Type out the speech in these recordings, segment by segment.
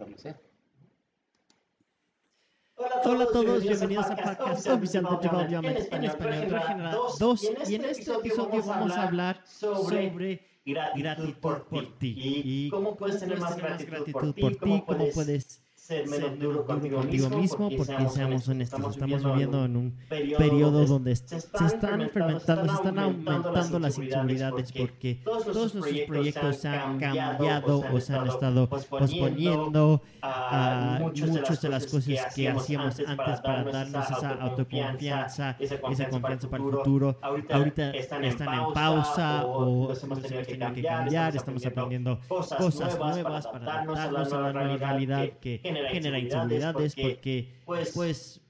establecer. Hola a todos, bienvenidos al podcast oficial de Development en español regenerado 2 y en este episodio vamos a hablar sobre gratitud por ti. y cómo puedes tener más gratitud por ti, cómo puedes ser menos duro contigo mismo, porque seamos honestos, estamos viviendo en un periodo donde se están fermentando, se están aumentando las inseguridades porque todos nuestros proyectos se han cambiado o se han estado posponiendo a muchas de las cosas que hacíamos antes para darnos esa autoconfianza, esa confianza para el futuro. Ahorita están en pausa o hemos tenido que cambiar, estamos aprendiendo cosas nuevas para adaptarnos a la nueva realidad que genera, inseguridades porque, pues, pues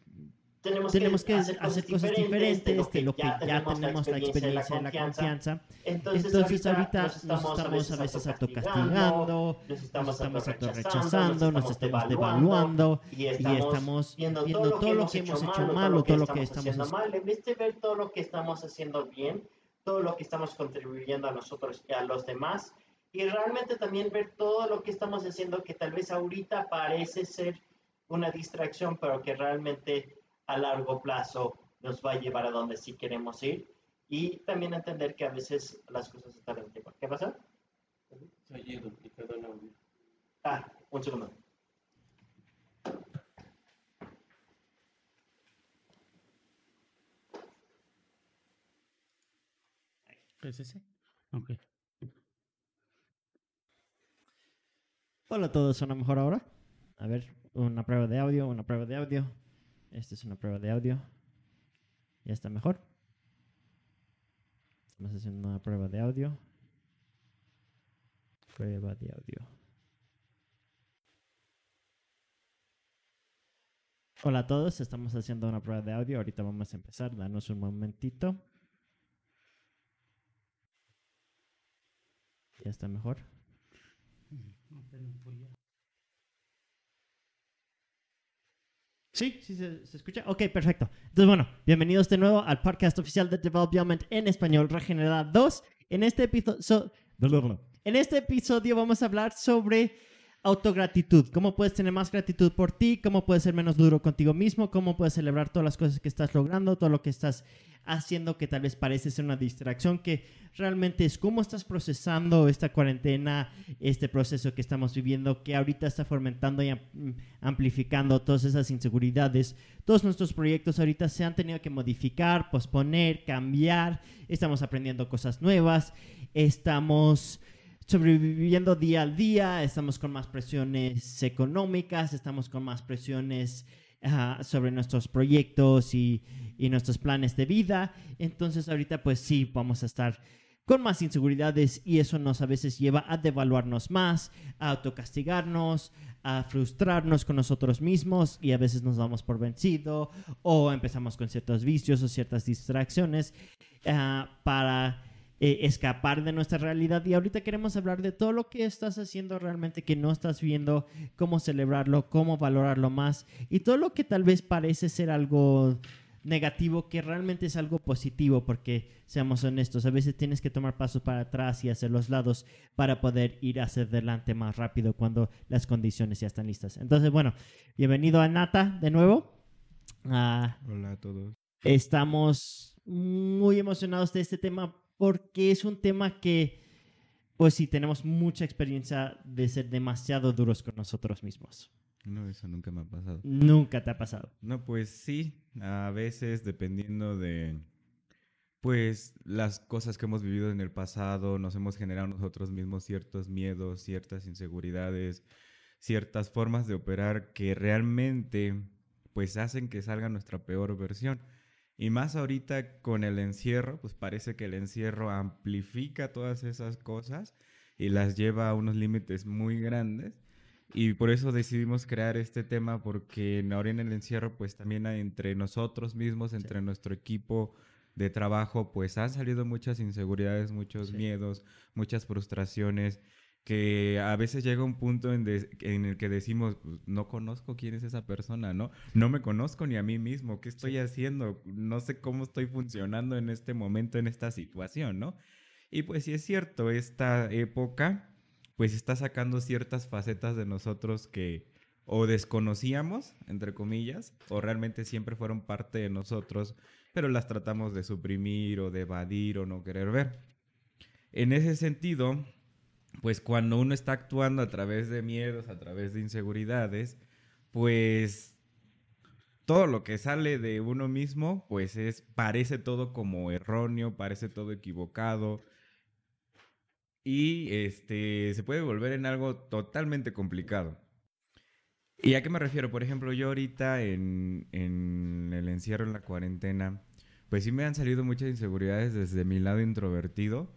tenemos que, hacer, cosas diferentes de lo que ya tenemos la experiencia y la confianza. Entonces, ahorita nos estamos a veces autocastigando, nos estamos autorrechazando, nos estamos devaluando y estamos viendo todo lo que hemos hecho mal o todo lo que estamos haciendo mal. En vez de ver todo lo que estamos haciendo bien, todo lo que estamos contribuyendo a nosotros y a los demás, y realmente también ver todo lo que estamos haciendo que tal vez ahorita parece ser una distracción, pero que realmente a largo plazo nos va a llevar a donde sí queremos ir. Y también entender que a veces las cosas están en tiempo. ¿Qué pasa? Ah, un segundo. ¿Es ese? Ok. Hola a todos, ¿suena mejor ahora? A ver, una prueba de audio, una prueba de audio. Esta es una prueba de audio. Ya está mejor. Estamos haciendo una prueba de audio. Prueba de audio. Hola a todos, estamos haciendo una prueba de audio. Ahorita vamos a empezar. Danos un momentito. Ya está mejor. Sí, sí, se, escucha. Ok, perfecto. Entonces, bueno, bienvenidos de nuevo al podcast oficial de Development en español, Regenerada 2. En este episodio, en este episodio vamos a hablar sobre autogratitud. ¿Cómo puedes tener más gratitud por ti? ¿Cómo puedes ser menos duro contigo mismo? ¿Cómo puedes celebrar todas las cosas que estás logrando? Todo lo que estás haciendo que tal vez parece ser una distracción, que realmente es cómo estás procesando esta cuarentena, este proceso que estamos viviendo, que ahorita está fomentando y amplificando todas esas inseguridades. Todos nuestros proyectos ahorita se han tenido que modificar, posponer, cambiar, estamos aprendiendo cosas nuevas, estamos sobreviviendo día al día, estamos con más presiones económicas, estamos con más presiones sobre nuestros proyectos y, y, nuestros planes de vida. Entonces ahorita pues sí, vamos a estar con más inseguridades y eso nos a veces lleva a devaluarnos más, a autocastigarnos, a frustrarnos con nosotros mismos y a veces nos damos por vencido o empezamos con ciertos vicios o ciertas distracciones ah, para eh, escapar de nuestra realidad. Y ahorita queremos hablar de todo lo que estás haciendo realmente que no estás viendo, cómo celebrarlo, cómo valorarlo más y todo lo que tal vez parece ser algo negativo que realmente es algo positivo porque seamos honestos, a veces tienes que tomar pasos para atrás y hacer los lados para poder ir hacia adelante más rápido cuando las condiciones ya están listas. Entonces, bueno, bienvenido a Nata de nuevo. Ah, Hola a todos. Estamos muy emocionados de este tema porque es un tema que, pues sí, tenemos mucha experiencia de ser demasiado duros con nosotros mismos. No, eso nunca me ha pasado. Nunca te ha pasado. No, pues sí, a veces dependiendo de, pues, las cosas que hemos vivido en el pasado, nos hemos generado nosotros mismos ciertos miedos, ciertas inseguridades, ciertas formas de operar que realmente, pues, hacen que salga nuestra peor versión. Y más ahorita con el encierro, pues parece que el encierro amplifica todas esas cosas y las lleva a unos límites muy grandes. Y por eso decidimos crear este tema, porque ahora en el encierro, pues también entre nosotros mismos, entre nuestro equipo de trabajo, pues han salido muchas inseguridades, muchos miedos, muchas frustraciones que a veces llega un punto en, el que decimos, pues, no conozco quién es esa persona, ¿no? No me conozco ni a mí mismo, ¿qué estoy haciendo? No sé cómo estoy funcionando en este momento, en esta situación, ¿no? Y pues sí es cierto, esta época pues está sacando ciertas facetas de nosotros que o desconocíamos, entre comillas, o realmente siempre fueron parte de nosotros, pero las tratamos de suprimir o de evadir o no querer ver. En ese sentido, pues cuando uno está actuando a través de miedos, a través de inseguridades, pues todo lo que sale de uno mismo, pues es, parece todo como erróneo, parece todo equivocado. Y este se puede volver en algo totalmente complicado. ¿Y a qué me refiero? Por ejemplo, yo ahorita en, en el encierro, en la cuarentena, pues sí me han salido muchas inseguridades desde mi lado introvertido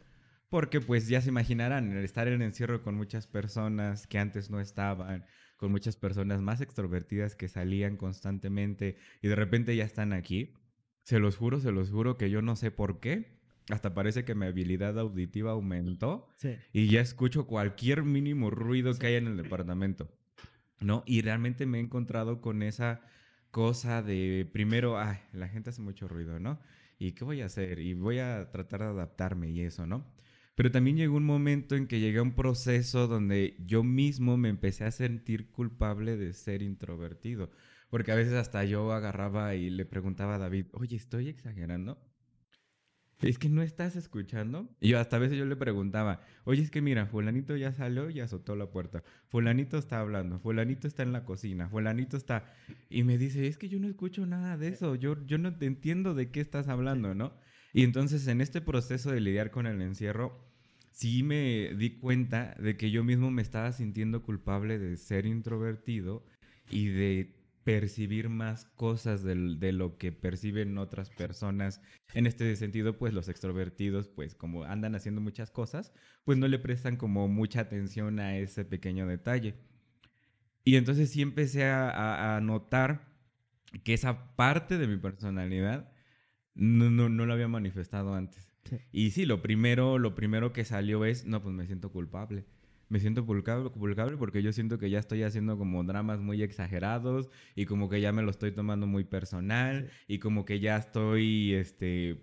porque pues ya se imaginarán, estar en el encierro con muchas personas que antes no estaban, con muchas personas más extrovertidas que salían constantemente y de repente ya están aquí. Se los juro, se los juro que yo no sé por qué. Hasta parece que mi habilidad auditiva aumentó y ya escucho cualquier mínimo ruido que haya en el departamento. ¿No? Y realmente me he encontrado con esa cosa de primero, ay, la gente hace mucho ruido, ¿no? ¿Y qué voy a hacer? Y voy a tratar de adaptarme y eso, ¿no? Pero también llegó un momento en que llegué a un proceso donde yo mismo me empecé a sentir culpable de ser introvertido. Porque a veces hasta yo agarraba y le preguntaba a David, oye, ¿estoy exagerando? Es que no estás escuchando. Y yo hasta a veces yo le preguntaba, oye, es que mira, fulanito ya salió y azotó la puerta. Fulanito está hablando, fulanito está en la cocina, fulanito está... Y me dice, es que yo no escucho nada de eso, yo, yo no te entiendo de qué estás hablando, ¿no? Y entonces en este proceso de lidiar con el encierro, sí me di cuenta de que yo mismo me estaba sintiendo culpable de ser introvertido y de percibir más cosas de, lo que perciben otras personas. En este sentido, pues los extrovertidos, pues como andan haciendo muchas cosas, pues no le prestan como mucha atención a ese pequeño detalle. Y entonces sí empecé a, a notar que esa parte de mi personalidad no, no, no lo había manifestado antes. Y sí, lo primero, lo primero que salió es, no, pues me siento culpable. Me siento culpable, culpable porque yo siento que ya estoy haciendo como dramas muy exagerados y como que ya me lo estoy tomando muy personal y como que ya estoy, este,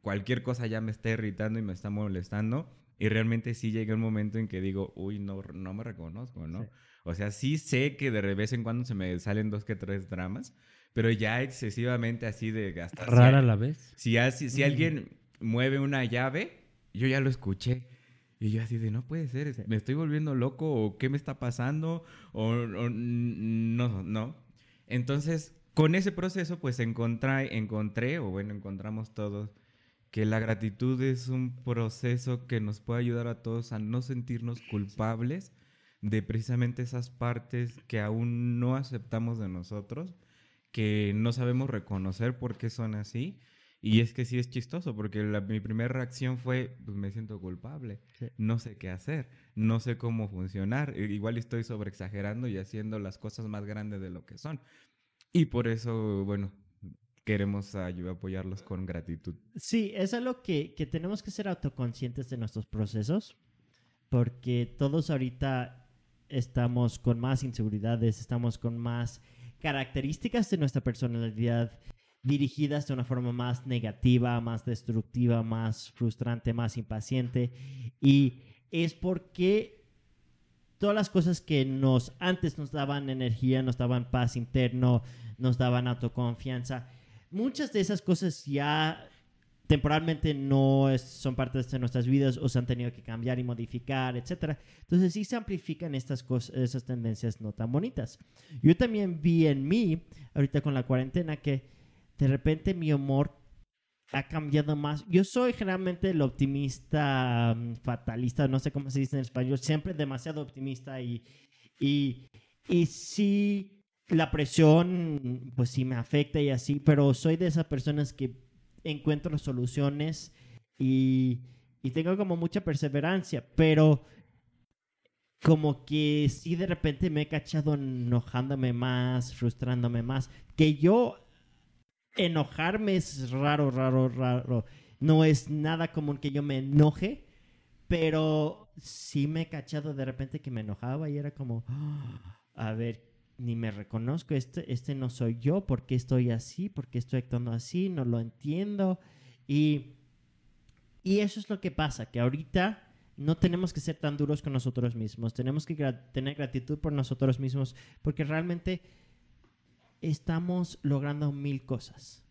cualquier cosa ya me está irritando y me está molestando. Y realmente sí llega un momento en que digo, uy, no, no me reconozco, ¿no? O sea, sí sé que de vez en cuando se me salen dos que tres dramas, pero ya excesivamente así de gastar. Rara a la vez. Si, si, mm. alguien mueve una llave, yo ya lo escuché. Y yo así de, no puede ser, me estoy volviendo loco o qué me está pasando o, no, no. Entonces, con ese proceso, pues encontré, encontré, o bueno, encontramos todos, que la gratitud es un proceso que nos puede ayudar a todos a no sentirnos culpables de precisamente esas partes que aún no aceptamos de nosotros que no sabemos reconocer por qué son así. Y es que sí es chistoso, porque mi primera reacción fue, pues me siento culpable, no sé qué hacer, no sé cómo funcionar, igual estoy sobreexagerando y haciendo las cosas más grandes de lo que son. Y por eso, bueno, queremos ayudar, apoyarlos con gratitud. Sí, es algo que, que tenemos que ser autoconscientes de nuestros procesos, porque todos ahorita estamos con más inseguridades, estamos con más características de nuestra personalidad dirigidas de una forma más negativa, más destructiva, más frustrante, más impaciente. Y es porque todas las cosas que nos antes nos daban energía, nos daban paz interno, nos daban autoconfianza, muchas de esas cosas ya temporalmente no son parte de nuestras vidas o se han tenido que cambiar y modificar, etc. Entonces sí se amplifican estas cosas, esas tendencias no tan bonitas. Yo también vi en mí, ahorita con la cuarentena, que de repente mi humor ha cambiado más. Yo soy generalmente el optimista mm, fatalista, no sé cómo se dice en español, siempre demasiado optimista y, y, y sí, la presión, pues sí me afecta y así, pero soy de esas personas que encuentro soluciones y, tengo como mucha perseverancia, pero como que sí de repente me he cachado enojándome más, frustrándome más, que yo enojarme es raro, raro, raro. No es nada común que yo me enoje, pero sí me he cachado de repente que me enojaba y era como, ah, a ver, ni me reconozco, este, este no soy yo, ¿por qué estoy así? ¿Por qué estoy actuando así? No lo entiendo. Y, y eso es lo que pasa, que ahorita no tenemos que ser tan duros con nosotros mismos, tenemos que tener gratitud por nosotros mismos, porque realmente estamos logrando mil cosas.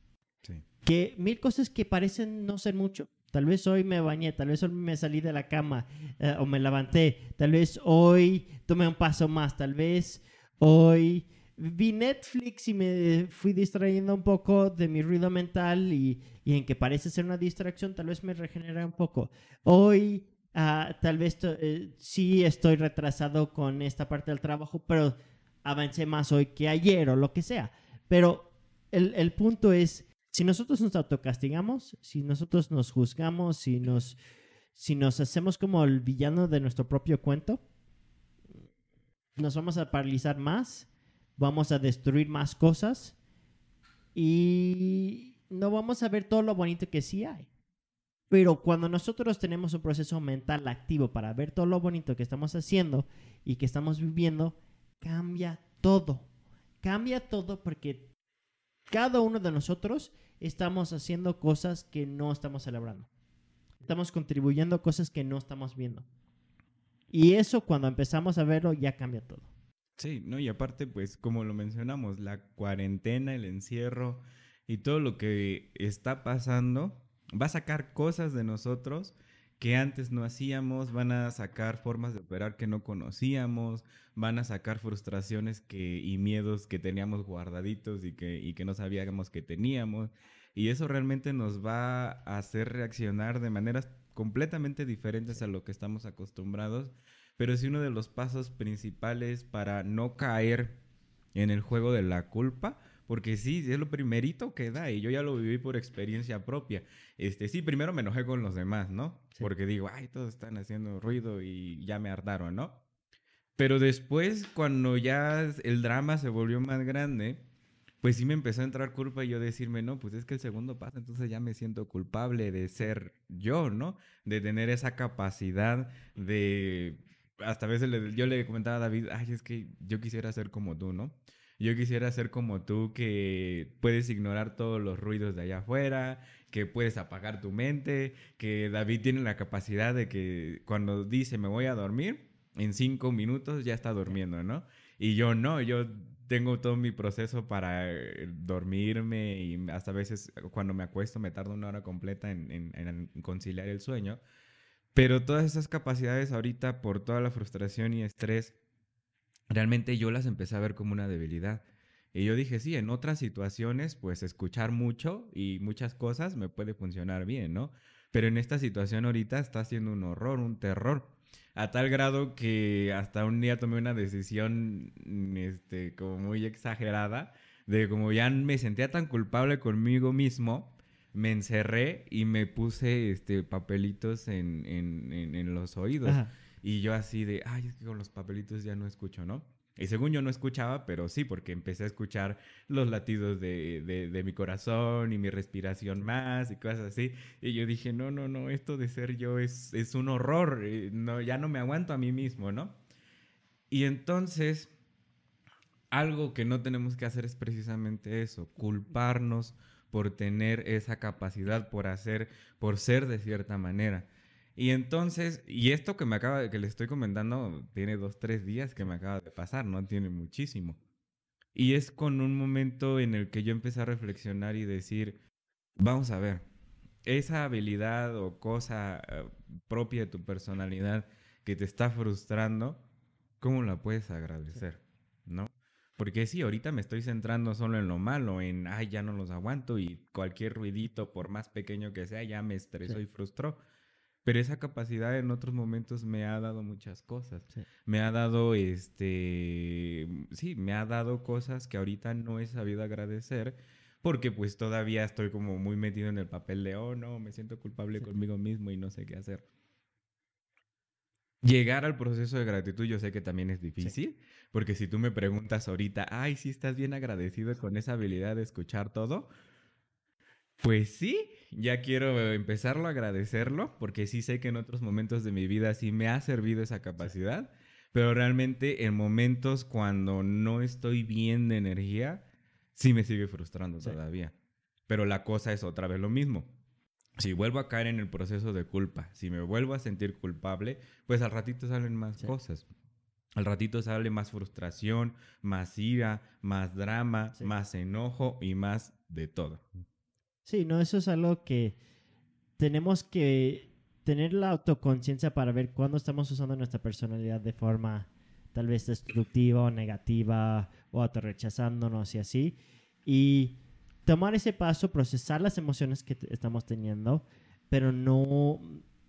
Que mil cosas que parecen no ser mucho. Tal vez hoy me bañé, tal vez hoy me salí de la cama eh, o me levanté, tal vez hoy tomé un paso más, tal vez hoy vi Netflix y me fui distrayendo un poco de mi ruido mental y, en que parece ser una distracción, tal vez me regenera un poco. Hoy ah, tal vez eh, sí estoy retrasado con esta parte del trabajo, pero avancé más hoy que ayer o lo que sea. Pero el, punto es, si nosotros nos autocastigamos, si nosotros nos juzgamos, si nos hacemos como el villano de nuestro propio cuento, nos vamos a paralizar más, vamos a destruir más cosas y no vamos a ver todo lo bonito que sí hay. Pero cuando nosotros tenemos un proceso mental activo para ver todo lo bonito que estamos haciendo y que estamos viviendo, cambia todo. Cambia todo porque cada uno de nosotros estamos haciendo cosas que no estamos celebrando. Estamos contribuyendo a cosas que no estamos viendo. Y eso cuando empezamos a verlo ya cambia todo. Sí, no, y aparte, pues como lo mencionamos, la cuarentena, el encierro y todo lo que está pasando va a sacar cosas de nosotros que antes no hacíamos, van a sacar formas de operar que no conocíamos, van a sacar frustraciones que, y miedos que teníamos guardaditos y que, y que no sabíamos que teníamos. Y eso realmente nos va a hacer reaccionar de maneras completamente diferentes a lo que estamos acostumbrados. Pero sí uno de los pasos principales para no caer en el juego de la culpa porque sí, es lo primerito que da y yo ya lo viví por experiencia propia. Este, sí, primero me enojé con los demás, ¿no? Porque digo, ay, todos están haciendo ruido y ya me hartaron, ¿no? Pero después, cuando ya el drama se volvió más grande, pues sí me empezó a entrar culpa y yo decirme, no, pues es que el segundo paso, entonces ya me siento culpable de ser yo, ¿no? De tener esa capacidad de... Hasta a veces yo le comentaba a David, ay, es que yo quisiera ser como tú, ¿no? Yo quisiera ser como tú, que puedes ignorar todos los ruidos de allá afuera, que puedes apagar tu mente, que David tiene la capacidad de que cuando dice me voy a dormir, en cinco minutos ya está durmiendo, ¿no? Y yo no, yo tengo todo mi proceso para eh, dormirme y hasta veces cuando me acuesto me tardo una hora completa en, en conciliar el sueño. Pero todas esas capacidades ahorita por toda la frustración y estrés realmente yo las empecé a ver como una debilidad. Y yo dije, sí, en otras situaciones, pues escuchar mucho y muchas cosas me puede funcionar bien, ¿no? Pero en esta situación ahorita está siendo un horror, un terror. A tal grado que hasta un día tomé una decisión, este, como muy exagerada, de como ya me sentía tan culpable conmigo mismo, me encerré y me puse, este, papelitos en, en, en los oídos. Y yo así de, ay, es que con los papelitos ya no escucho, ¿no? Y según yo no escuchaba, pero sí, porque empecé a escuchar los latidos de, de, mi corazón y mi respiración más y cosas así. Y yo dije, no, no, no, esto de ser yo es, es un horror, eh, no, ya no me aguanto a mí mismo, ¿no? Y entonces, algo que no tenemos que hacer es precisamente eso, culparnos por tener esa capacidad, por hacer, por ser de cierta manera. Y entonces, y esto que me acaba, que le estoy comentando, tiene dos, tres días que me acaba de pasar, no tiene muchísimo. Y es con un momento en el que yo empecé a reflexionar y decir, vamos a ver, esa habilidad o cosa eh, propia de tu personalidad que te está frustrando, ¿cómo la puedes agradecer? ¿No? Porque sí, ahorita me estoy centrando solo en lo malo, en, ay, ya no los aguanto y cualquier ruidito, por más pequeño que sea, ya me estresó y frustró. Pero esa capacidad en otros momentos me ha dado muchas cosas. Me ha dado, este, sí, me ha dado cosas que ahorita no he sabido agradecer porque pues todavía estoy como muy metido en el papel de, oh, no, me siento culpable conmigo mismo y no sé qué hacer. Llegar al proceso de gratitud yo sé que también es difícil, porque si tú me preguntas ahorita, ay, sí estás bien agradecido con esa habilidad de escuchar todo, pues sí, ya quiero empezarlo a agradecerlo, porque sí sé que en otros momentos de mi vida sí me ha servido esa capacidad, pero realmente en momentos cuando no estoy bien de energía, sí me sigue frustrando todavía. Pero la cosa es otra vez lo mismo. si vuelvo a caer en el proceso de culpa, si me vuelvo a sentir culpable, pues al ratito salen más Sí. cosas. Al ratito sale más frustración, más ira, más drama, Sí. más enojo y más de todo. Sí, no, eso es algo que tenemos que tener la autoconciencia para ver cuándo estamos usando nuestra personalidad de forma tal vez destructiva o negativa o autorrechazándonos y así. Y tomar ese paso, procesar las emociones que estamos teniendo, pero no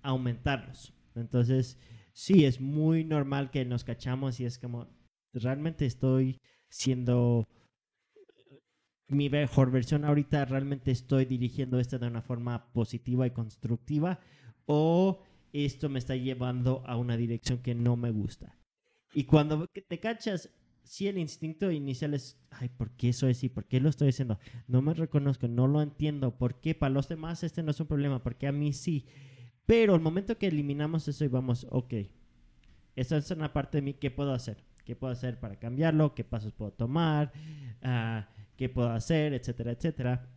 aumentarlos. Entonces, sí, es muy normal que nos cachamos y es como, realmente estoy siendo mi mejor versión ahorita realmente estoy dirigiendo esto de una forma positiva y constructiva o esto me está llevando a una dirección que no me gusta. Y cuando te cachas, sí el instinto inicial es, ay, ¿por qué soy así? ¿Por qué lo estoy haciendo? No me reconozco, no lo entiendo. ¿Por qué para los demás este no es un problema? ¿Por qué a mí sí? Pero el momento que eliminamos eso y vamos, ok, esta es una parte de mí, ¿qué puedo hacer? ¿Qué puedo hacer para cambiarlo? ¿Qué pasos puedo tomar? Ah, qué puedo hacer, etcétera, etcétera.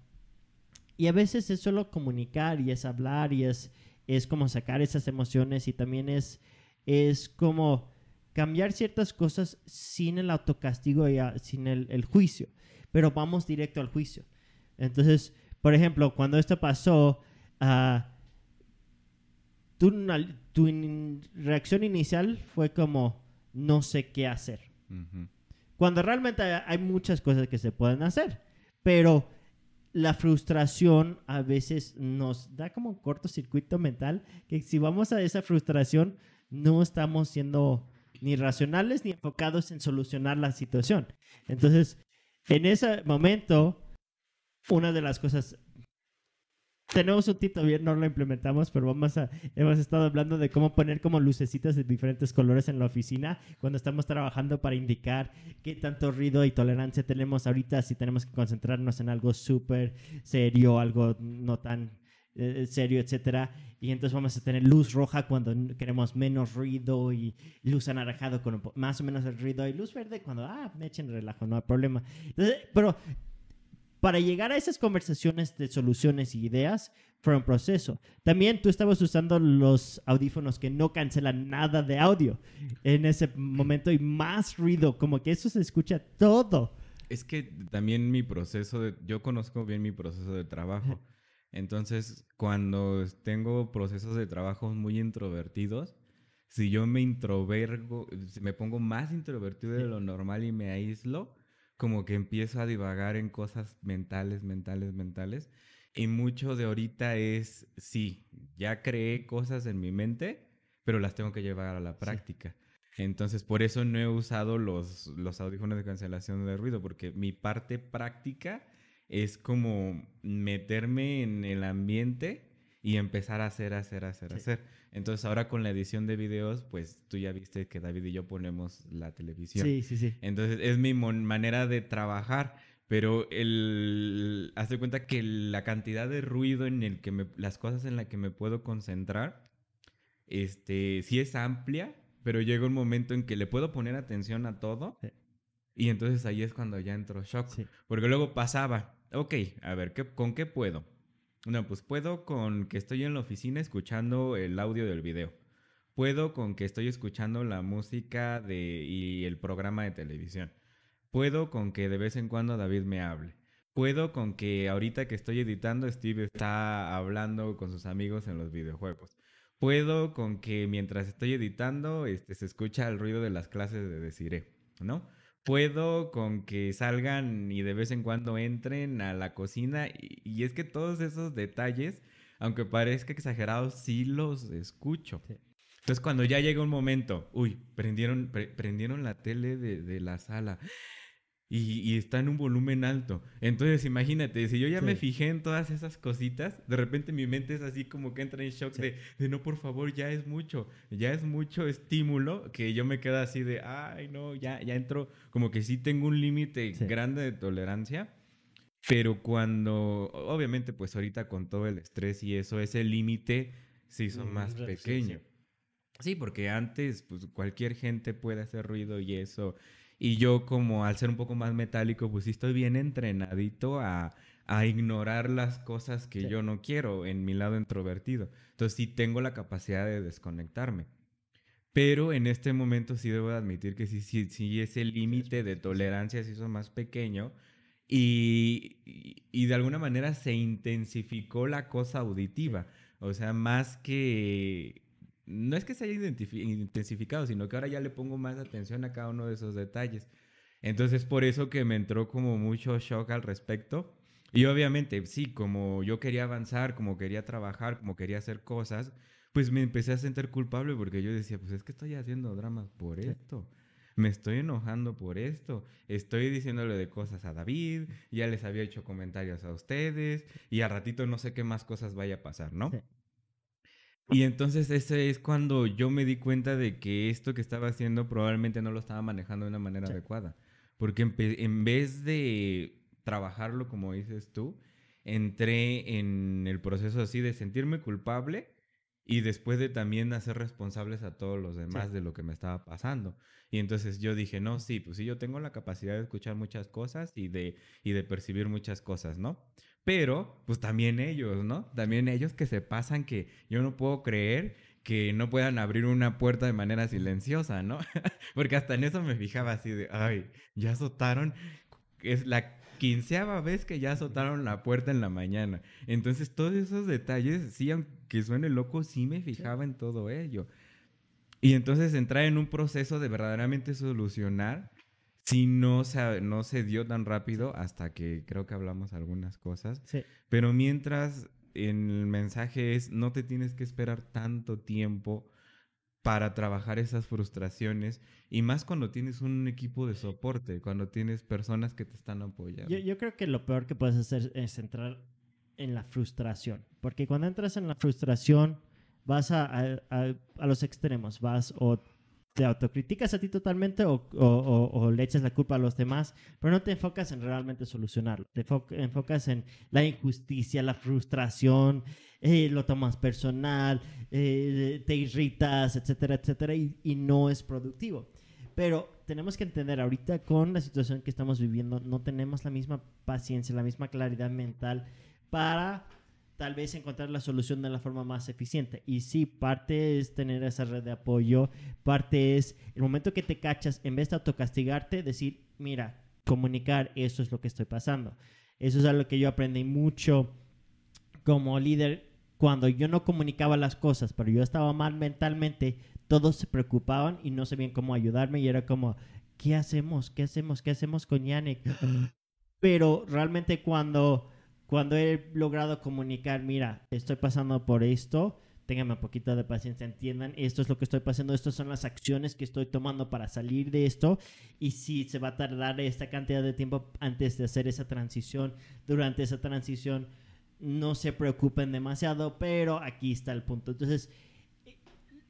Y a veces es solo comunicar y es hablar y es, es como sacar esas emociones y también es, es como cambiar ciertas cosas sin el autocastigo y a- sin el, juicio, pero vamos directo al juicio. Entonces, por ejemplo, cuando esto pasó, ah, tu, tu reacción inicial fue como, no sé qué hacer. Cuando realmente hay muchas cosas que se pueden hacer, pero la frustración a veces nos da como un cortocircuito mental que si vamos a esa frustración no estamos siendo ni racionales ni enfocados en solucionar la situación. Entonces, en ese momento, una de las cosas tenemos un tip todavía, no lo implementamos, pero vamos a, hemos estado hablando de cómo poner como lucecitas de diferentes colores en la oficina cuando estamos trabajando para indicar qué tanto ruido y tolerancia tenemos ahorita, si tenemos que concentrarnos en algo súper serio, algo no tan eh, serio, etcétera. Y entonces vamos a tener luz roja cuando queremos menos ruido y luz anaranjado con más o menos el ruido y luz verde cuando, ah, me echen relajo, no hay problema. Entonces, pero para llegar a esas conversaciones de soluciones y ideas fue un proceso. También tú estabas usando los audífonos que no cancelan nada de audio en ese momento y más ruido, como que eso se escucha todo. Es que también mi proceso de, yo conozco bien mi proceso de trabajo. Entonces, cuando tengo procesos de trabajo muy introvertidos, si yo me introvergo, si me pongo más introvertido de lo normal y me aíslo, como que empiezo a divagar en cosas mentales, mentales, mentales. Y mucho de ahorita es, sí, ya creé cosas en mi mente, pero las tengo que llevar a la práctica. Entonces, por eso no he usado los, los audífonos de cancelación de ruido, porque mi parte práctica es como meterme en el ambiente y empezar a hacer, hacer, hacer, Sí. hacer. Entonces, ahora con la edición de videos, pues tú ya viste que David y yo ponemos la televisión. Sí, sí, sí. Entonces, es mi manera de trabajar. Pero el, haz de cuenta que la cantidad de ruido en el que me, las cosas en las que me puedo concentrar, este, sí es amplia, pero llega un momento en que le puedo poner atención a todo. Sí. Y entonces ahí es cuando ya entro shock. Sí. Porque luego pasaba, ok, a ver, ¿qué, ¿con qué puedo? No, pues puedo con que estoy en la oficina escuchando el audio del video. Puedo con que estoy escuchando la música de, y el programa de televisión. Puedo con que de vez en cuando David me hable. Puedo con que ahorita que estoy editando Steve está hablando con sus amigos en los videojuegos. Puedo con que mientras estoy editando este, se escucha el ruido de las clases de Desiree, ¿no? Puedo con que salgan y de vez en cuando entren a la cocina y, y es que todos esos detalles, aunque parezca exagerados, sí los escucho. Sí. Entonces cuando ya llega un momento, uy, prendieron, pre- prendieron la tele de, de la sala y, y está en un volumen alto. Entonces imagínate, si yo ya Sí. me fijé en todas esas cositas, de repente mi mente es así como que entra en shock Sí. de, de no, por favor, ya es mucho, ya es mucho estímulo que yo me quedo así de, ay, no, ya, ya entro, como que sí tengo un límite Sí. grande de tolerancia. Pero cuando, obviamente, pues ahorita con todo el estrés y eso, ese límite se hizo Mm, más pequeño. Sí, porque antes, pues cualquier gente puede hacer ruido y eso. Y yo, como al ser un poco más metálico, pues sí estoy bien entrenadito a, a ignorar las cosas que Sí. yo no quiero en mi lado introvertido. Entonces sí tengo la capacidad de desconectarme. Pero en este momento sí debo admitir que sí, sí, sí ese límite de tolerancia se hizo más pequeño y, y- y de alguna manera se intensificó la cosa auditiva. O sea, más que... No es que se haya intensificado, sino que ahora ya le pongo más atención a cada uno de esos detalles. Entonces, por eso que me entró como mucho shock al respecto. Y obviamente, sí, como yo quería avanzar, como quería trabajar, como quería hacer cosas, pues me empecé a sentir culpable porque yo decía, pues es que estoy haciendo dramas por Sí. esto. Me estoy enojando por esto. Estoy diciéndole de cosas a David, ya les había hecho comentarios a ustedes y a ratito no sé qué más cosas vaya a pasar, ¿no? Sí. Y entonces ese es cuando yo me di cuenta de que esto que estaba haciendo probablemente no lo estaba manejando de una manera Sí. adecuada. Porque en vez de trabajarlo como dices tú, entré en el proceso así de sentirme culpable y después de también hacer responsables a todos los demás Sí. de lo que me estaba pasando. Y entonces yo dije, no, sí, pues sí, yo tengo la capacidad de escuchar muchas cosas y de, y de percibir muchas cosas, ¿no? Pero, pues también ellos, ¿no? También ellos que se pasan que yo no puedo creer que no puedan abrir una puerta de manera silenciosa, ¿no? Porque hasta en eso me fijaba así de, ay, ya azotaron, es la quinceava vez que ya azotaron la puerta en la mañana. Entonces, todos esos detalles, sí, aunque suene loco, sí me fijaba en todo ello. Y entonces entrar en un proceso de verdaderamente solucionar, si no se, no se dio tan rápido hasta que creo que hablamos algunas cosas. Sí. Pero mientras en el mensaje es, no te tienes que esperar tanto tiempo para trabajar esas frustraciones y más cuando tienes un equipo de soporte, cuando tienes personas que te están apoyando. Yo, yo creo que lo peor que puedes hacer es entrar en la frustración. Porque cuando entras en la frustración, vas a, a- a- a los extremos. Vas o te autocriticas a ti totalmente o, le echas la culpa a los demás, pero no te enfocas en realmente solucionarlo. Te enfo- enfocas en la injusticia, la frustración, eh, lo tomas personal, eh, te irritas, etcétera, etcétera, y, y no es productivo. Pero tenemos que entender, ahorita con la situación que estamos viviendo, no tenemos la misma paciencia, la misma claridad mental para tal vez encontrar la solución de la forma más eficiente. Y sí, parte es tener esa red de apoyo, parte es el momento que te cachas, en vez de autocastigarte, decir, mira, comunicar, eso es lo que estoy pasando. Eso es algo que yo aprendí mucho como líder cuando yo no comunicaba las cosas, pero yo estaba mal mentalmente, todos se preocupaban y no sabían cómo ayudarme y era como, ¿qué hacemos? ¿Qué hacemos? ¿Qué hacemos con Yannick? Pero realmente cuando, cuando he logrado comunicar, mira, estoy pasando por esto, ténganme un poquito de paciencia, entiendan, esto es lo que estoy pasando, estas son las acciones que estoy tomando para salir de esto y si se va a tardar esta cantidad de tiempo antes de hacer esa transición, durante esa transición, no se preocupen demasiado, pero aquí está el punto. Entonces,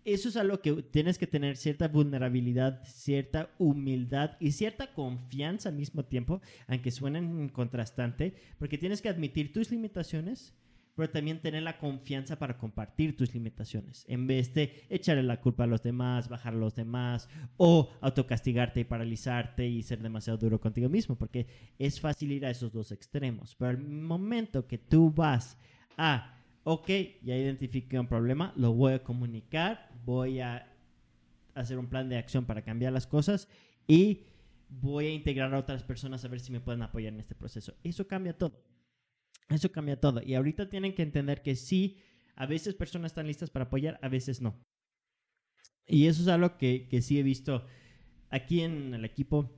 eso es algo que tienes que tener cierta vulnerabilidad, cierta humildad y cierta confianza al mismo tiempo, aunque suenen contrastante, porque tienes que admitir tus limitaciones, pero también tener la confianza para compartir tus limitaciones, en vez de echarle la culpa a los demás, bajar a los demás, o autocastigarte y paralizarte y ser demasiado duro contigo mismo, porque es fácil ir a esos dos extremos. Pero al momento que tú vas a ok, ya identifiqué un problema, lo voy a comunicar, voy a hacer un plan de acción para cambiar las cosas y voy a integrar a otras personas a ver si me pueden apoyar en este proceso. Eso cambia todo. Eso cambia todo. Y ahorita tienen que entender que sí, a veces personas están listas para apoyar, a veces no. Y eso es algo que, que sí he visto aquí en el equipo.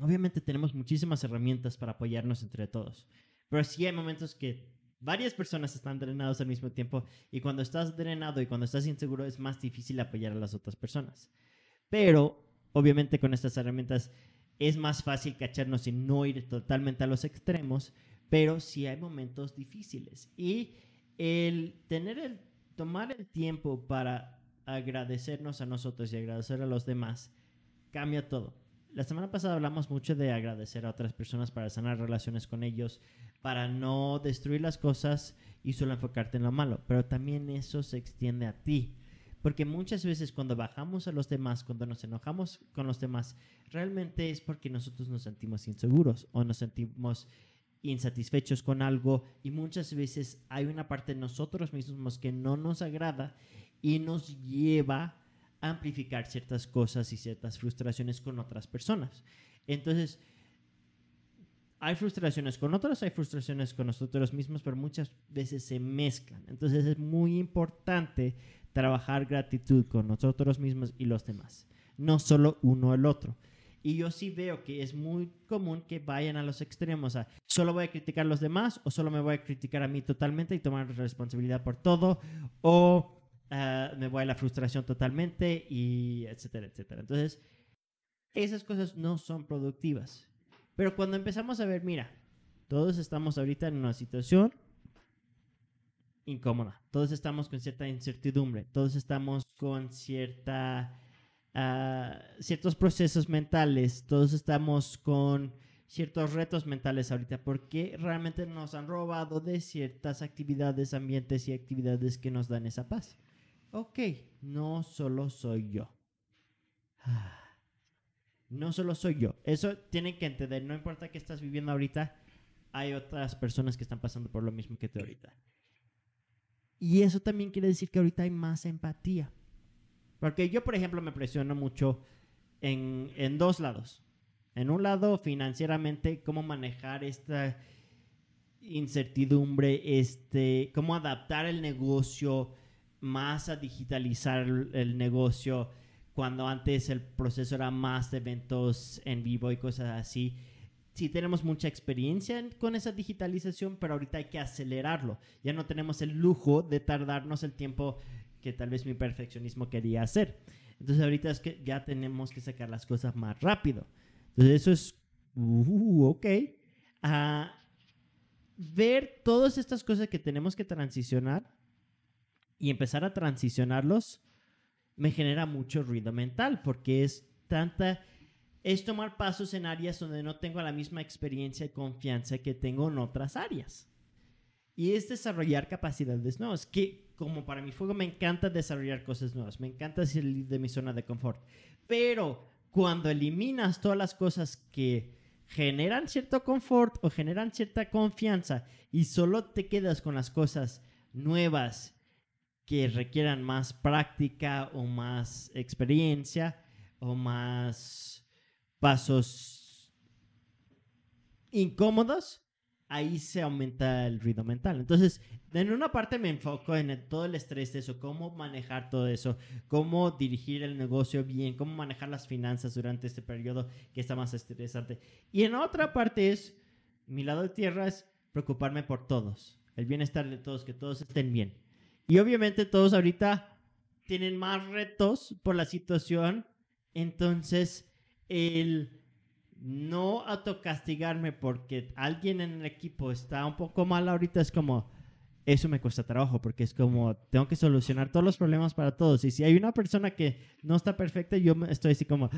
Obviamente tenemos muchísimas herramientas para apoyarnos entre todos. Pero sí hay momentos que varias personas están drenados al mismo tiempo y cuando estás drenado y cuando estás inseguro es más difícil apoyar a las otras personas. Pero obviamente con estas herramientas es más fácil cacharnos y no ir totalmente a los extremos, pero sí hay momentos difíciles y el tener el tomar el tiempo para agradecernos a nosotros y agradecer a los demás cambia todo. La semana pasada hablamos mucho de agradecer a otras personas para sanar relaciones con ellos, para no destruir las cosas y solo enfocarte en lo malo, pero también eso se extiende a ti. Porque muchas veces cuando bajamos a los demás, cuando nos enojamos con los demás, realmente es porque nosotros nos sentimos inseguros o nos sentimos insatisfechos con algo y muchas veces hay una parte de nosotros mismos que no nos agrada y nos lleva amplificar ciertas cosas y ciertas frustraciones con otras personas. Entonces, hay frustraciones con otros, hay frustraciones con nosotros mismos, pero muchas veces se mezclan. Entonces es muy importante trabajar gratitud con nosotros mismos y los demás, no solo uno el otro. Y yo sí veo que es muy común que vayan a los extremos. A, solo voy a criticar a los demás o solo me voy a criticar a mí totalmente y tomar responsabilidad por todo. O ah, me voy a la frustración totalmente y etcétera, etcétera. Entonces, esas cosas no son productivas. Pero cuando empezamos a ver, mira, todos estamos ahorita en una situación incómoda. Todos estamos con cierta incertidumbre. Todos estamos con cierta uh, ciertos procesos mentales. Todos estamos con ciertos retos mentales ahorita porque realmente nos han robado de ciertas actividades, ambientes y actividades que nos dan esa paz. Ok, no solo soy yo. No solo soy yo. Eso tienen que entender. No importa qué estás viviendo ahorita, hay otras personas que están pasando por lo mismo que tú ahorita. Y eso también quiere decir que ahorita hay más empatía. Porque yo, por ejemplo, me presiono mucho en, en dos lados. En un lado, financieramente, cómo manejar esta incertidumbre, este, cómo adaptar el negocio más a digitalizar el negocio cuando antes el proceso era más de eventos en vivo y cosas así. Sí tenemos mucha experiencia con esa digitalización, pero ahorita hay que acelerarlo. Ya no tenemos el lujo de tardarnos el tiempo que tal vez mi perfeccionismo quería hacer. Entonces ahorita es que ya tenemos que sacar las cosas más rápido. Entonces eso es, uh, ok. Uh, ver todas estas cosas que tenemos que transicionar y empezar a transicionarlos me genera mucho ruido mental porque es tanta es tomar pasos en áreas donde no tengo la misma experiencia y confianza que tengo en otras áreas. Y es desarrollar capacidades nuevas, que como para mi fuego me encanta desarrollar cosas nuevas, me encanta salir de mi zona de confort. Pero cuando eliminas todas las cosas que generan cierto confort o generan cierta confianza y solo te quedas con las cosas nuevas que requieran más práctica o más experiencia o más pasos incómodos, ahí se aumenta el ruido mental. Entonces, en una parte me enfoco en todo el estrés de eso, cómo manejar todo eso, cómo dirigir el negocio bien, cómo manejar las finanzas durante este periodo que está más estresante. Y en otra parte es, mi lado de tierra es preocuparme por todos, el bienestar de todos, que todos estén bien. Y obviamente todos ahorita tienen más retos por la situación. Entonces, el no autocastigarme porque alguien en el equipo está un poco mal ahorita es como, eso me cuesta trabajo porque es como, tengo que solucionar todos los problemas para todos. Y si hay una persona que no está perfecta, yo estoy así como,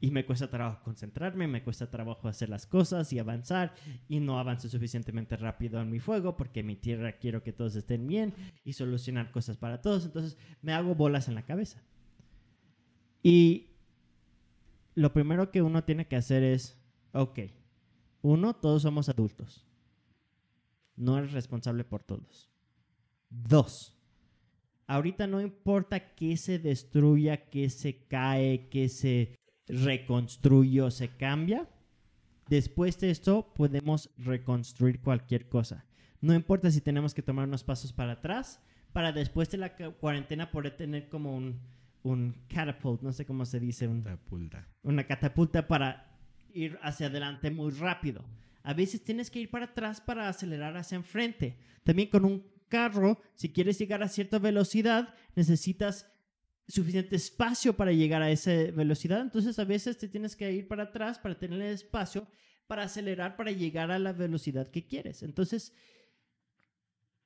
y me cuesta trabajo concentrarme, me cuesta trabajo hacer las cosas y avanzar, y no avanzo suficientemente rápido en mi fuego porque mi tierra quiero que todos estén bien y solucionar cosas para todos. Entonces me hago bolas en la cabeza. Y lo primero que uno tiene que hacer es, ok, uno, todos somos adultos no eres responsable por todos. Dos, ahorita no importa que se destruya, que se cae, que se reconstruye o se cambia. Después de esto podemos reconstruir cualquier cosa. No importa si tenemos que tomar unos pasos para atrás, para después de la cuarentena poder tener como un, un catapult, no sé cómo se dice. Un, catapulta. Una catapulta para ir hacia adelante muy rápido. A veces tienes que ir para atrás para acelerar hacia enfrente. También con un carro, si quieres llegar a cierta velocidad, necesitas suficiente espacio para llegar a esa velocidad. Entonces a veces te tienes que ir para atrás para tener el espacio para acelerar, para llegar a la velocidad que quieres. Entonces,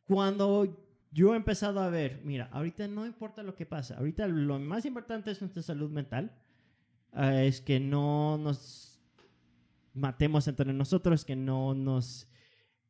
cuando yo he empezado a ver, mira, ahorita no importa lo que pasa, ahorita lo más importante es nuestra salud mental, ah, es que no nos matemos entre nosotros, que no nos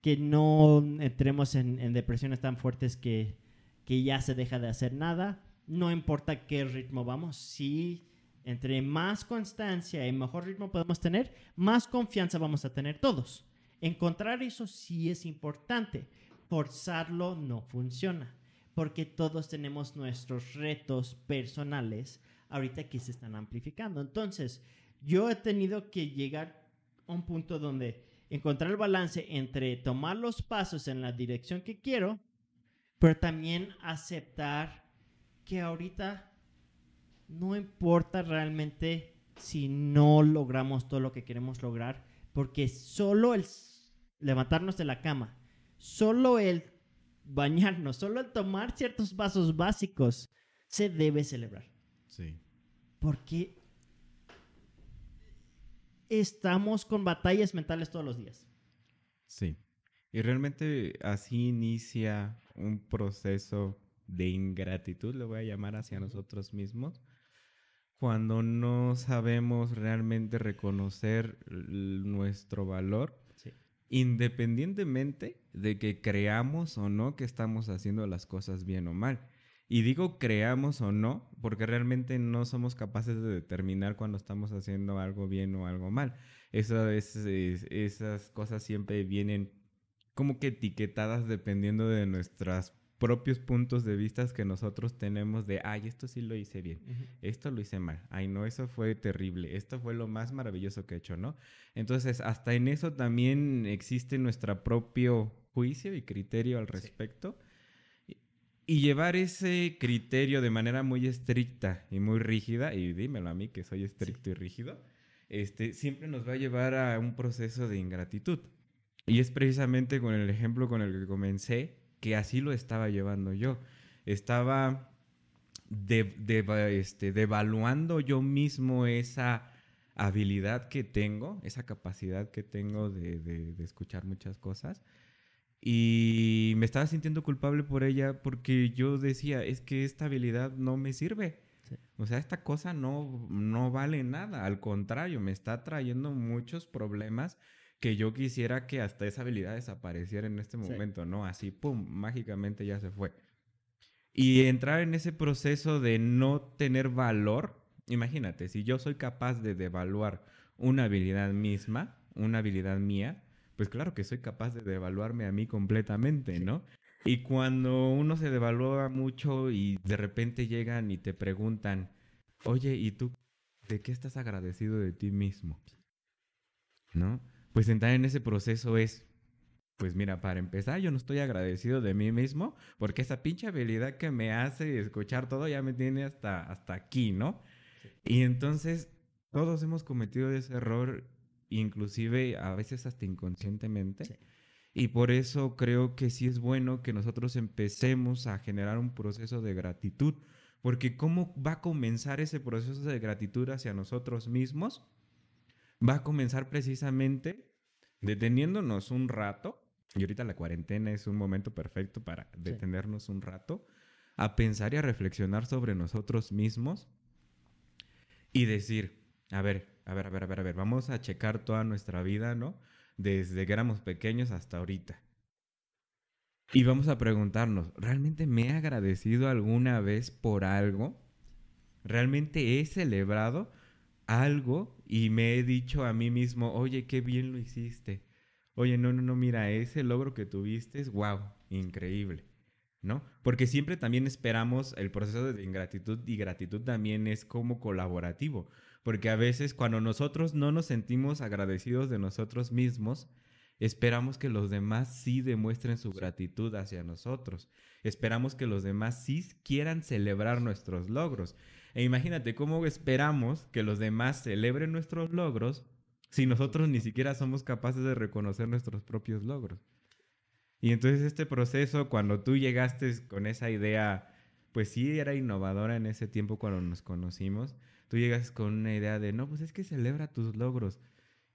que no entremos en, depresiones tan fuertes que, que, ya se deja de hacer nada. No importa qué ritmo vamos, si entre más constancia y mejor ritmo podemos tener, más confianza vamos a tener todos. Encontrar eso sí es importante. Forzarlo no funciona, porque todos tenemos nuestros retos personales ahorita que se están amplificando. Entonces, yo he tenido que llegar un punto donde encontrar el balance entre tomar los pasos en la dirección que quiero, pero también aceptar que ahorita no importa realmente si no logramos todo lo que queremos lograr, porque solo el levantarnos de la cama, solo el bañarnos, solo el tomar ciertos pasos básicos se debe celebrar. Sí. Porque estamos con batallas mentales todos los días. Sí. Y realmente así inicia un proceso de ingratitud, lo voy a llamar hacia nosotros mismos, cuando no sabemos realmente reconocer nuestro valor, independientemente de que creamos o no que estamos haciendo las cosas bien o mal. Y digo creamos o no, porque realmente no somos capaces de determinar cuando estamos haciendo algo bien o algo mal. Eso es, esas cosas siempre vienen como que etiquetadas dependiendo de nuestros propios puntos de vista que nosotros tenemos de, ay, esto sí lo hice bien, esto lo hice mal, ay, no, eso fue terrible, esto fue lo más maravilloso que he hecho, ¿no? Entonces, hasta en eso también existe nuestro propio juicio y criterio al respecto. Y llevar ese criterio de manera muy estricta y muy rígida, y dímelo a mí que soy estricto y rígido, este, siempre nos va a llevar a un proceso de ingratitud. Y es precisamente con el ejemplo con el que comencé, que así lo estaba llevando yo. Estaba este, devaluando yo mismo esa habilidad que tengo, esa capacidad que tengo de, de escuchar muchas cosas y me estaba sintiendo culpable por ella porque yo decía, es que esta habilidad no me sirve. O sea, esta cosa no, no vale nada. Al contrario, me está trayendo muchos problemas que yo quisiera que hasta esa habilidad desapareciera en este momento, ¿no? Así, ¡pum!, mágicamente ya se fue. Y entrar en ese proceso de no tener valor, imagínate, si yo soy capaz de devaluar una habilidad misma, una habilidad mía, pues claro que soy capaz de devaluarme a mí completamente, ¿no? Y cuando uno se devalúa mucho y de repente llegan y te preguntan, oye, ¿y tú de qué estás agradecido de ti mismo? ¿No? Pues entrar en ese proceso es, pues mira, para empezar, yo no estoy agradecido de mí mismo porque esa pinche habilidad que me hace escuchar todo ya me tiene hasta, hasta aquí, ¿no? Y entonces todos hemos cometido ese error inclusive a veces hasta inconscientemente. Y por eso creo que sí es bueno que nosotros empecemos a generar un proceso de gratitud, porque ¿cómo va a comenzar ese proceso de gratitud hacia nosotros mismos? Va a comenzar precisamente deteniéndonos un rato, y ahorita la cuarentena es un momento perfecto para detenernos un rato, a pensar y a reflexionar sobre nosotros mismos y decir, a ver, a ver, a ver, a ver, a ver, vamos a checar toda nuestra vida, ¿no? Desde que éramos pequeños hasta ahorita. Y vamos a preguntarnos, ¿realmente me he agradecido alguna vez por algo? ¿Realmente he celebrado algo y me he dicho a mí mismo, oye, qué bien lo hiciste? Oye, no, no, no, mira, ese logro que tuviste es wow, increíble. ¿no? Porque siempre también esperamos el proceso de ingratitud y gratitud también es como colaborativo. Porque a veces cuando nosotros no nos sentimos agradecidos de nosotros mismos, esperamos que los demás sí demuestren su gratitud hacia nosotros. Esperamos que los demás sí quieran celebrar nuestros logros. E imagínate cómo esperamos que los demás celebren nuestros logros si nosotros ni siquiera somos capaces de reconocer nuestros propios logros. Y entonces este proceso, cuando tú llegaste con esa idea, pues sí era innovadora en ese tiempo cuando nos conocimos, tú llegas con una idea de, no, pues es que celebra tus logros.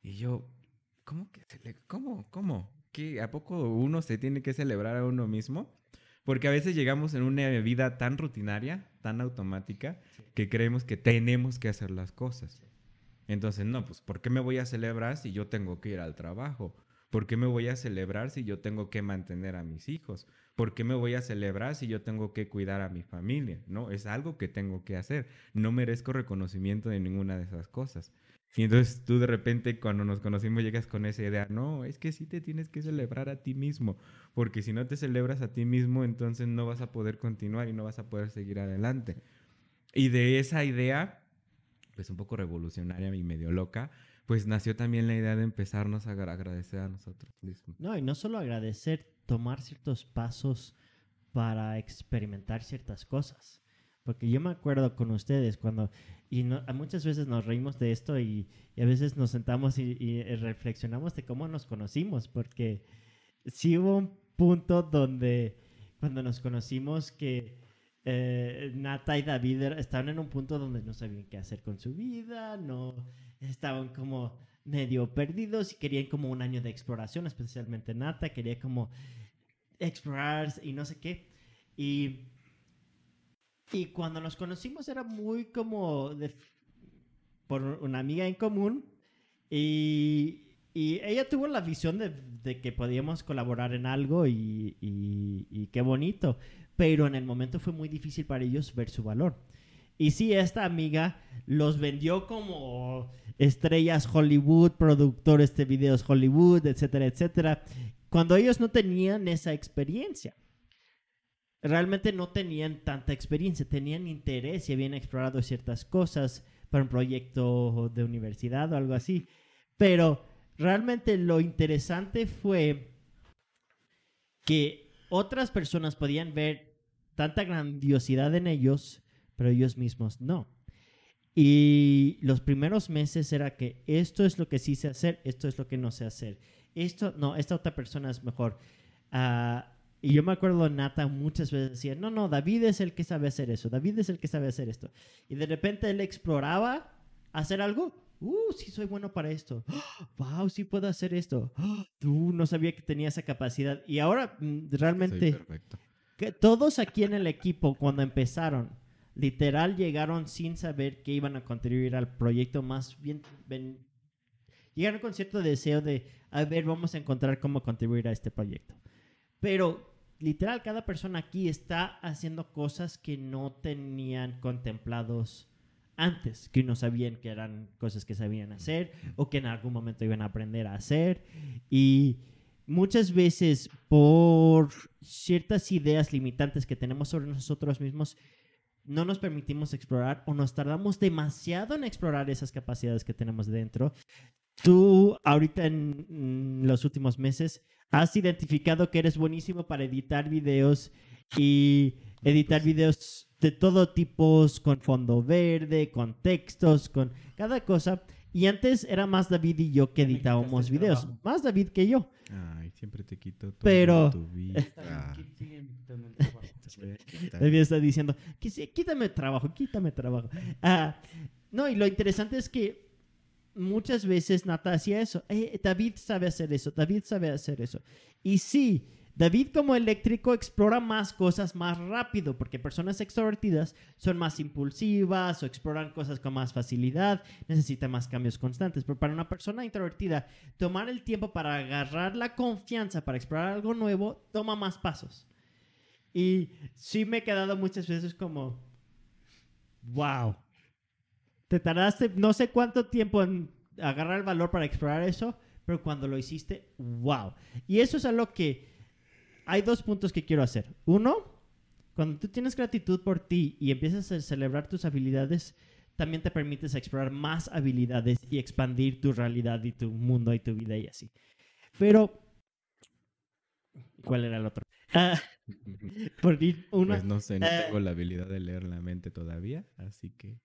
Y yo, ¿cómo que celebra? ¿Cómo? ¿Cómo? ¿Qué? ¿A poco uno se tiene que celebrar a uno mismo? Porque a veces llegamos en una vida tan rutinaria, tan automática, que creemos que tenemos que hacer las cosas. Entonces, no, pues ¿por qué me voy a celebrar si yo tengo que ir al trabajo? ¿Por qué me voy a celebrar si yo tengo que mantener a mis hijos? ¿Por qué me voy a celebrar si yo tengo que cuidar a mi familia? No, es algo que tengo que hacer. No merezco reconocimiento de ninguna de esas cosas. Y entonces tú de repente cuando nos conocimos llegas con esa idea, no, es que sí te tienes que celebrar a ti mismo, porque si no te celebras a ti mismo, entonces no vas a poder continuar y no vas a poder seguir adelante. Y de esa idea, pues un poco revolucionaria y medio loca, pues nació también la idea de empezarnos a agradecer a nosotros mismos. No, y no solo agradecer, tomar ciertos pasos para experimentar ciertas cosas. Porque yo me acuerdo con ustedes cuando, y muchas veces nos reímos de esto y, a veces nos sentamos y, reflexionamos de cómo nos conocimos, porque sí hubo un punto donde cuando nos conocimos que eh, Nata y David estaban en un punto donde no sabían qué hacer con su vida, no estaban como medio perdidos y querían como un año de exploración, especialmente Nata, quería como explorar y no sé qué. Y, y cuando nos conocimos era muy como por una amiga en común y, y ella tuvo la visión de, de, que podíamos colaborar en algo y, y, y qué bonito, pero en el momento fue muy difícil para ellos ver su valor. Y sí, esta amiga los vendió como estrellas Hollywood, productores de videos Hollywood, etcétera, etcétera, cuando ellos no tenían esa experiencia. Realmente no tenían tanta experiencia, tenían interés y habían explorado ciertas cosas para un proyecto de universidad o algo así. Pero realmente lo interesante fue que otras personas podían ver tanta grandiosidad en ellos, pero ellos mismos no. Y los primeros meses era que esto es lo que sí sé hacer, esto es lo que no sé hacer. Esto, no, esta otra persona es mejor. Ah, y yo me acuerdo, Nata muchas veces decía, no, no, David es el que sabe hacer eso, David es el que sabe hacer esto. Y de repente él exploraba hacer algo. Uh, sí soy bueno para esto. wow, sí puedo hacer esto. tú no sabía que tenía esa capacidad. Y ahora mm, realmente que todos aquí en el equipo cuando empezaron literal llegaron sin saber que iban a contribuir al proyecto, más bien llegaron con cierto deseo de, a ver, vamos a encontrar cómo contribuir a este proyecto. Pero literal, cada persona aquí está haciendo cosas que no tenían contemplados antes, que no sabían que eran cosas que sabían hacer o que en algún momento iban a aprender a hacer. Y muchas veces por ciertas ideas limitantes que tenemos sobre nosotros mismos, no nos permitimos explorar o nos tardamos demasiado en explorar esas capacidades que tenemos dentro. Tú ahorita en los últimos meses has identificado que eres buenísimo para editar videos y editar videos de todo tipo, con fondo verde, con textos, con cada cosa. Y antes era más David y yo que editábamos videos. Más David que yo. Ay, siempre te quito todo Pero... tu vida. David está diciendo, quítame trabajo, quítame trabajo. Ah, no, y lo interesante es que muchas veces Nata hacía eso. Eh, David sabe hacer eso, David sabe hacer eso. Y sí, David como eléctrico explora más cosas más rápido, porque personas extrovertidas son más impulsivas o exploran cosas con más facilidad, necesitan más cambios constantes. Pero para una persona introvertida, tomar el tiempo para agarrar la confianza para explorar algo nuevo toma más pasos. Y sí me he quedado muchas veces como, wow, te tardaste no sé cuánto tiempo en agarrar el valor para explorar eso, pero cuando lo hiciste, wow. Y eso es algo que hay dos puntos que quiero hacer. Uno, cuando tú tienes gratitud por ti y empiezas a celebrar tus habilidades, también te permites explorar más habilidades y expandir tu realidad y tu mundo y tu vida y así. Pero, ¿cuál era el otro? Por una, pues no sé, no ah, tengo la habilidad de leer la mente todavía, así que...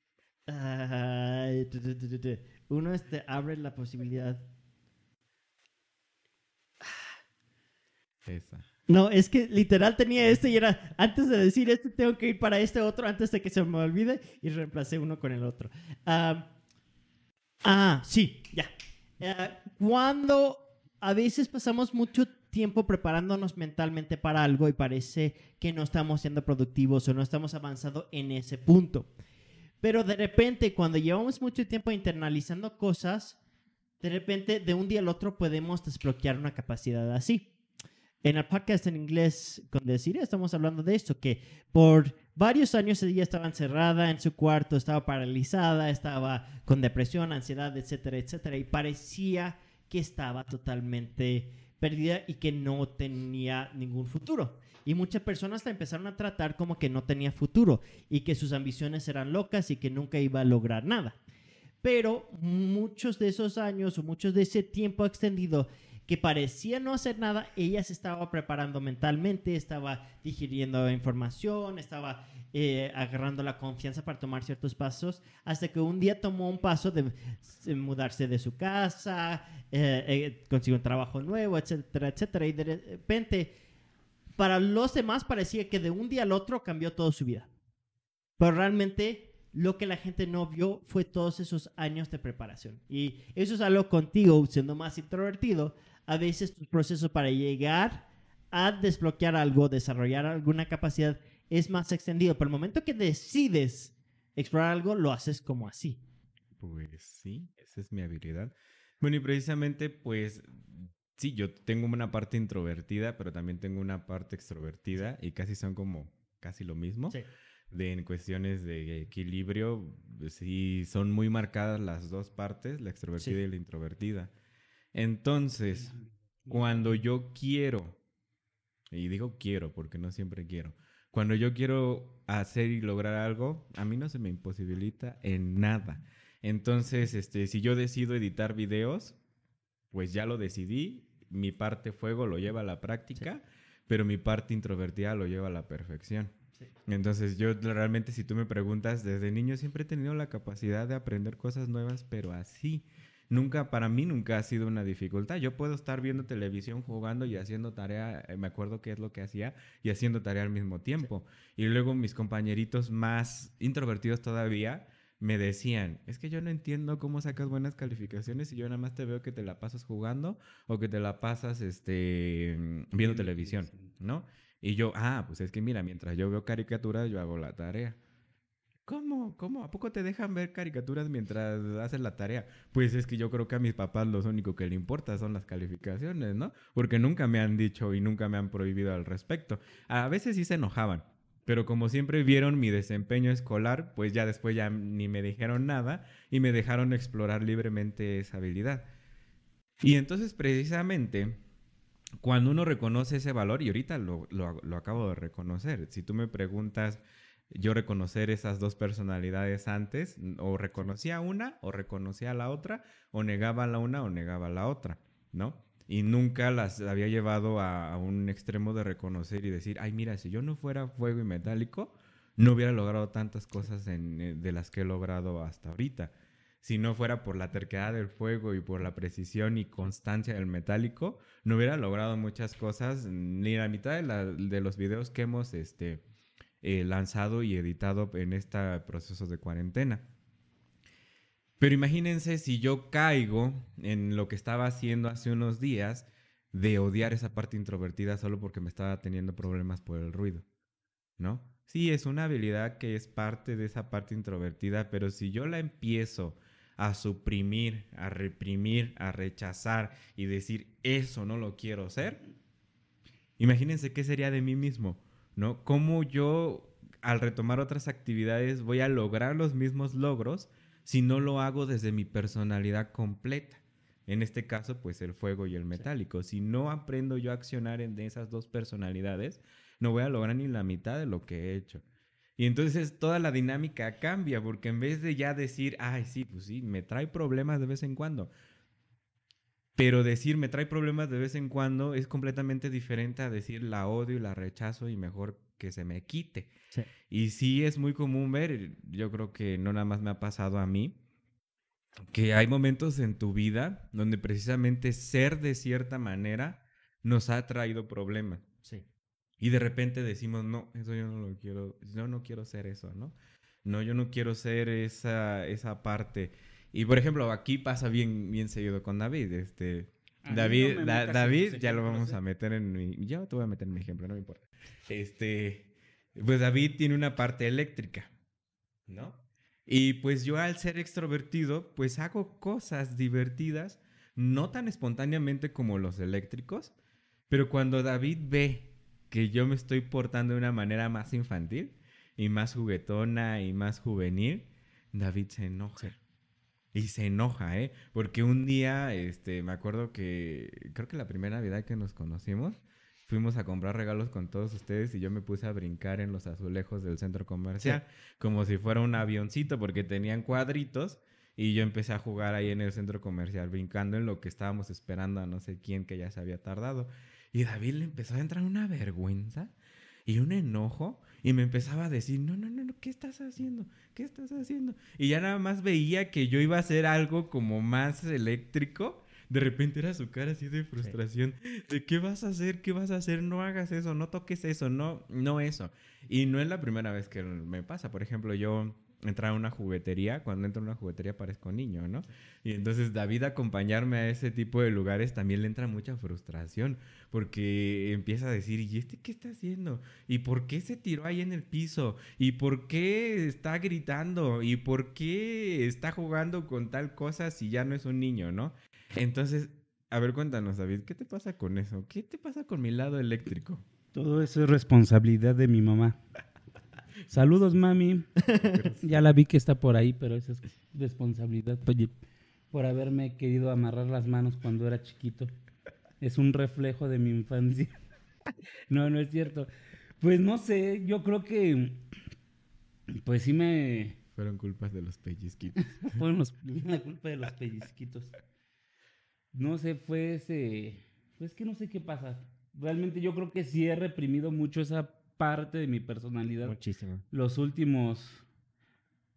uno este, abre la posibilidad. Esa. No, es que literal tenía este y era, antes de decir este, tengo que ir para este otro antes de que se me olvide y reemplacé uno con el otro. ah, sí, ya. Ah, cuando a veces pasamos mucho tiempo preparándonos mentalmente para algo y parece que no estamos siendo productivos o no estamos avanzando en ese punto. Pero de repente, cuando llevamos mucho tiempo internalizando cosas, de repente, de un día al otro podemos desbloquear una capacidad así. En el podcast en inglés con Desiree estamos hablando de esto, que por varios años ella estaba encerrada en su cuarto, estaba paralizada, estaba con depresión, ansiedad, etcétera, etcétera, y parecía que estaba totalmente perdida y que no tenía ningún futuro. Y muchas personas la empezaron a tratar como que no tenía futuro y que sus ambiciones eran locas y que nunca iba a lograr nada. Pero muchos de esos años o muchos de ese tiempo extendido que parecía no hacer nada, ella se estaba preparando mentalmente, estaba digiriendo información, estaba eh, agarrando la confianza para tomar ciertos pasos, hasta que un día tomó un paso de, mudarse de su casa, eh, eh, consiguió un trabajo nuevo, etcétera, etcétera, y de repente para los demás parecía que de un día al otro cambió toda su vida. Pero realmente lo que la gente no vio fue todos esos años de preparación. Y eso es algo contigo, siendo más introvertido. A veces tu proceso para llegar a desbloquear algo, desarrollar alguna capacidad, es más extendido. Pero el momento que decides explorar algo, lo haces como así. Pues sí, esa es mi habilidad. Bueno, y precisamente, pues sí, yo tengo una parte introvertida, pero también tengo una parte extrovertida y casi son como casi lo mismo. Sí. De, en cuestiones de equilibrio, sí, son muy marcadas las dos partes, la extrovertida y la introvertida. Entonces, cuando yo quiero, y digo quiero porque no siempre quiero, cuando yo quiero hacer y lograr algo, a mí no se me imposibilita en nada. Entonces, este, si yo decido editar videos, pues ya lo decidí mi parte fuego lo lleva a la práctica, pero mi parte introvertida lo lleva a la perfección. Entonces yo realmente si tú me preguntas, desde niño siempre he tenido la capacidad de aprender cosas nuevas, pero así. Nunca, para mí nunca ha sido una dificultad. Yo puedo estar viendo televisión, jugando y haciendo tarea, eh, me acuerdo qué es lo que hacía, y haciendo tarea al mismo tiempo. Y luego mis compañeritos más introvertidos todavía, me decían, es que yo no entiendo cómo sacas buenas calificaciones y yo nada más te veo que te la pasas jugando o que te la pasas este, viendo televisión, ¿no? Y yo, ah, pues es que mira, mientras yo veo caricaturas, yo hago la tarea. ¿Cómo? ¿Cómo? ¿A poco te dejan ver caricaturas mientras haces la tarea? Pues es que yo creo que a mis papás lo único que le importa son las calificaciones, ¿no? Porque nunca me han dicho y nunca me han prohibido al respecto. A veces sí se enojaban, pero como siempre vieron mi desempeño escolar, pues ya después ya ni me dijeron nada y me dejaron explorar libremente esa habilidad. Y entonces precisamente cuando uno reconoce ese valor, y ahorita lo, lo, acabo de reconocer, si tú me preguntas yo reconocer esas dos personalidades antes, o reconocía una o reconocía la otra, o negaba la una o negaba la otra, ¿no? y nunca las había llevado a, un extremo de reconocer y decir, ay, mira, si yo no fuera fuego y metálico, no hubiera logrado tantas cosas eh, de las que he logrado hasta ahorita. Si no fuera por la terquedad del fuego y por la precisión y constancia del metálico, no hubiera logrado muchas cosas, ni la mitad de, los videos que hemos este, eh, lanzado y editado en este proceso de cuarentena. Pero imagínense si yo caigo en lo que estaba haciendo hace unos días de odiar esa parte introvertida solo porque me estaba teniendo problemas por el ruido, ¿no? Sí, es una habilidad que es parte de esa parte introvertida, pero si yo la empiezo a suprimir, a reprimir, a rechazar y decir, eso no lo quiero ser, imagínense qué sería de mí mismo, ¿no? Cómo yo, al retomar otras actividades, voy a lograr los mismos logros si no lo hago desde mi personalidad completa. En este caso, pues el fuego y el metálico. Si no aprendo yo a accionar en esas dos personalidades, no voy a lograr ni la mitad de lo que he hecho. Y entonces toda la dinámica cambia, porque en vez de ya decir, ay, sí, pues sí, me trae problemas de vez en cuando. Pero decir me trae problemas de vez en cuando es completamente diferente a decir la odio y la rechazo y mejor que se me quite. Y sí es muy común ver, yo creo que no nada más me ha pasado a mí, que hay momentos en tu vida donde precisamente ser de cierta manera nos ha traído problemas. Sí. Y de repente decimos, no, eso yo no lo quiero, yo no quiero ser eso, ¿no? No, yo no quiero ser esa, esa parte. Y por ejemplo, aquí pasa bien, bien seguido con David. Este, David, David, ya lo vamos a meter en mi, yo te voy a meter en mi ejemplo, no me importa. Este, pues David tiene una parte eléctrica, ¿no? Y pues yo al ser extrovertido, pues hago cosas divertidas, no tan espontáneamente como los eléctricos, Pero cuando David ve que yo me estoy portando de una manera más infantil y más juguetona y más juvenil, David se enoja. Y se enoja, ¿eh? Porque un día, este, me acuerdo que, creo que la primera Navidad que nos conocimos, fuimos a comprar regalos con todos ustedes y yo me puse a brincar en los azulejos del centro comercial, como si fuera un avioncito, porque tenían cuadritos. Y yo empecé a jugar ahí en el centro comercial, brincando en lo que estábamos esperando a no sé quién que ya se había tardado. Y David le empezó a entrar una vergüenza y un enojo y me empezaba a decir, no, no, no, no, ¿qué estás haciendo? ¿Qué estás haciendo? Y ya nada más veía que yo iba a hacer algo como más eléctrico. De repente era su cara así de frustración. De qué vas a hacer, qué vas a hacer, no hagas eso, no toques eso, no, no eso. Y no es la primera vez que me pasa. Por ejemplo, yo entrar a una juguetería, cuando entro a una juguetería parezco niño, ¿no? Y entonces David acompañarme a ese tipo de lugares también le entra mucha frustración, porque empieza a decir, ¿y este qué está haciendo? ¿Y por qué se tiró ahí en el piso? ¿Y por qué está gritando? ¿Y por qué está jugando con tal cosa si ya no es un niño, ¿no? Entonces, a ver, cuéntanos, David, ¿qué te pasa con eso? ¿Qué te pasa con mi lado eléctrico? Todo eso es responsabilidad de mi mamá. Saludos, mami. ya la vi que está por ahí, pero esa es responsabilidad por haberme querido amarrar las manos cuando era chiquito. Es un reflejo de mi infancia. no, no es cierto. Pues no sé, yo creo que pues sí me fueron culpas de los pellizquitos. Fueron la culpa de los pellizquitos. No sé, fue ese pues que no sé qué pasa. Realmente yo creo que sí he reprimido mucho esa parte de mi personalidad. Muchísimo. Los últimos,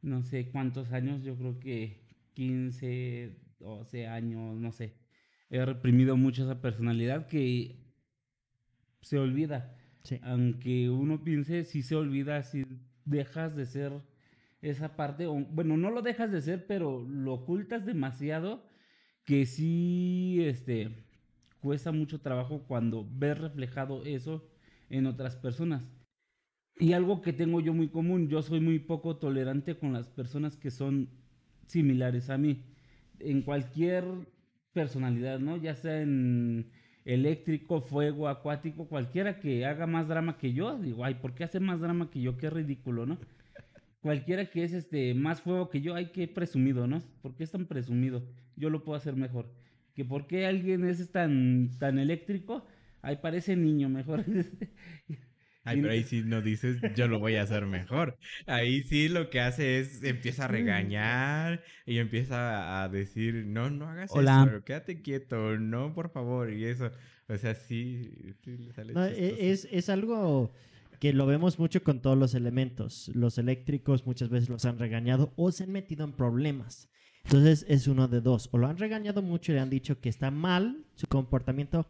no sé cuántos años, yo creo que 15, 12 años, no sé. He reprimido mucho esa personalidad que se olvida. Aunque uno piense, si se olvida, si dejas de ser esa parte, o, bueno, no lo dejas de ser, pero lo ocultas demasiado que sí, este, cuesta mucho trabajo cuando ves reflejado eso en otras personas. Y algo que tengo yo muy común, yo soy muy poco tolerante con las personas que son similares a mí. En cualquier personalidad, ¿no? Ya sea en eléctrico, fuego, acuático, cualquiera que haga más drama que yo, digo, ay, ¿por qué hace más drama que yo? Qué ridículo, ¿no? Cualquiera que es este más fuego que yo, ay, qué presumido, ¿no? ¿Por qué es tan presumido? Yo lo puedo hacer mejor. Que por qué alguien es tan, tan eléctrico, Ay, parece niño, mejor. Ay, pero ahí sí no dices, yo lo voy a hacer mejor. Ahí sí lo que hace es, empieza a regañar y empieza a decir, no, no hagas eso, quédate quieto, no, por favor, y eso. O sea, sí, e, es, es algo que lo vemos mucho con todos los elementos. Los eléctricos muchas veces los han regañado o se han metido en problemas. Entonces es uno de dos. O lo han regañado mucho y le han dicho que está mal su comportamiento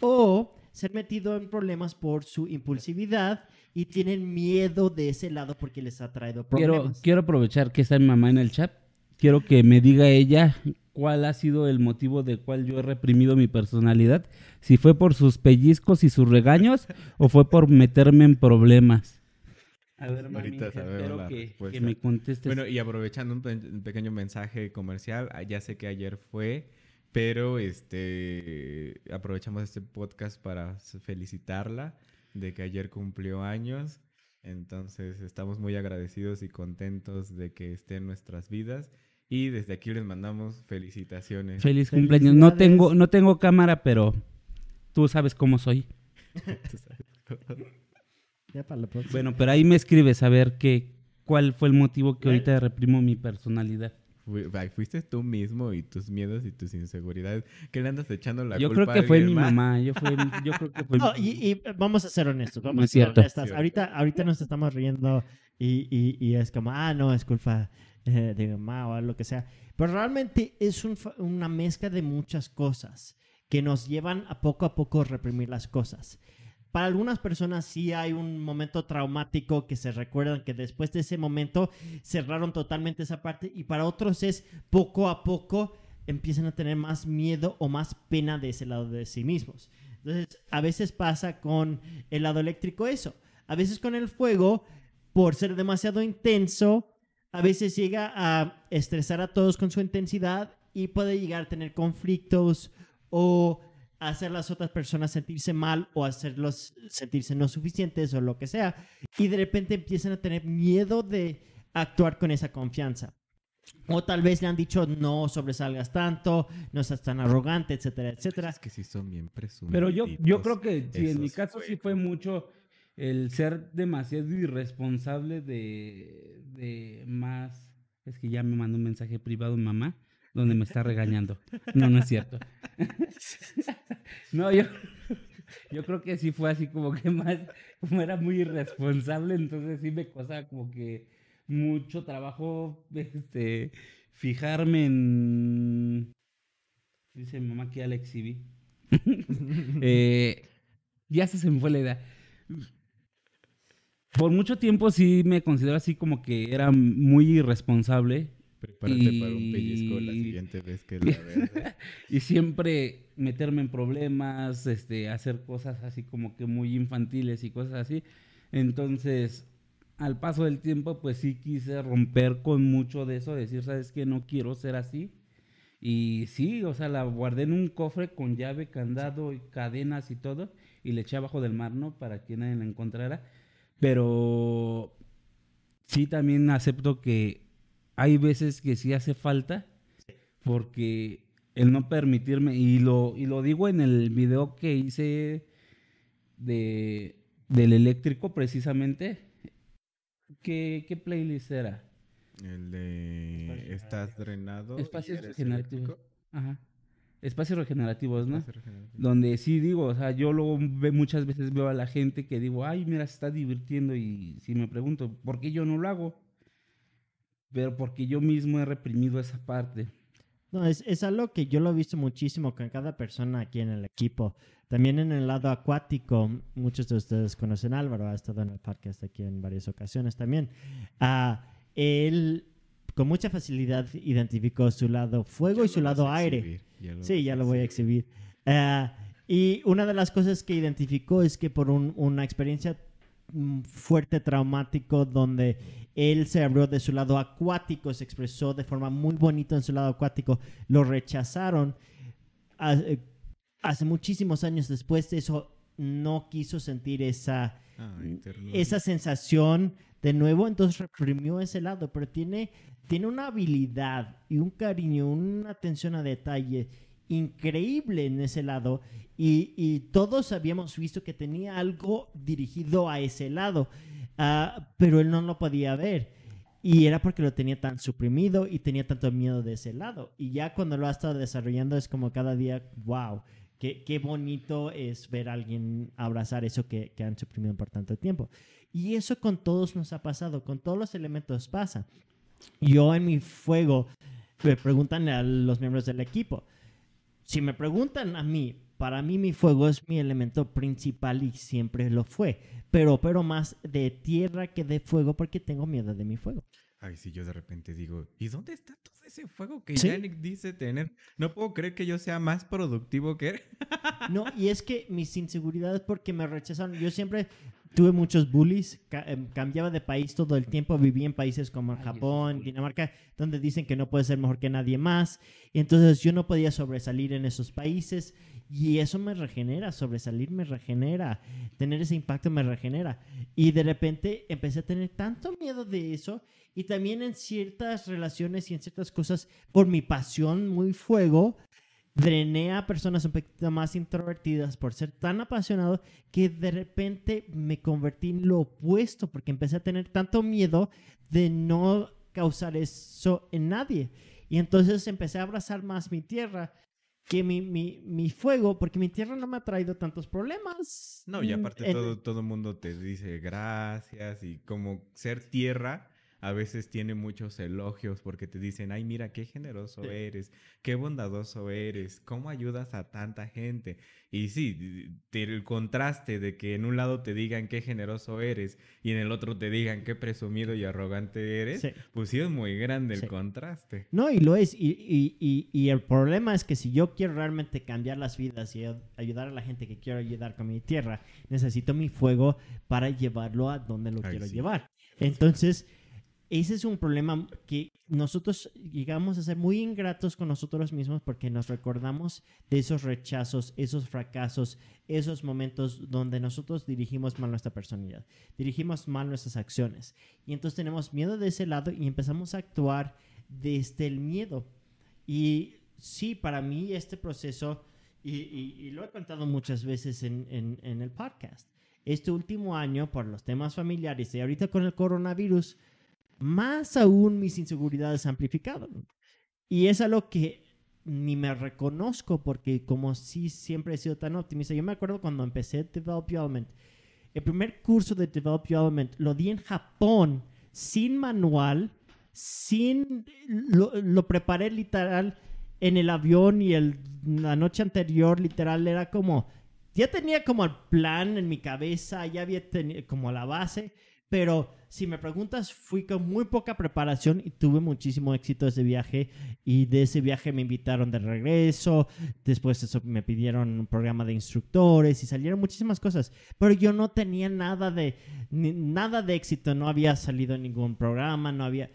o ser metido en problemas por su impulsividad y tienen miedo de ese lado porque les ha traído problemas. Quiero, quiero aprovechar que está mi mamá en el chat. Quiero que me diga ella cuál ha sido el motivo de cual yo he reprimido mi personalidad. Si fue por sus pellizcos y sus regaños o fue por meterme en problemas. A ver, mami, espero que, que, me contestes. Bueno, y aprovechando un pequeño mensaje comercial, ya sé que ayer fue pero este aprovechamos este podcast para felicitarla de que ayer cumplió años. Entonces estamos muy agradecidos y contentos de que esté en nuestras vidas. Y desde aquí les mandamos felicitaciones. Feliz cumpleaños. No tengo, no tengo cámara, pero tú sabes cómo soy. bueno, pero ahí me escribes a ver qué, cuál fue el motivo que ahorita reprimo mi personalidad fuiste tú mismo y tus miedos y tus inseguridades. ¿Qué le andas echando la yo culpa creo que fue mi mamá. Yo, yo creo que fue no, y, vamos a ser honestos. Vamos es cierto. Ahorita, ahorita nos estamos riendo y, y, es como, ah, no, es culpa eh, de mamá o lo que sea. Pero realmente es un, una mezcla de muchas cosas que nos llevan a poco a poco reprimir las cosas. Para algunas personas sí hay un momento traumático que se recuerdan que después de ese momento cerraron totalmente esa parte y para otros es poco a poco empiezan a tener más miedo o más pena de ese lado de sí mismos. Entonces, a veces pasa con el lado eléctrico eso. A veces con el fuego, por ser demasiado intenso, a veces llega a estresar a todos con su intensidad y puede llegar a tener conflictos o hacer las otras personas sentirse mal o hacerlos sentirse no suficientes o lo que sea. Y de repente empiezan a tener miedo de actuar con esa confianza. O tal vez le han dicho no sobresalgas tanto, no seas tan arrogante, etcétera, etcétera. Es que sí son bien presumidos. Pero yo, yo creo que sí, en mi caso sí fue mucho el ser demasiado irresponsable de, de más. Es que ya me mandó un mensaje privado mi mamá donde me está regañando. No, no es cierto. no, yo, yo creo que sí fue así como que más, como era muy irresponsable, entonces sí me costaba como que mucho trabajo este, fijarme en... Dice mi mamá que ya la exhibí. Eh, ya se, se me fue la idea. Por mucho tiempo sí me considero así como que era muy irresponsable Prepárate para un pellizco la y- siguiente vez que la veas. y siempre meterme en problemas, este, hacer cosas así como que muy infantiles y cosas así. Entonces, al paso del tiempo, pues sí quise romper con mucho de eso, decir, sabes que no quiero ser así. Y sí, o sea, la guardé en un cofre con llave, candado y cadenas y todo, y le eché abajo del mar, ¿no? Para que nadie la encontrara. Pero sí también acepto que hay veces que sí hace falta, porque el no permitirme, y lo, y lo digo en el video que hice de, del eléctrico precisamente, ¿qué, qué playlist era? El de estás drenado. Espacios regenerativos. Ajá. Espacios regenerativos, ¿no? Espacio regenerativo. Donde sí digo, o sea, yo luego ve, muchas veces veo a la gente que digo, ay, mira, se está divirtiendo y si me pregunto, ¿por qué yo no lo hago? Pero porque yo mismo he reprimido esa parte. No, es, es algo que yo lo he visto muchísimo con cada persona aquí en el equipo. También en el lado acuático, muchos de ustedes conocen a Álvaro, ha estado en el podcast aquí en varias ocasiones también. Ah, él con mucha facilidad identificó su lado fuego Ya y su lado aire. exhibir, ya Sí, ya lo voy a exhibir. Ah, y una de las cosas que identificó es que por un- una experiencia fuerte traumático donde él se abrió de su lado acuático, se expresó de forma muy bonita en su lado acuático, lo rechazaron. Ah, eh, Hace muchísimos años después de eso no quiso sentir esa, esa sensación de nuevo, entonces reprimió ese lado, pero tiene, tiene una habilidad y un cariño, una atención a detalle increíble en ese lado y, y todos habíamos visto que tenía algo dirigido a ese lado, ah, pero él no lo podía ver. Y era porque lo tenía tan suprimido y tenía tanto miedo de ese lado. Y ya cuando lo ha estado desarrollando es como cada día, wow, qué, qué bonito es ver a alguien abrazar eso que, que han suprimido por tanto tiempo. Y eso con todos nos ha pasado, con todos los elementos pasa. Yo en mi fuego, me preguntan a los miembros del equipo, si me preguntan a mí, para mí mi fuego es mi elemento principal y siempre lo fue, pero pero más de tierra que de fuego porque tengo miedo de mi fuego. Ay, si yo de repente digo, ¿y dónde está todo ese fuego que Sí. Yannick dice tener? No puedo creer que yo sea más productivo que él. No, y es que mis inseguridades porque me rechazaron. Yo siempre tuve muchos bullies, em, cambiaba de país todo el tiempo, viví en países como Japón. Dinamarca, donde dicen que no puedes ser mejor que nadie más. Y entonces yo no podía sobresalir en esos países y eso me regenera, sobresalir me regenera, tener ese impacto me regenera. Y de repente empecé a tener tanto miedo de eso y también en ciertas relaciones y en ciertas cosas por mi pasión muy fuego drené a personas un poquito más introvertidas por ser tan apasionado que de repente me convertí en lo opuesto porque empecé a tener tanto miedo de no causar eso en nadie. Y entonces empecé a abrazar más mi tierra que mi, mi, mi fuego, porque mi tierra no me ha traído tantos problemas. No, y Mm, aparte en- todo, todo mundo te dice gracias y como ser tierra a veces tiene muchos elogios porque te dicen, ay, mira, qué generoso Sí. eres, qué bondadoso eres, cómo ayudas a tanta gente. Y sí, el contraste de que en un lado te digan qué generoso eres y en el otro te digan qué presumido y arrogante eres, Sí. pues sí es muy grande el contraste. No, y lo es. Y, y- y- y el problema es que si yo quiero realmente cambiar las vidas y ay- ayudar a la gente que quiero ayudar con mi tierra, necesito mi fuego para llevarlo a donde lo Ay, quiero llevar. Entonces, ese es un problema que nosotros llegamos a ser muy ingratos con nosotros mismos porque nos recordamos de esos rechazos, esos fracasos, esos momentos donde nosotros dirigimos mal nuestra personalidad, dirigimos mal nuestras acciones. Y entonces tenemos miedo de ese lado y empezamos a actuar desde el miedo. Y sí, para mí este proceso, y, lo he contado muchas veces en, en el podcast, este último año por los temas familiares y ahorita con el coronavirus, más aún mis inseguridades amplificadas. Y es algo que ni me reconozco porque como sí siempre he sido tan optimista. Yo me acuerdo cuando empecé Develop Element, el primer curso de Develop Element lo di en Japón, sin manual, sin... Lo, lo preparé literal en el avión y el, la noche anterior literal era como... Ya tenía como el plan en mi cabeza, ya había tenido como la base, pero si me preguntas, fui con muy poca preparación y tuve muchísimo éxito ese viaje. Y de ese viaje me invitaron de regreso. Después eso me pidieron un programa de instructores y salieron muchísimas cosas. Pero yo no tenía nada de, nada de éxito. No había salido ningún programa, no había...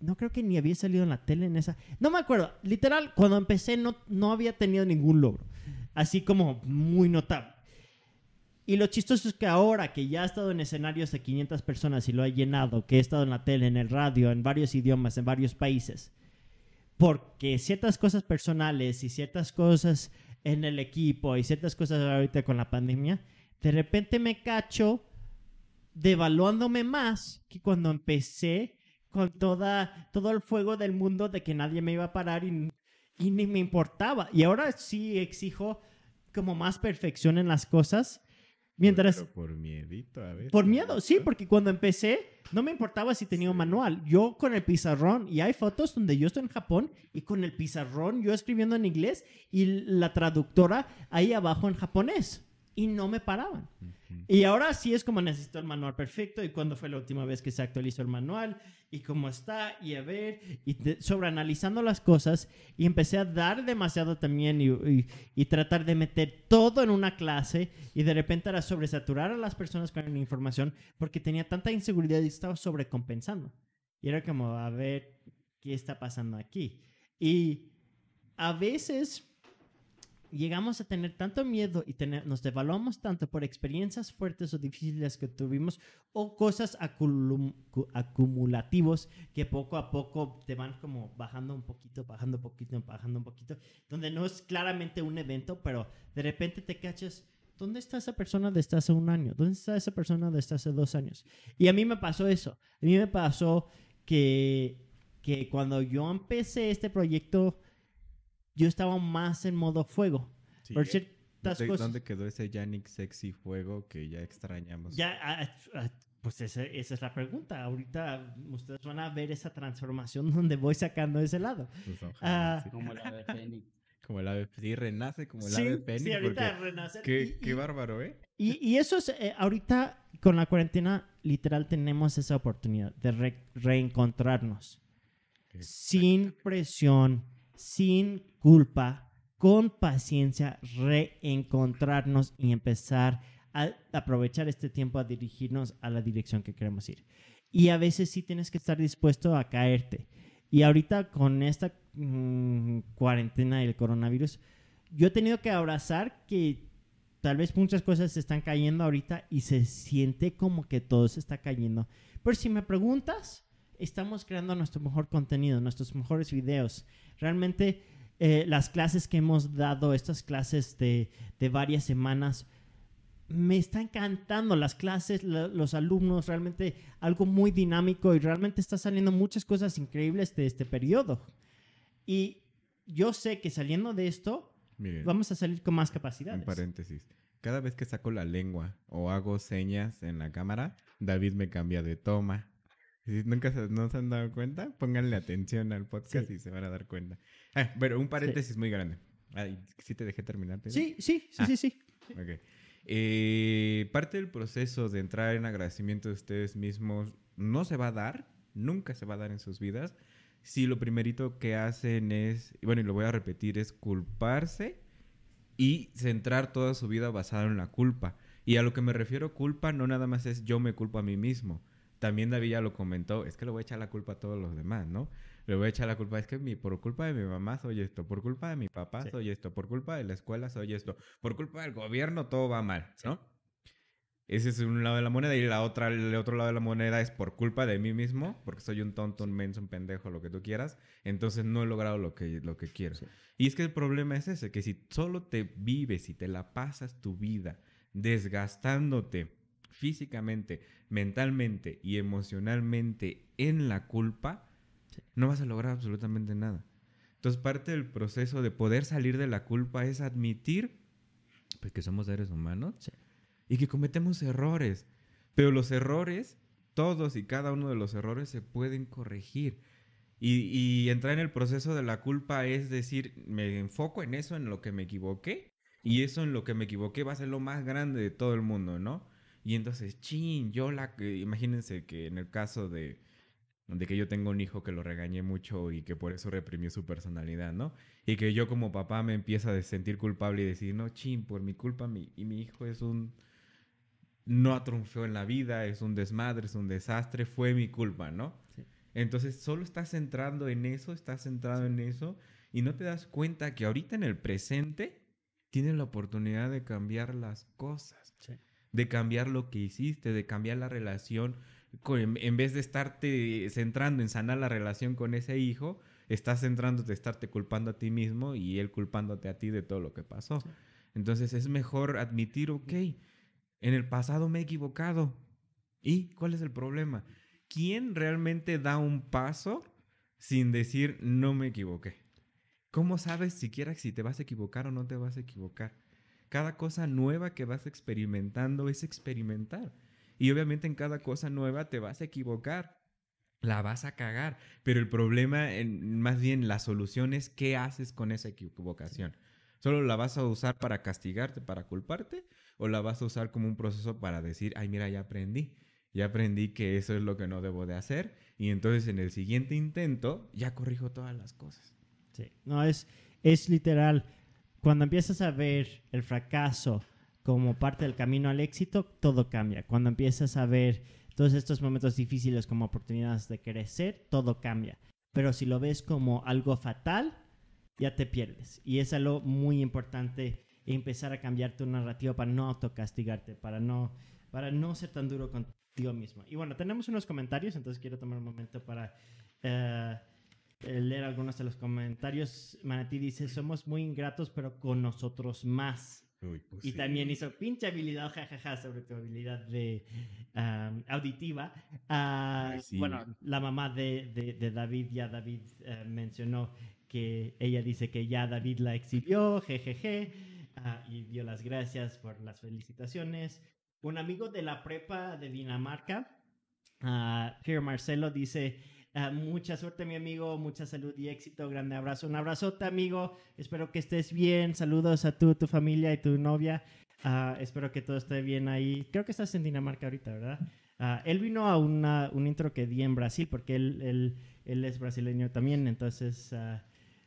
no creo que ni había salido en la tele en esa... No me acuerdo. Literal, cuando empecé no, no había tenido ningún logro. Así como muy notable. Y lo chistoso es que ahora que ya he estado en escenarios de 500 personas y lo he llenado, que he estado en la tele, en el radio, en varios idiomas, en varios países, porque ciertas cosas personales y ciertas cosas en el equipo y ciertas cosas ahorita con la pandemia, de repente me cacho devaluándome más que cuando empecé con toda, todo el fuego del mundo de que nadie me iba a parar y, y ni me importaba. Y ahora sí exijo como más perfección en las cosas Mientras... por miedito a veces. Por miedo, sí, porque cuando empecé no me importaba si tenía un manual. Yo con el pizarrón, y hay fotos donde yo estoy en Japón y con el pizarrón yo escribiendo en inglés y la traductora ahí abajo en japonés. Y no me paraban. Y ahora sí es como necesito el manual perfecto y cuándo fue la última vez que se actualizó el manual y cómo está y a ver y sobreanalizando las cosas y empecé a dar demasiado también y, y, tratar de meter todo en una clase y de repente era sobresaturar a las personas con información porque tenía tanta inseguridad y estaba sobrecompensando. Y era como, a ver, ¿qué está pasando aquí? Y a veces llegamos a tener tanto miedo y tener, nos devaluamos tanto por experiencias fuertes o difíciles que tuvimos o cosas acumulativos que poco a poco te van como bajando un poquito, bajando un poquito, bajando un poquito, donde no es claramente un evento, pero de repente te cachas. ¿Dónde está esa persona desde hace un año? ¿Dónde está esa persona desde hace dos años? Y a mí me pasó eso. A mí me pasó que, que cuando yo empecé este proyecto, yo estaba más en modo fuego. Por ciertas ¿Dónde, cosas. ¿Dónde quedó ese Yannick sexy fuego que ya extrañamos? Ya, ah, ah, pues esa, es la pregunta. Ahorita ustedes van a ver esa transformación donde voy sacando ese lado. Pues ah, como la de Fénix. Como la de sí, renace como la de Fénix. Sí, ahorita renace. Qué, qué bárbaro, ¿eh? Y, y eso es, eh, ahorita con la cuarentena, literal, tenemos esa oportunidad de reencontrarnos. Sin presión, sin culpa, con paciencia, reencontrarnos y empezar a aprovechar este tiempo a dirigirnos a la dirección que queremos ir. Y a veces sí tienes que estar dispuesto a caerte. Y ahorita con esta mm, cuarentena y el coronavirus, yo he tenido que abrazar que tal vez muchas cosas se están cayendo ahorita y se siente como que todo se está cayendo. Pero si me preguntas, estamos creando nuestro mejor contenido, nuestros mejores videos. Realmente eh, las clases que hemos dado, estas clases de, de, varias semanas, me está encantando las clases, los alumnos, realmente algo muy dinámico y realmente está saliendo muchas cosas increíbles de este periodo. Y yo sé que saliendo de esto, vamos a salir con más capacidad. En paréntesis, cada vez que saco la lengua o hago señas en la cámara, David me cambia de toma. Si nunca se, no se han dado cuenta, pónganle atención al podcast y se van a dar cuenta. Ah, pero un paréntesis muy grande. ¿Sí te dejé terminar? Sí, sí, sí, sí, sí. Ok. Eh, parte del proceso de entrar en agradecimiento de ustedes mismos no se va a dar, nunca se va a dar en sus vidas, si lo primerito que hacen es, bueno, y lo voy a repetir, es culparse y centrar toda su vida basada en la culpa. Y a lo que me refiero culpa no nada más es yo me culpo a mí mismo, también David ya lo comentó, es que le voy a echar la culpa a todos los demás, ¿no? Le voy a echar la culpa, es que mi, por culpa de mi mamá soy esto, por culpa de mi papá Sí. soy esto, por culpa de la escuela soy esto, por culpa del gobierno todo va mal, ¿no? Ese es un lado de la moneda y la otra, el otro lado de la moneda es por culpa de mí mismo, porque soy un tonto, un menso, un pendejo, lo que tú quieras, entonces no he logrado lo que, lo que quiero. Sí. Y es que el problema es ese, que si solo te vives y te la pasas tu vida desgastándote físicamente, mentalmente y emocionalmente en la culpa, Sí. no vas a lograr absolutamente nada. Entonces parte del proceso de poder salir de la culpa es admitir pues, que somos seres humanos Sí. y que cometemos errores. Pero los errores, todos y cada uno de los errores se pueden corregir. Y, y entrar en el proceso de la culpa es decir, me enfoco en eso, en lo que me equivoqué, y eso en lo que me equivoqué va a ser lo más grande de todo el mundo, ¿no? Y entonces, chin, yo la... Imagínense que en el caso de, de que yo tengo un hijo que lo regañé mucho y que por eso reprimió su personalidad, ¿no? Y que yo como papá me empieza a sentir culpable y decir, no, chin, por mi culpa mi, y mi hijo es un... No triunfó en la vida, es un desmadre, es un desastre, fue mi culpa, ¿no? Sí. Entonces solo estás centrando en eso, estás centrado en eso y no te das cuenta que ahorita en el presente tienes la oportunidad de cambiar las cosas, Sí. De cambiar lo que hiciste, de cambiar la relación. con- en, vez de estarte centrando en sanar la relación con ese hijo, estás centrándote en estarte culpando a ti mismo y él culpándote a ti de todo lo que pasó. Sí. Entonces es mejor admitir, ok, en el pasado me he equivocado. ¿Y cuál es el problema? ¿Quién realmente da un paso sin decir no me equivoqué? ¿Cómo sabes siquiera si te vas a equivocar o no te vas a equivocar? Cada cosa nueva que vas experimentando es experimentar. Y obviamente en cada cosa nueva te vas a equivocar. La vas a cagar. Pero el problema, en- más bien la solución es qué haces con esa equivocación. ¿Solo la vas a usar para castigarte, para culparte? ¿O la vas a usar como un proceso para decir, ay, mira, ya aprendí? Ya aprendí que eso es lo que no debo de hacer. Y entonces en el siguiente intento ya corrijo todas las cosas. Sí. No, es, es literal. Cuando empiezas a ver el fracaso como parte del camino al éxito, todo cambia. Cuando empiezas a ver todos estos momentos difíciles como oportunidades de crecer, todo cambia. Pero si lo ves como algo fatal, ya te pierdes. Y es algo muy importante empezar a cambiar tu narrativa para no autocastigarte, para no, para no ser tan duro contigo mismo. Y bueno, tenemos unos comentarios, entonces quiero tomar un momento para eh, leer algunos de los comentarios. Manatí dice, somos muy ingratos, pero con nosotros más. pues y también hizo pinche habilidad, jajaja, sobre tu habilidad de am, auditiva. Ah, Ay, sí. Bueno, la mamá de, de- de David, ya David eh, mencionó que ella dice que ya David la exhibió, jejeje, ah, y dio las gracias por las felicitaciones. Un amigo de la prepa de Dinamarca, ah, Pierre Marcelo, dice... Ah, mucha suerte, mi amigo. Mucha salud y éxito. Grande abrazo. Un abrazote, amigo. Espero que estés bien. Saludos a tú, tu familia y tu novia. Ah, espero que todo esté bien ahí. Creo que estás en Dinamarca ahorita, ¿verdad? Ah, él vino a una, un intro que di en Brasil porque él, él, es brasileño también. Entonces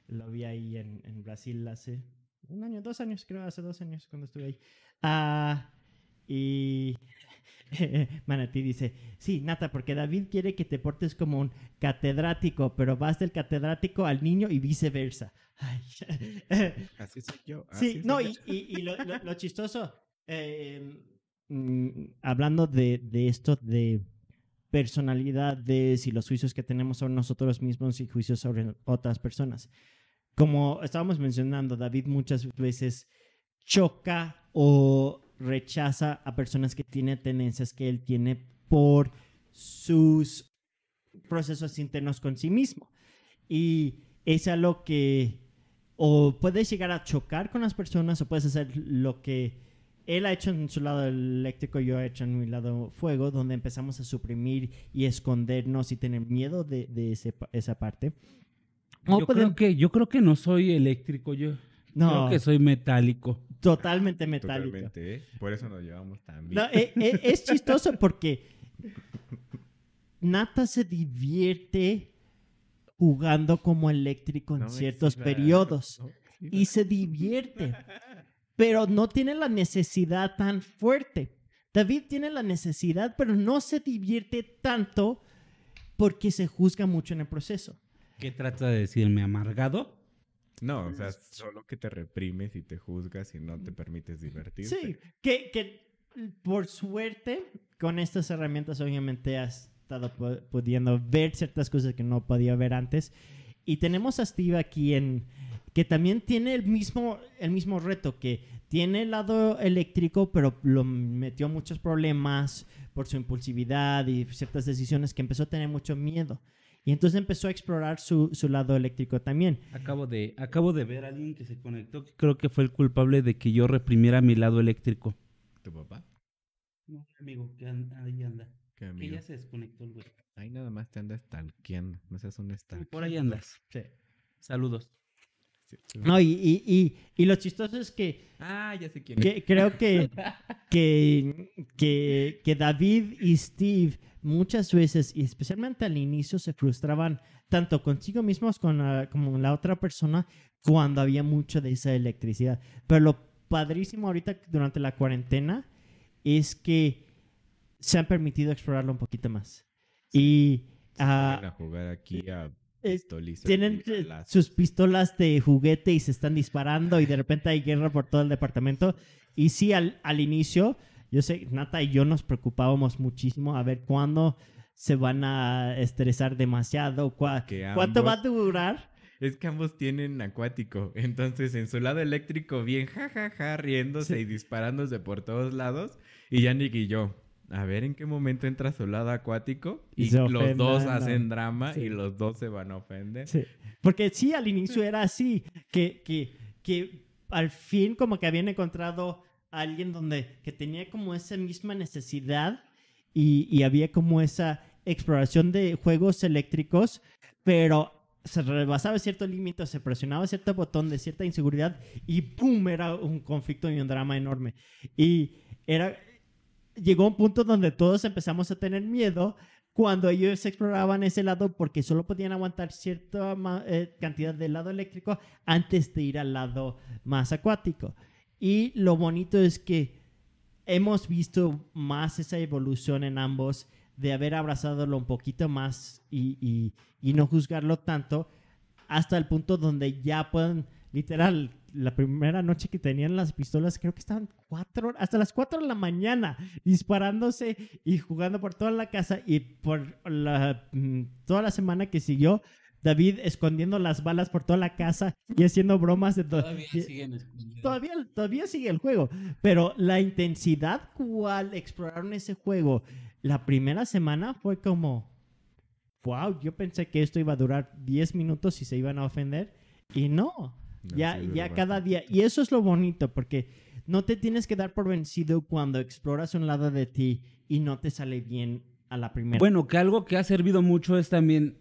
lo vi ahí en, en Brasil hace un año, dos años, creo, hace dos años cuando estuve ahí. Ah, y Manatí dice, sí, Nata, porque David quiere que te portes como un catedrático, pero vas del catedrático al niño y viceversa. Ay. Así soy yo. sí, no, y, yo. y- y lo, lo- lo chistoso, eh, mm, hablando de, de esto de personalidades y los juicios que tenemos sobre nosotros mismos y juicios sobre otras personas. Como estábamos mencionando, David muchas veces choca o rechaza a personas que tienen tendencias que él tiene por sus procesos internos con sí mismo. Y es algo que o puedes llegar a chocar con las personas o puedes hacer lo que él ha hecho en su lado eléctrico, yo he hecho en mi lado fuego, donde empezamos a suprimir y escondernos y tener miedo de, de ese esa parte. O Yo pueden- creo, que, yo creo que no soy eléctrico, yo no, creo que soy metálico. totalmente metálico. Totalmente, ¿eh? Por eso nos llevamos tan bien. No, eh, eh, es chistoso porque Nata se divierte jugando como eléctrico en No ciertos periodos no y se divierte, pero no tiene la necesidad tan fuerte. David tiene la necesidad, pero no se divierte tanto porque se juzga mucho en el proceso. ¿Qué trata de decirme? ¿Amargado? No, o sea, solo que te reprimes y te juzgas y no te permites divertirte. Sí, que, que por suerte con estas herramientas obviamente has estado pu- pudiendo ver ciertas cosas que no podía ver antes. Y tenemos a Steve aquí en que también tiene el mismo, el mismo reto, que tiene el lado eléctrico, pero lo metió muchos problemas por su impulsividad y ciertas decisiones que empezó a tener mucho miedo. Y entonces empezó a explorar su, su lado eléctrico también. Acabo de, acabo de ver a alguien que se conectó que creo que fue el culpable de que yo reprimiera mi lado eléctrico. ¿Tu papá? No, amigo, que ahí anda. ¿Qué Que amigo? ya se desconectó el güey. Ahí nada más te andas stalkeando. No seas un stalker. Por ahí andas. Saludos. Sí, sí. No, y, y, y, y lo chistoso es que Ah, ya sé quién es. Que- creo que, que, que, que David y Steve muchas veces, y especialmente al inicio, se frustraban tanto consigo mismos con la- como con la otra persona cuando había mucho de esa electricidad. Pero lo padrísimo ahorita durante la cuarentena es que se han permitido explorarlo un poquito más. Y ah, Van a jugar aquí a pistolizas tienen eh, sus pistolas de juguete y se están disparando y de repente hay guerra por todo el departamento. Y sí, al, al inicio, yo sé, Nata y yo nos preocupábamos muchísimo a ver cuándo se van a estresar demasiado, cua- cuánto va a durar. Es que ambos tienen acuático. Entonces, en su lado eléctrico, bien jajaja, riéndose Sí. y disparándose por todos lados. Y Yannick y yo, a ver en qué momento entra su lado acuático. Y los dos hacen drama Sí. y los dos se van a ofender. Sí. Porque sí, al inicio era así, que, que, que al fin como que habían encontrado alguien donde que tenía como esa misma necesidad y, y había como esa exploración de juegos eléctricos, pero se rebasaba cierto límite, se presionaba cierto botón de cierta inseguridad y ¡pum! Era un conflicto y un drama enorme. Y era... Llegó un punto donde todos empezamos a tener miedo cuando ellos exploraban ese lado porque solo podían aguantar cierta eh, cantidad de lado eléctrico antes de ir al lado más acuático. Y lo bonito es que hemos visto más esa evolución en ambos de haber abrazadolo un poquito más y, y- no juzgarlo tanto hasta el punto donde ya pueden, literal, la primera noche que tenían las pistolas, creo que estaban cuatro, hasta las cuatro de la mañana, disparándose y jugando por toda la casa y por mm, toda la semana que siguió, David escondiendo las balas por toda la casa y haciendo bromas de todo. Todavía siguen. Todavía, todavía sigue el juego, pero la intensidad cual exploraron ese juego la primera semana fue como, wow, yo pensé que esto iba a durar 10 minutos y se iban a ofender y no, No, ya, sí ya cada día, y eso es lo bonito porque no te tienes que dar por vencido cuando exploras un lado de ti y no te sale bien a la primera. Bueno, que algo que ha servido mucho es también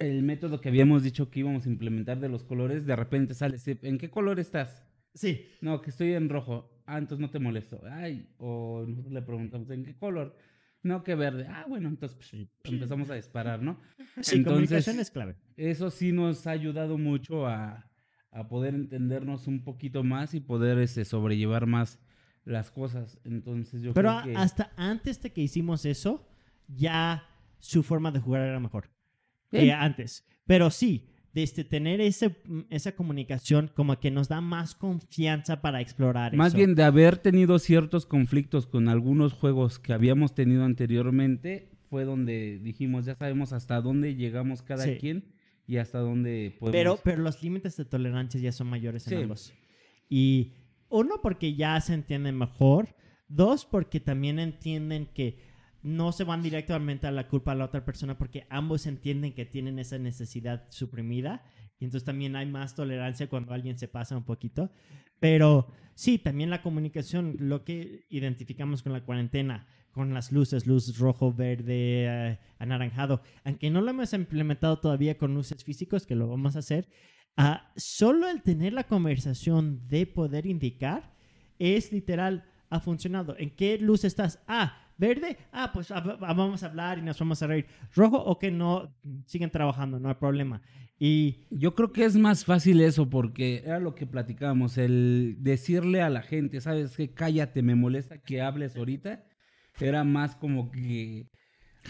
el método que habíamos dicho que íbamos a implementar de los colores. De repente sale, ¿en qué color estás? sí, No, que estoy en rojo. Ah, entonces no te molesto. Ay, o nosotros le preguntamos, ¿en qué color? No, que verde. Ah, bueno, entonces pues, empezamos a disparar, ¿no? sí, Entonces- comunicación es clave. Eso sí nos ha ayudado mucho a, a poder entendernos un poquito más y poder este, sobrellevar más las cosas. Entonces yo Pero creo que... hasta antes de que hicimos eso, ya su forma de jugar era mejor. Que antes. Pero sí, desde tener ese, esa comunicación como que nos da más confianza para explorar Más eso. bien de haber tenido ciertos conflictos con algunos juegos que habíamos tenido anteriormente, fue donde dijimos, ya sabemos hasta dónde llegamos cada Sí. quien y hasta dónde podemos... Pero, pero los límites de tolerancia ya son mayores en Sí. ambos. Y uno, porque ya se entienden mejor. Dos, porque también entienden que no se van directamente a la culpa a la otra persona porque ambos entienden que tienen esa necesidad suprimida. Y entonces también hay más tolerancia cuando alguien se pasa un poquito. Pero sí, también la comunicación, lo que identificamos con la cuarentena, con las luces, luz rojo, verde, eh, anaranjado, aunque no lo hemos implementado todavía con luces físicos, que lo vamos a hacer, ah, solo el tener la conversación de poder indicar es literal, ha funcionado. ¿En qué luz estás? Ah, verde. Ah, pues ah, va- vamos a hablar y nos vamos a reír. Rojo, ok, no, siguen trabajando, no hay problema. Y Yo creo que es más fácil eso porque era lo que platicábamos, el decirle a la gente, ¿sabes qué? Cállate, me molesta que hables ahorita era más como que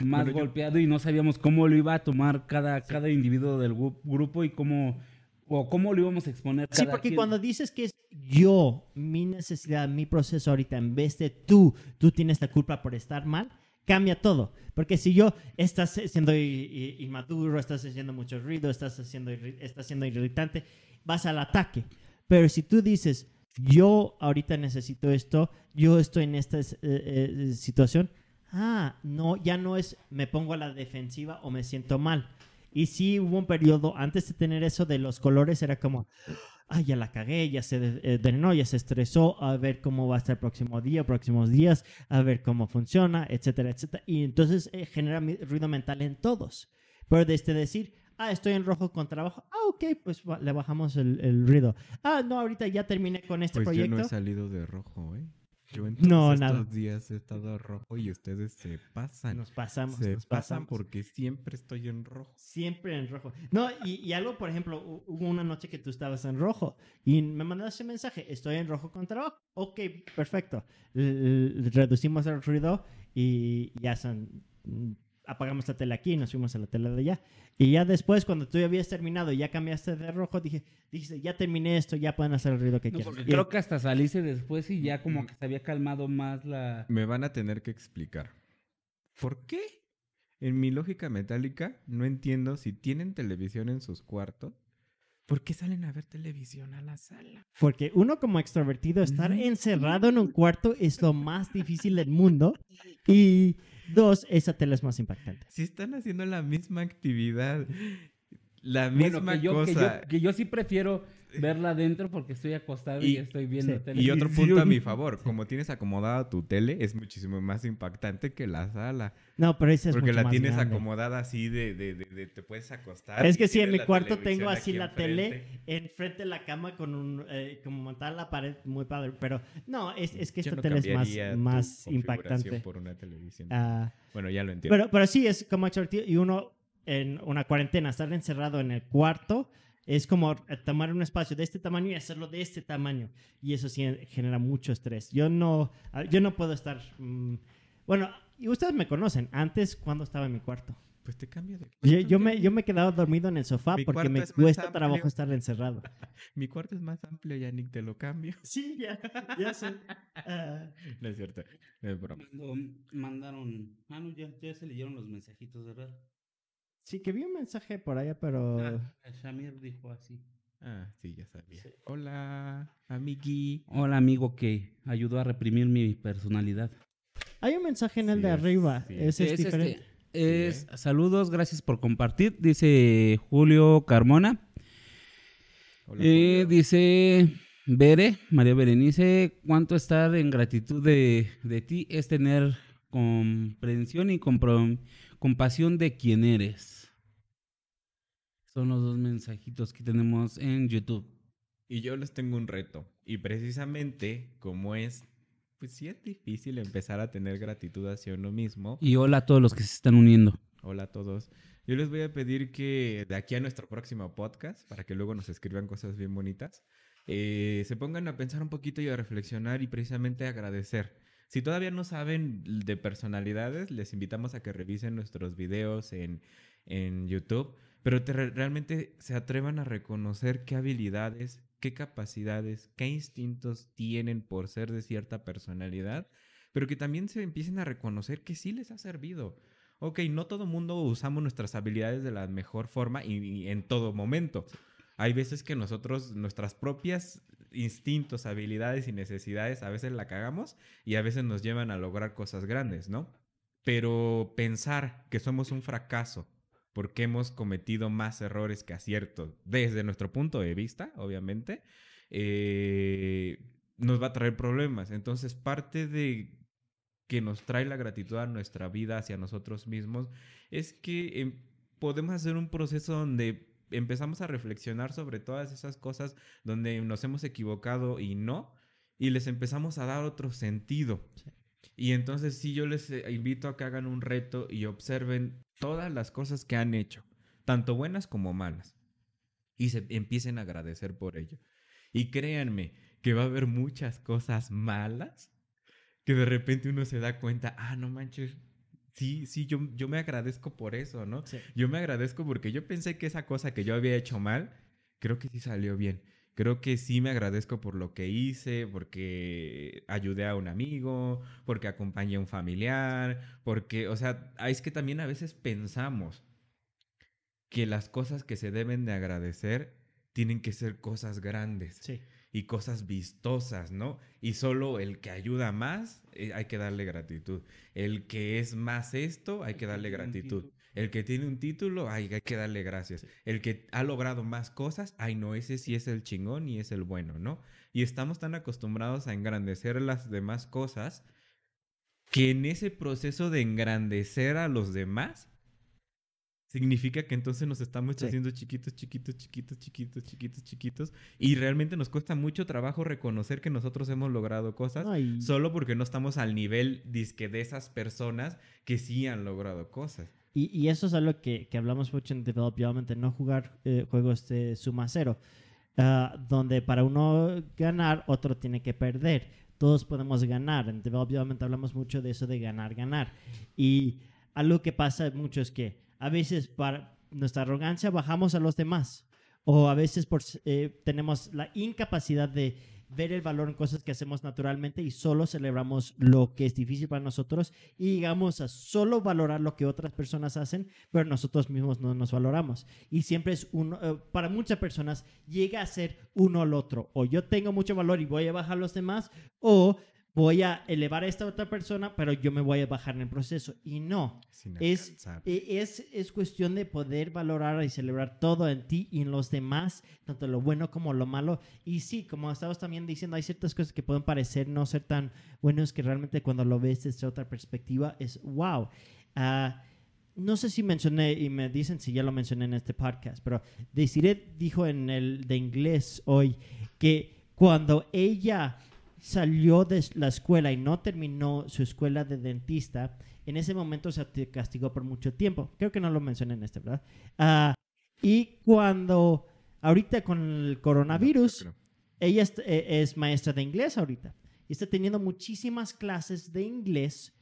más golpeado y no sabíamos cómo lo iba a tomar cada, cada individuo del grupo y cómo o cómo lo íbamos a exponer. sí, porque cuando dices que es yo, mi necesidad, mi proceso ahorita, en vez de tú, tú tienes la culpa por estar mal, cambia todo. Porque si yo estás siendo inmaduro, estás haciendo mucho ruido, estás haciendo, estás siendo irritante, vas al ataque. Pero si tú dices, yo ahorita necesito esto, yo estoy en esta eh, eh, situación, ah, no, ya no es me pongo a la defensiva o me siento mal y sí hubo un periodo antes de tener eso de los colores, era como, ay, ya la cagué, ya se eh, drenó, ya se estresó, a ver cómo va a estar el próximo día, próximos días, a ver cómo funciona, etcétera, etcétera. Y entonces eh, genera ruido mental en todos. Pero desde decir, ah, estoy en rojo con trabajo, ah, ok, pues le bajamos el, el ruido. Ah, no, ahorita ya terminé con este pues proyecto. Yo no he salido de rojo, ¿eh? Yo en no, estos nada. días he estado rojo y ustedes se pasan. Nos pasamos. Se nos pasan porque siempre estoy en rojo. Siempre en rojo. No, y, y, algo, por ejemplo, hubo una noche que tú estabas en rojo y me mandaste mensaje, estoy en rojo con trabajo. Ok, perfecto. reducimos el ruido y ya son apagamos la tele aquí y nos fuimos a la tele de allá. Y ya después, cuando tú ya habías terminado y ya cambiaste de rojo, dije, dije, ya terminé esto, ya pueden hacer el ruido que quieran. creo que hasta saliste después y ya como que se había calmado más la... Me van a tener que explicar. ¿Por qué? En mi lógica metálica, no entiendo si tienen televisión en sus cuartos. ¿Por qué salen a ver televisión a la sala? Porque uno como extrovertido, estar encerrado en un cuarto es lo más difícil del mundo. Y Dos, esa tela es más impactante. Si están haciendo la misma actividad, la misma que yo, cosa. Que yo, sí prefiero verla adentro porque estoy acostado y, estoy viendo tele. Y otro punto a mi favor, como tienes acomodada tu tele, es muchísimo más impactante que la sala. No, pero esa es Porque la tienes acomodada así de, de, de, te puedes acostar. Es que sí, en mi cuarto tengo así la tele enfrente de la cama con un, eh, como montada la pared, muy padre. Pero no, es, es que esta tele es más, más impactante. por una televisión. Ah. bueno, ya lo entiendo. Pero, pero sí, es como y uno en una cuarentena, estar encerrado en el cuarto, es como tomar un espacio de este tamaño y hacerlo de este tamaño. Y eso sí genera mucho estrés. Yo no, yo no puedo estar... Mm, bueno, y ustedes me conocen. Antes, cuando estaba en mi cuarto. Pues te cambia de yo, yo, me, yo me quedaba dormido en el sofá porque me cuesta trabajo estar encerrado. mi cuarto es más amplio, Yannick, te lo cambio. Sí, ya, ya sé. Ah. No es cierto, es broma. mandaron, ah, no, ya, ya se leyeron los mensajitos, ¿verdad? Sí, que vi un mensaje por allá, pero. Ah, Shamir dijo así. Ah, sí, ya sabía. Hola, amigui. Hola, amigo que ayudó a reprimir mi personalidad. Hay un mensaje en el de arriba. Ese es, este, diferente. es, ¿eh? saludos, gracias por compartir. Dice Julio Carmona. Hola, eh, dice Bere, María Berenice, cuánto estar en gratitud de, de ti es tener comprensión y compromiso compasión de quién eres. Son los dos mensajitos que tenemos en YouTube. Y yo les tengo un reto. Y precisamente como es, pues sí es difícil empezar a tener gratitud hacia uno mismo. Y hola a todos los que se están uniendo. Hola a todos. Yo les voy a pedir que de aquí a nuestro próximo podcast, para que luego nos escriban cosas bien bonitas, eh, se pongan a pensar un poquito y a reflexionar y precisamente agradecer. Si todavía no saben de personalidades, les invitamos a que revisen nuestros videos en, YouTube, pero realmente se atrevan a reconocer qué habilidades, qué capacidades, qué instintos tienen por ser de cierta personalidad, pero que también se empiecen a reconocer que sí les ha servido. Ok, no todo mundo usamos nuestras habilidades de la mejor forma y en todo momento. Hay veces que nosotros, nuestras propias instintos, habilidades y necesidades a veces la cagamos y a veces nos llevan a lograr cosas grandes, ¿no? Pero pensar que somos un fracaso porque hemos cometido más errores que aciertos desde nuestro punto de vista, obviamente, eh, nos va a traer problemas. Entonces, parte de que nos trae la gratitud a nuestra vida hacia nosotros mismos es que em, podemos hacer un proceso donde empezamos a reflexionar sobre todas esas cosas donde nos hemos equivocado y no, y les empezamos a dar otro sentido. Y entonces sí, yo les eh, invito a que hagan un reto y observen todas las cosas que han hecho, tanto buenas como malas, y se empiecen a agradecer por ello. Y créanme que va a haber muchas cosas malas que de repente uno se da cuenta, ah, no manches, sí, sí, yo, yo me agradezco por eso, ¿no? Sí. Yo me agradezco porque yo pensé que esa cosa que yo había hecho mal, creo que sí salió bien. Creo que sí me agradezco por lo que hice, porque ayudé a un amigo, porque acompañé a un familiar, porque, o sea, ah, es que también a veces pensamos que las cosas que se deben de agradecer tienen que ser cosas grandes Sí. Y cosas vistosas, ¿no? Y solo el que ayuda más, eh, hay que darle gratitud. El que es más esto, hay que darle gratitud. El que tiene un título, ay, hay que darle gracias. El que ha logrado más cosas, ay, no, ese sí es el chingón y es el bueno, ¿no? Y estamos tan acostumbrados a engrandecer las demás cosas que en ese proceso de engrandecer a los demás, significa que entonces nos estamos Sí. haciendo chiquitos, chiquitos, chiquitos, chiquitos, chiquitos, chiquitos. Y realmente nos cuesta mucho trabajo reconocer que nosotros hemos logrado cosas No, y- solo porque no estamos al nivel disque de esas personas que sí han logrado cosas. Y, y eso es algo que, que hablamos mucho en Develop, obviamente, no jugar eh, juegos de suma cero, ah, donde para uno ganar, otro tiene que perder. Todos podemos ganar. En Develop, obviamente, hablamos mucho de eso de ganar, ganar. Y algo que pasa mucho es que a veces para nuestra arrogancia bajamos a los demás. O a veces por, eh, tenemos la incapacidad de ver el valor en cosas que hacemos naturalmente y solo celebramos lo que es difícil para nosotros y llegamos a solo valorar lo que otras personas hacen, pero nosotros mismos no nos valoramos. Y siempre es uno, eh, para muchas personas llega a ser uno al otro. O yo tengo mucho valor y voy a bajar a los demás, o voy a elevar a esta otra persona, pero yo me voy a bajar en el proceso. Y no, es, e- es, es cuestión de poder valorar y celebrar todo en ti y en los demás, tanto lo bueno como lo malo. Y sí, como estabas también diciendo, hay ciertas cosas que pueden parecer no ser tan buenos que realmente cuando lo ves desde otra perspectiva es wow. Ah, no sé si mencioné, y me dicen si ya lo mencioné en este podcast, pero Desiree dijo en el de inglés hoy que cuando ella salió de la escuela y no terminó su escuela de dentista, en ese momento se castigó por mucho tiempo. Creo que no lo mencioné en este, ¿verdad? Ah, y cuando, ahorita con el coronavirus, No, ella es, eh, es maestra de inglés ahorita y está teniendo muchísimas clases de inglés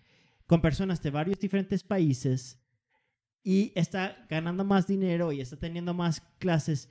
con personas de varios diferentes países y está ganando más dinero y está teniendo más clases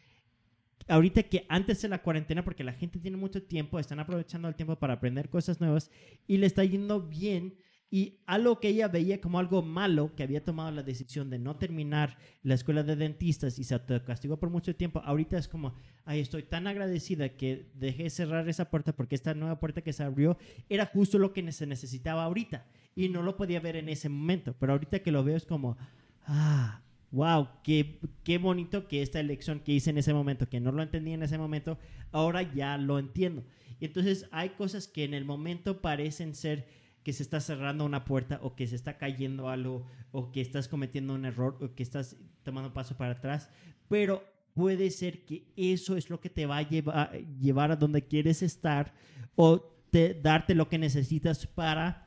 ahorita que antes de la cuarentena porque la gente tiene mucho tiempo, están aprovechando el tiempo para aprender cosas nuevas y le está yendo bien y algo que ella veía como algo malo, que había tomado la decisión de no terminar la escuela de dentistas y se castigó por mucho tiempo, ahorita es como, ay, estoy tan agradecida que dejé cerrar esa puerta porque esta nueva puerta que se abrió era justo lo que se necesitaba ahorita y no lo podía ver en ese momento, pero ahorita que lo veo es como, ah, wow, qué, qué bonito que esta elección que hice en ese momento, que no lo entendí en ese momento, ahora ya lo entiendo. Y entonces hay cosas que en el momento parecen ser que se está cerrando una puerta o que se está cayendo algo o que estás cometiendo un error o que estás tomando un paso para atrás, pero puede ser que eso es lo que te va a llevar, llevar a donde quieres estar o te, darte lo que necesitas para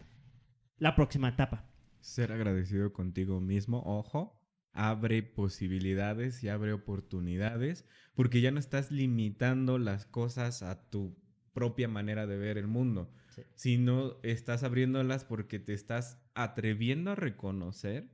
la próxima etapa. Ser agradecido contigo mismo, ojo, abre posibilidades y abre oportunidades, porque ya no estás limitando las cosas a tu propia manera de ver el mundo, Sí. sino estás abriéndolas porque te estás atreviendo a reconocer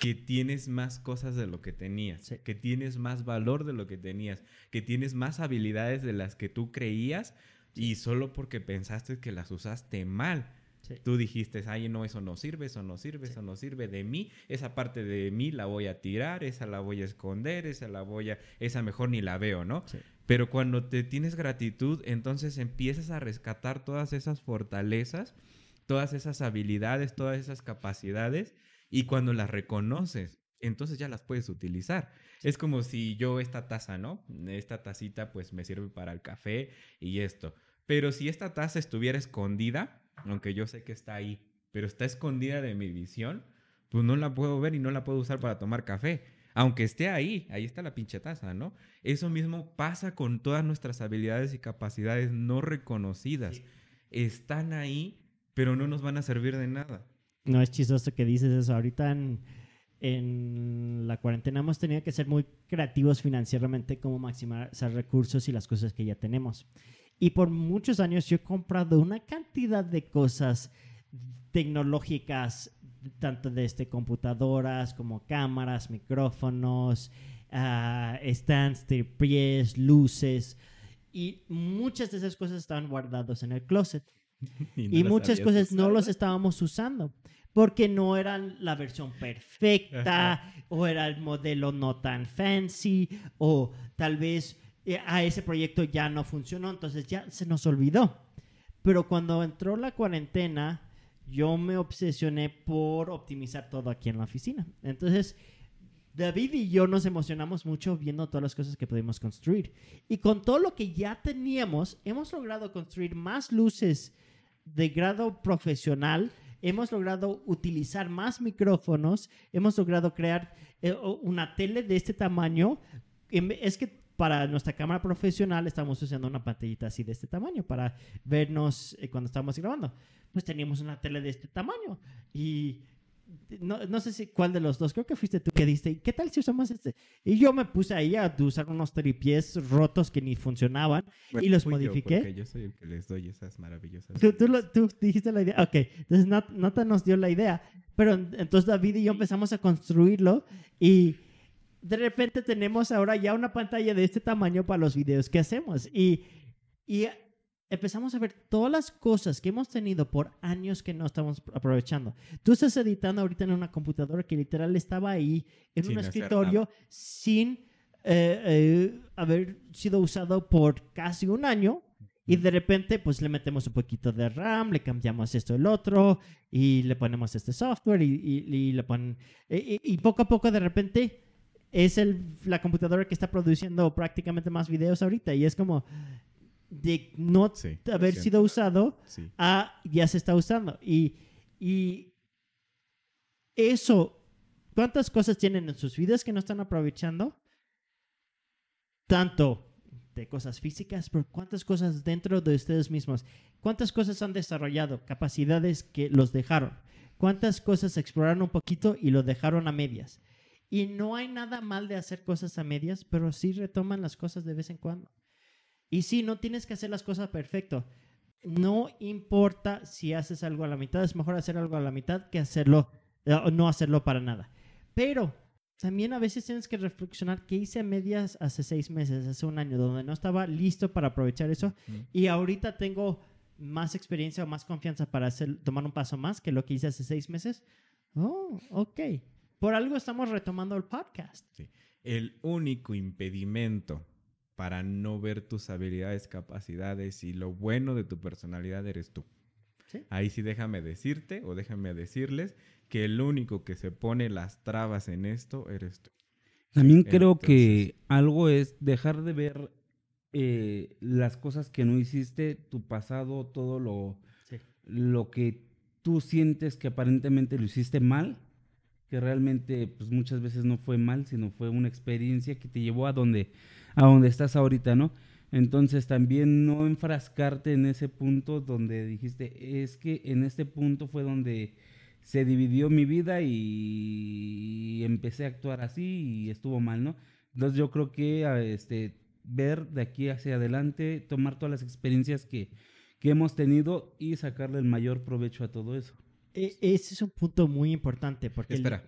que tienes más cosas de lo que tenías, Sí. que tienes más valor de lo que tenías, que tienes más habilidades de las que tú creías y solo porque pensaste que las usaste mal. Sí. Tú dijiste, ay, no, eso no sirve, eso no sirve, eso no sirve de mí, esa parte de mí la voy a tirar, esa la voy a esconder, esa la voy a, esa mejor ni la veo, ¿no? Sí. Pero cuando te tienes gratitud, entonces empiezas a rescatar todas esas fortalezas, todas esas habilidades, todas esas capacidades, y cuando las reconoces, entonces ya las puedes utilizar. Es como si yo esta taza, ¿no? Esta tacita pues me sirve para el café y esto. Pero si esta taza estuviera escondida, aunque yo sé que está ahí, pero está escondida de mi visión, pues no la puedo ver y no la puedo usar para tomar café. Aunque esté ahí, ahí está la pinche taza, ¿no? Eso mismo pasa con todas nuestras habilidades y capacidades no reconocidas. Sí. Están ahí, pero no nos van a servir de nada. No es chistoso que dices eso. Ahorita en, en la cuarentena hemos tenido que ser muy creativos financieramente, como maximizar recursos y las cosas que ya tenemos. Y por muchos años yo he comprado una cantidad de cosas tecnológicas, tanto desde este, computadoras como cámaras, micrófonos, uh, stands de pies, luces. Y muchas de esas cosas estaban guardadas en el closet. y, no muchas cosas no los estábamos usando porque no eran la versión perfecta o era el modelo no tan fancy o tal vez a ese proyecto ya no funcionó, entonces ya se nos olvidó. Pero cuando entró la cuarentena, yo me obsesioné por optimizar todo aquí en la oficina. Entonces, David y yo nos emocionamos mucho viendo todas las cosas que pudimos construir. Y con todo lo que ya teníamos, hemos logrado construir más luces de grado profesional, hemos logrado utilizar más micrófonos, hemos logrado crear eh, una tele de este tamaño. Ve- Es que para nuestra cámara profesional estamos usando una pantallita así de este tamaño para vernos eh, cuando estamos grabando. Pues teníamos una tele de este tamaño y no, no sé si cuál de los dos, creo que fuiste tú que diste, ¿qué tal si usamos este? Y yo me puse ahí a usar unos tripiés rotos que ni funcionaban y los yo, modifiqué. porque yo soy el que les doy esas maravillosas. Tú, tú, lo- tú dijiste la idea. Ok, entonces Nat- Nata nos dio la idea. Pero en- entonces David y yo empezamos a construirlo y de repente tenemos ahora ya una pantalla de este tamaño para los videos que hacemos. Y, y empezamos a ver todas las cosas que hemos tenido por años que no estamos aprovechando. Tú estás editando ahorita en una computadora que literal estaba ahí en Sin un escritorio sin eh, eh, haber sido usado por casi un año. Y de repente, pues le metemos un poquito de RAM, le cambiamos esto, el otro, y le ponemos este software, y, y- y le ponen. Y poco a poco, de repente, es el, la computadora que está produciendo prácticamente más videos ahorita. Y es como de no Sí, haber sido usado Sí. a ya se está usando. Y, y eso, ¿cuántas cosas tienen en sus vidas que no están aprovechando? Tanto de cosas físicas, pero cuántas cosas dentro de ustedes mismos. ¿Cuántas cosas han desarrollado? Capacidades que los dejaron. ¿Cuántas cosas exploraron un poquito y lo dejaron a medias? Y no hay nada mal de hacer cosas a medias, pero sí retoman las cosas de vez en cuando. Y sí, no tienes que hacer las cosas perfecto. No importa si haces algo a la mitad, es mejor hacer algo a la mitad que hacerlo, no hacerlo para nada. Pero también a veces tienes que reflexionar qué hice a medias hace seis meses, hace un año, donde no estaba listo para aprovechar eso. Y ahorita tengo más experiencia o más confianza para hacer, tomar un paso más que lo que hice hace seis meses. Oh, ok. Por algo estamos retomando el podcast. Sí. El único impedimento para no ver tus habilidades, capacidades y lo bueno de tu personalidad eres tú. Sí. Ahí sí déjame decirte o déjame decirles que el único que se pone las trabas en esto eres tú. También Entonces- creo que algo es dejar de ver eh, las cosas que no hiciste, tu pasado, todo lo, Sí. lo que tú sientes que aparentemente lo hiciste mal, que realmente pues muchas veces no fue mal, sino fue una experiencia que te llevó a donde, a donde estás ahorita, ¿no? Entonces también no enfrascarte en ese punto donde dijiste, es que en este punto fue donde se dividió mi vida y empecé a actuar así y estuvo mal, ¿no? Entonces yo creo que a, este, ver de aquí hacia adelante, tomar todas las experiencias que, que hemos tenido y sacarle el mayor provecho a todo eso. E- ese es un punto muy importante porque... el- Espera,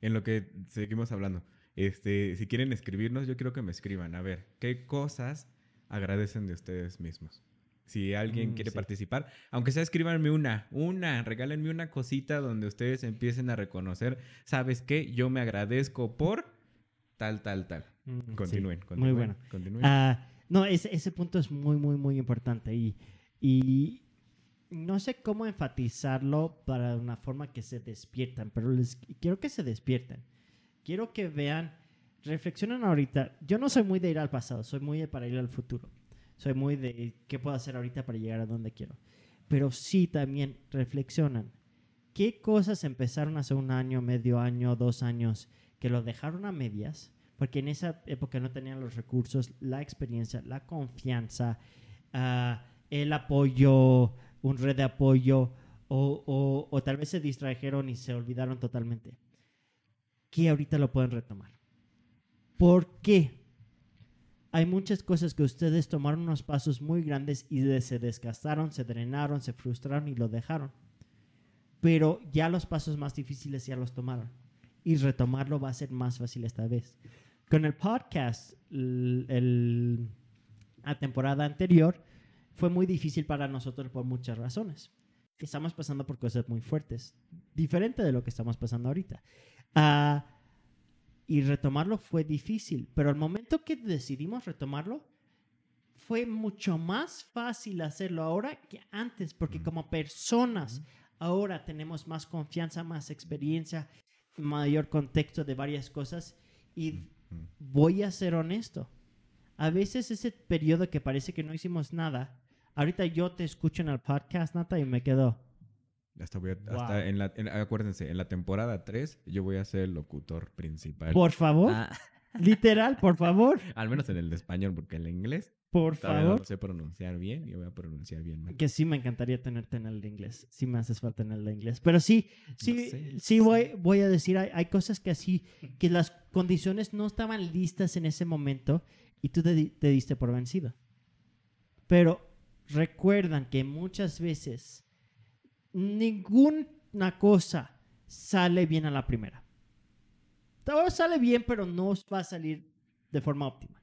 en lo que seguimos hablando. Este, si quieren escribirnos, yo quiero que me escriban. A ver, ¿qué cosas agradecen de ustedes mismos? Si alguien Mm, quiere sí. participar, aunque sea escríbanme una, una, regálenme una cosita donde ustedes empiecen a reconocer, ¿sabes qué? Yo me agradezco por tal, tal, tal. Mm, sí. Continúen, Muy continúen. bueno. continúen. Ah, no, ese, ese punto es muy, muy, muy importante y, y no sé cómo enfatizarlo para una forma que se despiertan, pero les quiero que se despierten. Quiero que vean, reflexionen ahorita. Yo no soy muy de ir al pasado, soy muy de para ir al futuro. Soy muy de qué puedo hacer ahorita para llegar a donde quiero. Pero sí también reflexionan. ¿Qué cosas empezaron hace un año, medio año, dos años, que lo dejaron a medias? Porque en esa época no tenían los recursos, la experiencia, la confianza, ah, el apoyo, un red de apoyo, o, o- tal vez se distrajeron y se olvidaron totalmente. Que ahorita lo pueden retomar. ¿Por qué? hay muchas cosas que ustedes tomaron unos pasos muy grandes y se desgastaron, se drenaron, se frustraron y lo dejaron. Pero ya los pasos más difíciles ya los tomaron. Y retomarlo va a ser más fácil esta vez. Con el podcast, el- la temporada anterior fue muy difícil para nosotros por muchas razones. Estamos pasando por cosas muy fuertes, diferente de lo que estamos pasando ahorita. Ah, y retomarlo fue difícil, pero al momento que decidimos retomarlo, fue mucho más fácil hacerlo ahora que antes, porque como personas ahora tenemos más confianza, más experiencia, mayor contexto de varias cosas y voy a ser honesto. A veces ese periodo que parece que no hicimos nada, ahorita yo te escucho en el podcast, Nata, y me quedo. Hasta voy a- Wow. hasta en la, en- acuérdense, en la temporada 3 yo voy a ser el locutor principal. Por favor, Ah, literal, por favor, al menos en el de español, porque el inglés por todavía no favor. lo sé pronunciar bien y voy a pronunciar bien mal. Que sí me encantaría tenerte en el de inglés. Sí me haces falta en el de inglés. Pero sí, sí, sé, sí voy, voy a decir, hay, hay cosas que así, que las condiciones no estaban listas en ese momento y tú te, te diste por vencido. Pero recuerdan que muchas veces ninguna cosa sale bien a la primera. Todo sale bien, pero no va a salir de forma óptima.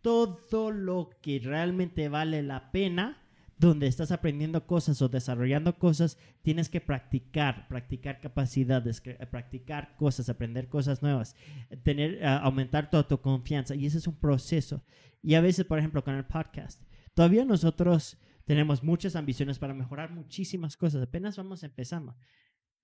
Todo lo que realmente vale la pena, donde estás aprendiendo cosas o desarrollando cosas, tienes que practicar, practicar capacidades, practicar cosas, aprender cosas nuevas, tener, ah, aumentar tu autoconfianza. Y ese es un proceso. Y a veces, por ejemplo, con el podcast, todavía nosotros tenemos muchas ambiciones para mejorar muchísimas cosas. Apenas vamos empezando.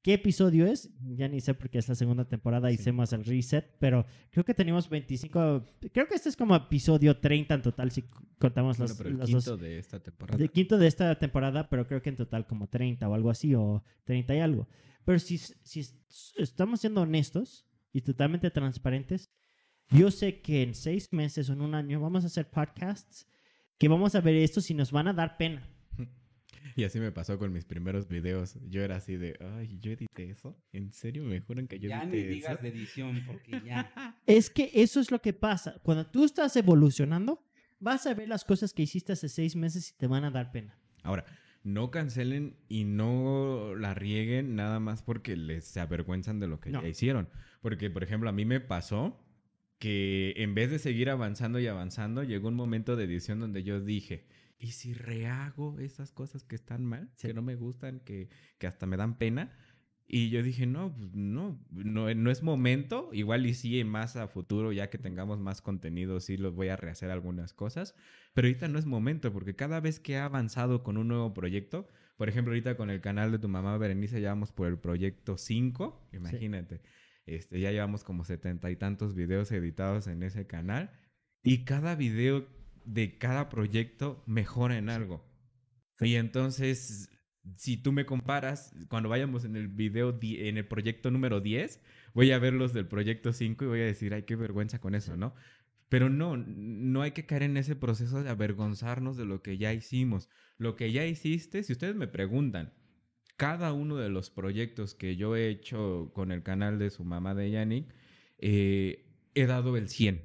¿Qué episodio es? Ya ni sé porque es la segunda temporada, Sí. hicimos el reset, pero creo que teníamos 25, creo que este es como episodio 30 en total si contamos Bueno, las, pero el quinto dos. de esta temporada. De quinto de esta temporada, pero creo que en total como 30 o algo así, o 30 y algo. Pero si, si estamos siendo honestos y totalmente transparentes, yo sé que en seis meses o en un año vamos a hacer podcasts que vamos a ver esto si nos van a dar pena. Y así me pasó con mis primeros videos. Yo era así de, ay, yo edité eso. ¿En serio me juran que yo Ya ni edité digas eso? de edición, porque ya. Es que eso es lo que pasa. Cuando tú estás evolucionando, vas a ver las cosas que hiciste hace seis meses y te van a dar pena. Ahora, no cancelen y no la rieguen nada más porque les se avergüenzan de lo que No. ya hicieron. Porque, por ejemplo, a mí me pasó que en vez de seguir avanzando y avanzando, llegó un momento de edición donde yo dije, ¿y si rehago esas cosas que están mal, Sí. que no me gustan, que, que hasta me dan pena? Y yo dije, no, pues, no, no, no es momento. Igual y sí, más a futuro, ya que tengamos más contenido, sí los voy a rehacer algunas cosas. Pero ahorita no es momento, porque cada vez que he avanzado con un nuevo proyecto, por ejemplo, ahorita con el canal de tu mamá Berenice, ya vamos por el proyecto 5, imagínate. Este, ya llevamos como setenta y tantos videos editados en ese canal. Y cada video de cada proyecto mejora en algo. Y entonces, si tú me comparas, cuando vayamos en el video, en el proyecto número 10, voy a ver los del proyecto 5 y voy a decir, ay, qué vergüenza con eso, ¿no? Pero no, no hay que caer en ese proceso de avergonzarnos de lo que ya hicimos. Lo que ya hiciste, si ustedes me preguntan, cada uno de los proyectos que yo he hecho con el canal de su mamá de Yannick, eh, he dado el 100,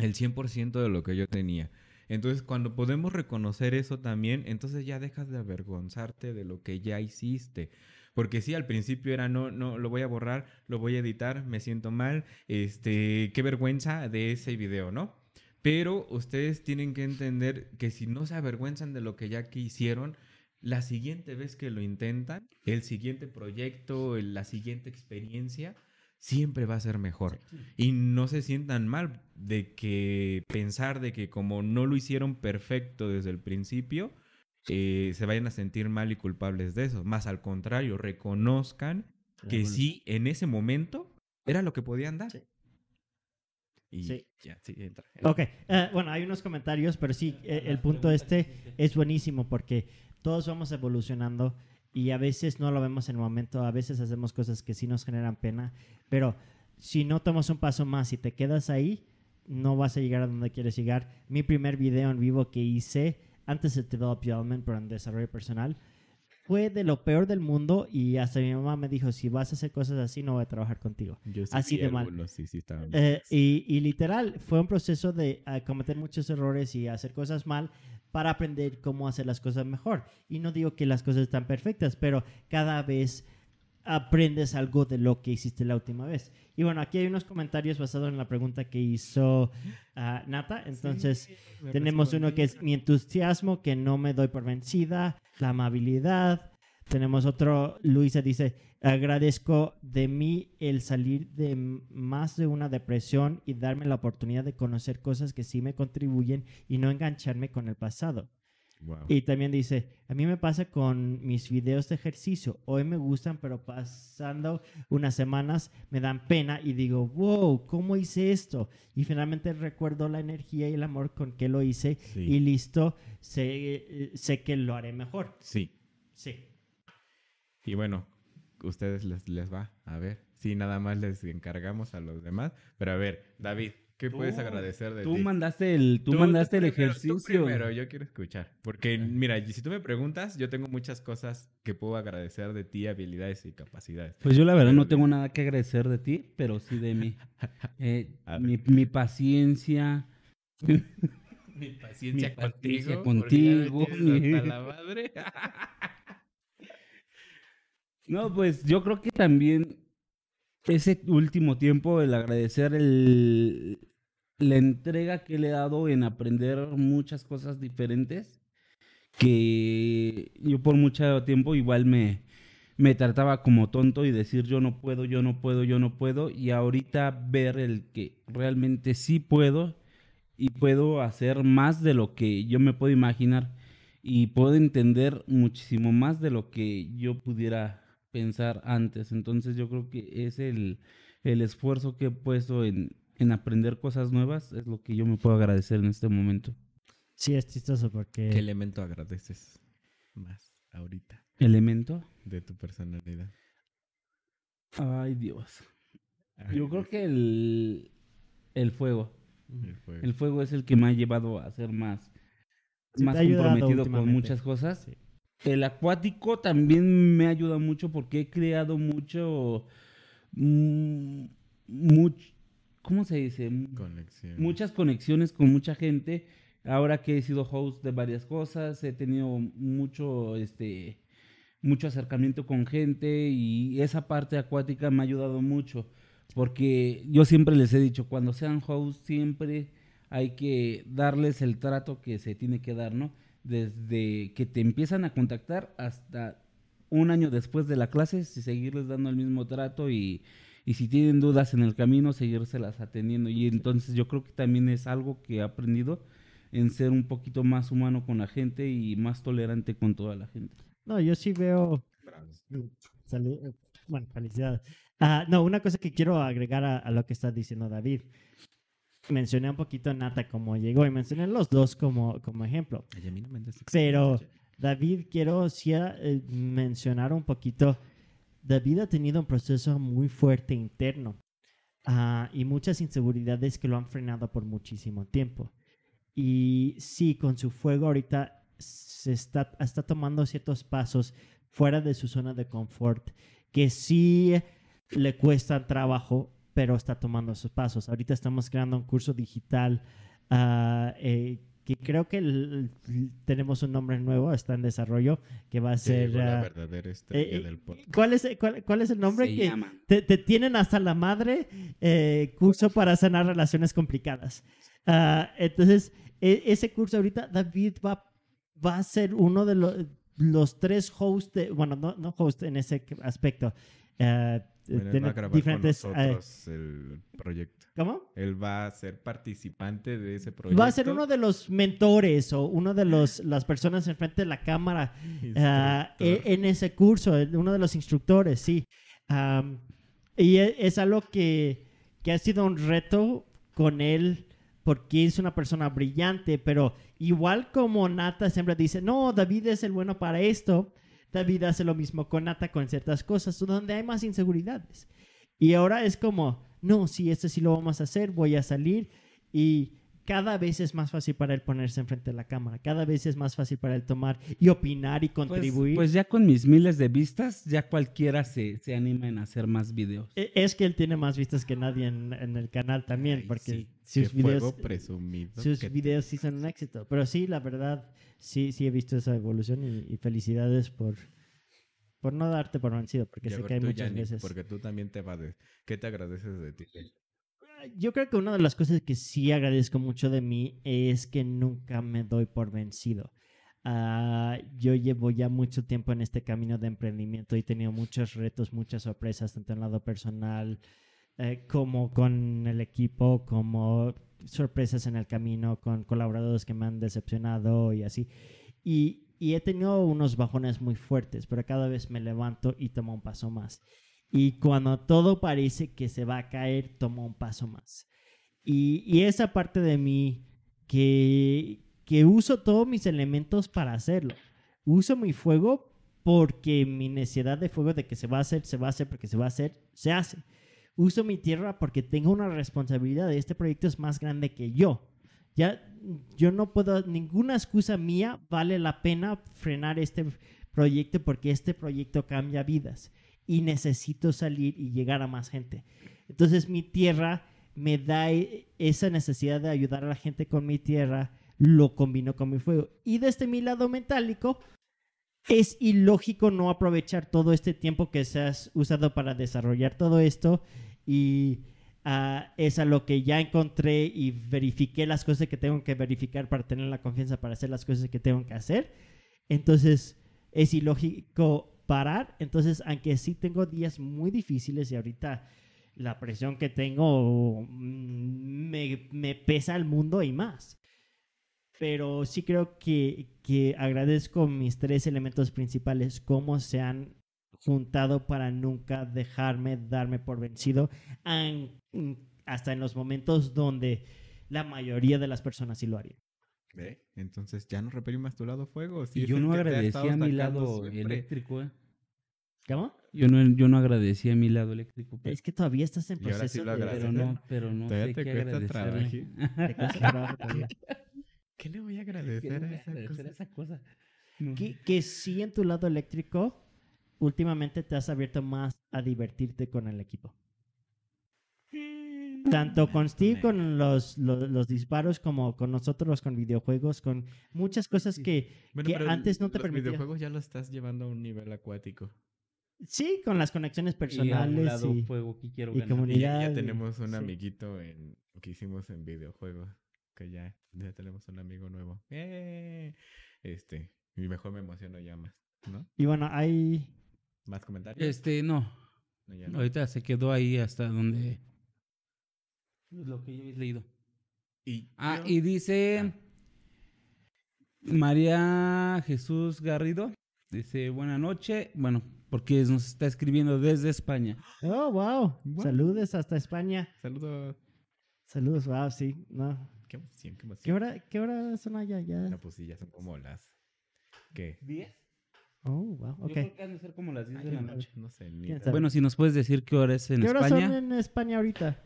el 100% de lo que yo tenía. Entonces, cuando podemos reconocer eso también, entonces ya dejas de avergonzarte de lo que ya hiciste. Porque sí, al principio era, no, no, lo voy a borrar, lo voy a editar, me siento mal, este, qué vergüenza de ese video, ¿no? Pero ustedes tienen que entender que si no se avergüenzan de lo que ya que hicieron, la siguiente vez que lo intentan, el siguiente proyecto, la siguiente experiencia, siempre va a ser mejor. Y no se sientan mal de que pensar de que como no lo hicieron perfecto desde el principio, eh, se vayan a sentir mal y culpables de eso. Más al contrario, reconozcan que sí, en ese momento era lo que podían dar. Sí. Y Sí. ya, sí, entra. Ok, eh, bueno, hay unos comentarios, pero sí, eh, el punto este es buenísimo porque todos vamos evolucionando y a veces no lo vemos en el momento, a veces hacemos cosas que sí nos generan pena, pero si no tomas un paso más y te quedas ahí, no vas a llegar a donde quieres llegar. Mi primer video en vivo que hice antes de Develop Element, pero en desarrollo personal, fue de lo peor del mundo y hasta mi mamá me dijo, si vas a hacer cosas así, no voy a trabajar contigo. Yo sí Así de mal. sí, sí Eh, y, y literal, fue un proceso de ah, cometer muchos errores y hacer cosas mal para aprender cómo hacer las cosas mejor. Y no digo que las cosas están perfectas, pero cada vez aprendes algo de lo que hiciste la última vez. Y bueno, aquí hay unos comentarios basados en la pregunta que hizo ah, Nata. Entonces, tenemos uno que es mi entusiasmo, que no me doy por vencida, la amabilidad. Tenemos otro, Luisa dice, agradezco de mí el salir de más de una depresión y darme la oportunidad de conocer cosas que sí me contribuyen y no engancharme con el pasado. Wow. Y también dice, a mí me pasa con mis videos de ejercicio. Hoy me gustan, pero pasando unas semanas me dan pena y digo, wow, ¿cómo hice esto? Y finalmente recuerdo la energía y el amor con que lo hice Sí. y listo, sé, sé que lo haré mejor. Sí. Sí. Y bueno, ustedes les, les va. A ver. Sí, nada más les encargamos a los demás. Pero a ver, David, ¿qué Tú- puedes agradecer de Tú ti? mandaste el, tú, Tú- mandaste tú el primero, ejercicio. primero, yo quiero escuchar. Porque, mira, si tú me preguntas, yo tengo muchas cosas que puedo agradecer de ti, habilidades y capacidades. Pues yo la verdad Pero no tengo nada que agradecer de ti, pero sí de mí. Eh, mi, mi paciencia. Mi paciencia Mi paciencia contigo. contigo, mi- la madre. No, pues yo creo que también ese último tiempo, el agradecer el, la entrega que le he dado en aprender muchas cosas diferentes, que yo por mucho tiempo igual me, me trataba como tonto y decir yo no puedo, yo no puedo, yo no puedo, y ahorita ver el que realmente sí puedo y puedo hacer más de lo que yo me puedo imaginar y puedo entender muchísimo más de lo que yo pudiera pensar antes. Entonces yo creo que es el, el esfuerzo que he puesto en, en aprender cosas nuevas, es lo que yo me puedo agradecer en este momento. Sí, es chistoso porque... ¿Qué elemento agradeces más ahorita ¿Elemento? de tu personalidad? Ay Dios. Ay, Yo creo que el, el fuego. el fuego. El fuego es el que me ha llevado a ser más, Sí, más comprometido con muchas cosas. Sí. El acuático también me ayuda mucho porque he creado mucho, mm, ¿cómo se dice? Muchas conexiones con mucha gente. Ahora que he sido host de varias cosas, he tenido mucho, este, mucho acercamiento con gente y esa parte acuática me ha ayudado mucho. Porque yo siempre les he dicho, cuando sean host, siempre hay que darles el trato que se tiene que dar, ¿no? Desde que te empiezan a contactar hasta un año después de la clase, si seguirles dando el mismo trato y, y si tienen dudas en el camino, seguírselas atendiendo. Y entonces yo creo que también es algo que he aprendido en ser un poquito más humano con la gente y más tolerante con toda la gente. No, yo sí veo... Eh, Bueno, felicidades. Ah, no, una cosa que quiero agregar a, a lo que está diciendo David. Mencioné un poquito a Nata como llegó y mencioné los dos como, como ejemplo. Pero. David, quiero sí, eh, mencionar un poquito. David ha tenido un proceso muy fuerte interno ah, y muchas inseguridades que lo han frenado por muchísimo tiempo. Y sí, con su fuego ahorita se está, está tomando ciertos pasos fuera de su zona de confort que sí le cuestan trabajo, pero está tomando esos pasos. Ahorita estamos creando un curso digital ah, eh, que creo que el- el- tenemos un nombre nuevo, está en desarrollo, que va a ser... la ah, verdadera estrella eh, del podcast. ¿cuál, es, cuál, cuál es el nombre? Se que llama. te, te tienen hasta la madre eh, curso para sanar relaciones complicadas. Ah, entonces, e- ese curso ahorita, David va, va a ser uno de los, los tres hosts, bueno, no, no host en ese aspecto. Bueno, él tiene va a grabar diferentes... con eh, el proyecto. ¿Cómo? Él va a ser participante de ese proyecto. Va a ser uno de los mentores o uno de los, las personas enfrente de la cámara ah, e- en ese curso, uno de los instructores, sí. Y e- es, algo que, que ha sido un reto con él porque es una persona brillante, pero igual como Nata siempre dice, no, David es el bueno para esto, David hace lo mismo con Nata con ciertas cosas donde hay más inseguridades. Y ahora es como, no, sí, esto sí lo vamos a hacer, voy a salir y cada vez es más fácil para él ponerse enfrente de la cámara, cada vez es más fácil para él tomar y opinar y Pues, contribuir. pues ya con mis miles de vistas, ya cualquiera se, se anima en hacer más videos. E- Es que él tiene más vistas que nadie en, en el canal también, Ay, porque sí, sus videos, presumido sus que videos sí son un éxito. Pero sí, la verdad, sí, sí he visto esa evolución y, y felicidades por, por no darte por vencido, porque sé que hay muchas Yannick, veces. Porque tú también te vas de... ¿Qué te agradeces de ti? Yo creo que una de las cosas que sí agradezco mucho de mí es que nunca me doy por vencido. Ah, yo llevo ya mucho tiempo en este camino de emprendimiento y he tenido muchos retos, muchas sorpresas, tanto en el lado personal eh, como con el equipo, como sorpresas en el camino, con colaboradores que me han decepcionado y así. Y, y he tenido unos bajones muy fuertes, pero cada vez me levanto y tomo un paso más. Y cuando todo parece que se va a caer, tomo un paso más. Y, y esa parte de mí que, que uso todos mis elementos para hacerlo. Uso mi fuego porque mi necesidad de fuego de que se va a hacer, se va a hacer, porque se va a hacer, se hace. Uso mi tierra porque tengo una responsabilidad. Este proyecto es más grande que yo. Ya yo no puedo, ninguna excusa mía vale la pena frenar este proyecto porque este proyecto cambia vidas y necesito salir y llegar a más gente. Entonces mi tierra me da e- esa necesidad de ayudar a la gente con mi tierra, lo combino con mi fuego. Y desde mi lado metálico, es ilógico no aprovechar todo este tiempo que se has usado para desarrollar todo esto y ah, es a lo que ya encontré y verifiqué las cosas que tengo que verificar para tener la confianza para hacer las cosas que tengo que hacer. Entonces es ilógico parar. Entonces, aunque sí tengo días muy difíciles y ahorita la presión que tengo mm, me, me pesa el mundo y más. Pero sí creo que, que agradezco mis tres elementos principales, cómo se han juntado para nunca dejarme darme por vencido, an- hasta en los momentos donde la mayoría de las personas sí lo harían. Entonces ya no reprimas tu lado fuego. si Y yo no agradecí a mi lado siempre. eléctrico, ¿eh? ¿Cómo? Yo no, yo no agradecí a mi lado eléctrico. Pero, Es que todavía estás en sí proceso de- pero no, pero no Todavía sé te qué todavía. ¿Qué le voy a ¿Qué agradecer a voy a esa agradecer cosa? a esa cosa? No. que, que sí en tu lado eléctrico, últimamente te has abierto más a divertirte con el equipo. Tanto con Steve, con los, los, los disparos, como con nosotros, con videojuegos, con muchas cosas que, Bueno, que antes no te los permitían. videojuegos ya lo estás llevando a un nivel acuático. Sí, con las conexiones Y personales lado y, fuego que quiero y ganar. Y ya, ya y- tenemos un sí. amiguito en, que hicimos en videojuegos. Que ya, ya tenemos un amigo nuevo. ¡Eh! Este, y mejor me emociono ya más, ¿no? Y bueno, hay... ¿Más comentarios? Este, no. No, no. Ahorita se quedó ahí hasta donde. Lo que yo habéis leído. Y Ah, yo- y dice. María Jesús Garrido. Dice, buena noche. Bueno, porque nos está escribiendo desde España. Oh, wow. Wow. Saludos hasta España. Saludos. Saludos, wow, sí. No. Qué emoción, qué emoción. ¿Qué hora, qué hora son allá? Ya. No, pues sí, ya son como las... ¿Qué? ¿10? Oh, wow, Yo ok. creo que han de ser como las 10 de la Ay, noche. No sé. Bueno, si nos puedes decir qué hora es en ¿Qué horas son España. en España ahorita?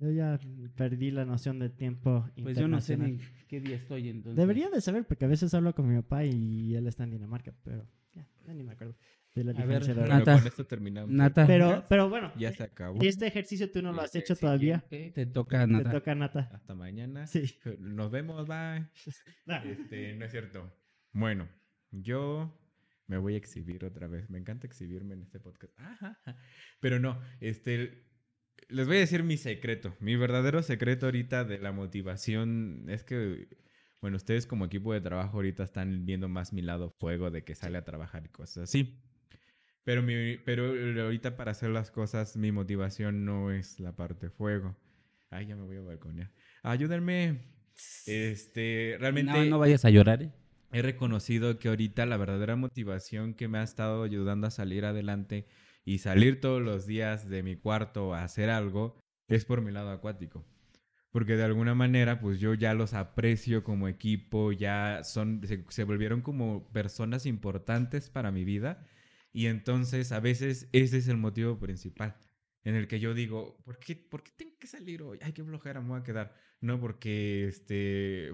Yo ya perdí la noción del tiempo Pues yo no sé ni qué día estoy entonces. Debería de saber, porque a veces hablo con mi papá y él está en Dinamarca, pero ya, ya ni me acuerdo de la A ver, de. Nata. con esto terminamos. Nata. Pero, pero bueno, Ya se acabó. este ejercicio tú no lo has Este hecho todavía. Te toca, Te Nata. toca Nata. Hasta mañana. Sí. Nos vemos, bye. Este, no es cierto. Bueno, yo me voy a exhibir otra vez. Me encanta exhibirme en este podcast. Ajá. Pero no, este, les voy a decir mi secreto. Mi verdadero secreto ahorita de la motivación es que, bueno, ustedes como equipo de trabajo ahorita están viendo más mi lado fuego de que sale a trabajar y cosas así. Pero, mi, pero ahorita para hacer las cosas, mi motivación no es la parte fuego. Ay, ya me voy a balconear. Ayúdenme. Este, realmente No, no vayas a llorar, ¿eh? he reconocido que ahorita la verdadera motivación que me ha estado ayudando a salir adelante y salir todos los días de mi cuarto a hacer algo es por mi lado acuático. Porque de alguna manera, pues yo ya los aprecio como equipo, ya son, se, volvieron como personas importantes para mi vida. Y entonces a veces ese es el motivo principal. en el que yo digo, ¿por qué, ¿por qué tengo que salir hoy? Ay, qué flojera, me voy a quedar. No, porque este,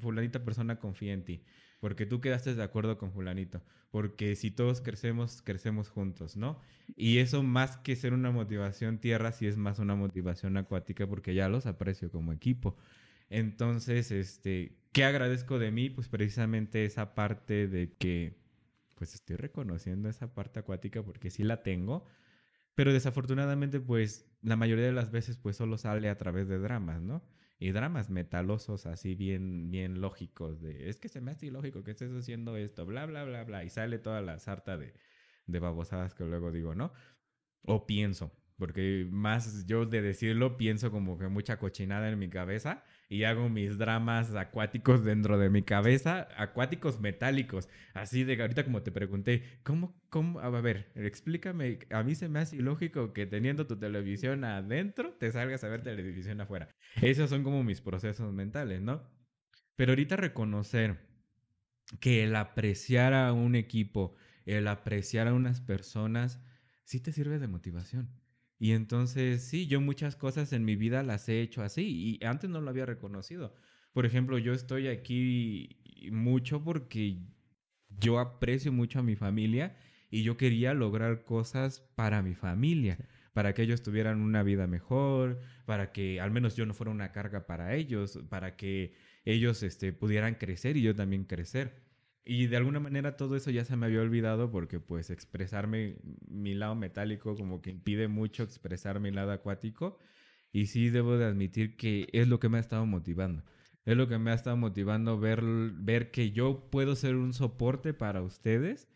fulanita persona confía en ti. Porque tú quedaste de acuerdo con fulanito. Porque si todos crecemos, crecemos juntos, ¿no? Y eso más que ser una motivación tierra, sí es más una motivación acuática porque ya los aprecio como equipo. Entonces, este, ¿qué agradezco de mí? Pues precisamente esa parte de que, pues estoy reconociendo esa parte acuática porque sí la tengo, pero desafortunadamente, pues la mayoría de las veces, pues solo sale a través de dramas, ¿no? Y dramas metalosos así bien, bien lógicos de, es que se me hace ilógico que estés haciendo esto, bla, bla, bla, bla, y sale toda la sarta de, de babosadas que luego digo, ¿no? O pienso, porque más yo de decirlo pienso como que mucha cochinada en mi cabeza y hago mis dramas acuáticos dentro de mi cabeza, acuáticos metálicos, así de ahorita como te pregunté, ¿cómo, cómo? A ver, explícame, a mí se me hace ilógico que teniendo tu televisión adentro te salgas a ver televisión afuera. Esos son como mis procesos mentales, ¿no? Pero ahorita reconocer que el apreciar a un equipo, el apreciar a unas personas, sí te sirve de motivación. Y entonces, sí, yo muchas cosas en mi vida las he hecho así y antes no lo había reconocido. Por ejemplo, yo estoy aquí mucho porque yo aprecio mucho a mi familia y yo quería lograr cosas para mi familia, para que ellos tuvieran una vida mejor, para que al menos yo no fuera una carga para ellos, para que ellos este, pudieran crecer y yo también crecer. Y de alguna manera todo eso ya se me había olvidado porque pues expresarme mi lado metálico como que impide mucho expresar mi lado acuático. Y sí debo de admitir que es lo que me ha estado motivando. Es lo que me ha estado motivando ver, ver que yo puedo ser un soporte para ustedes.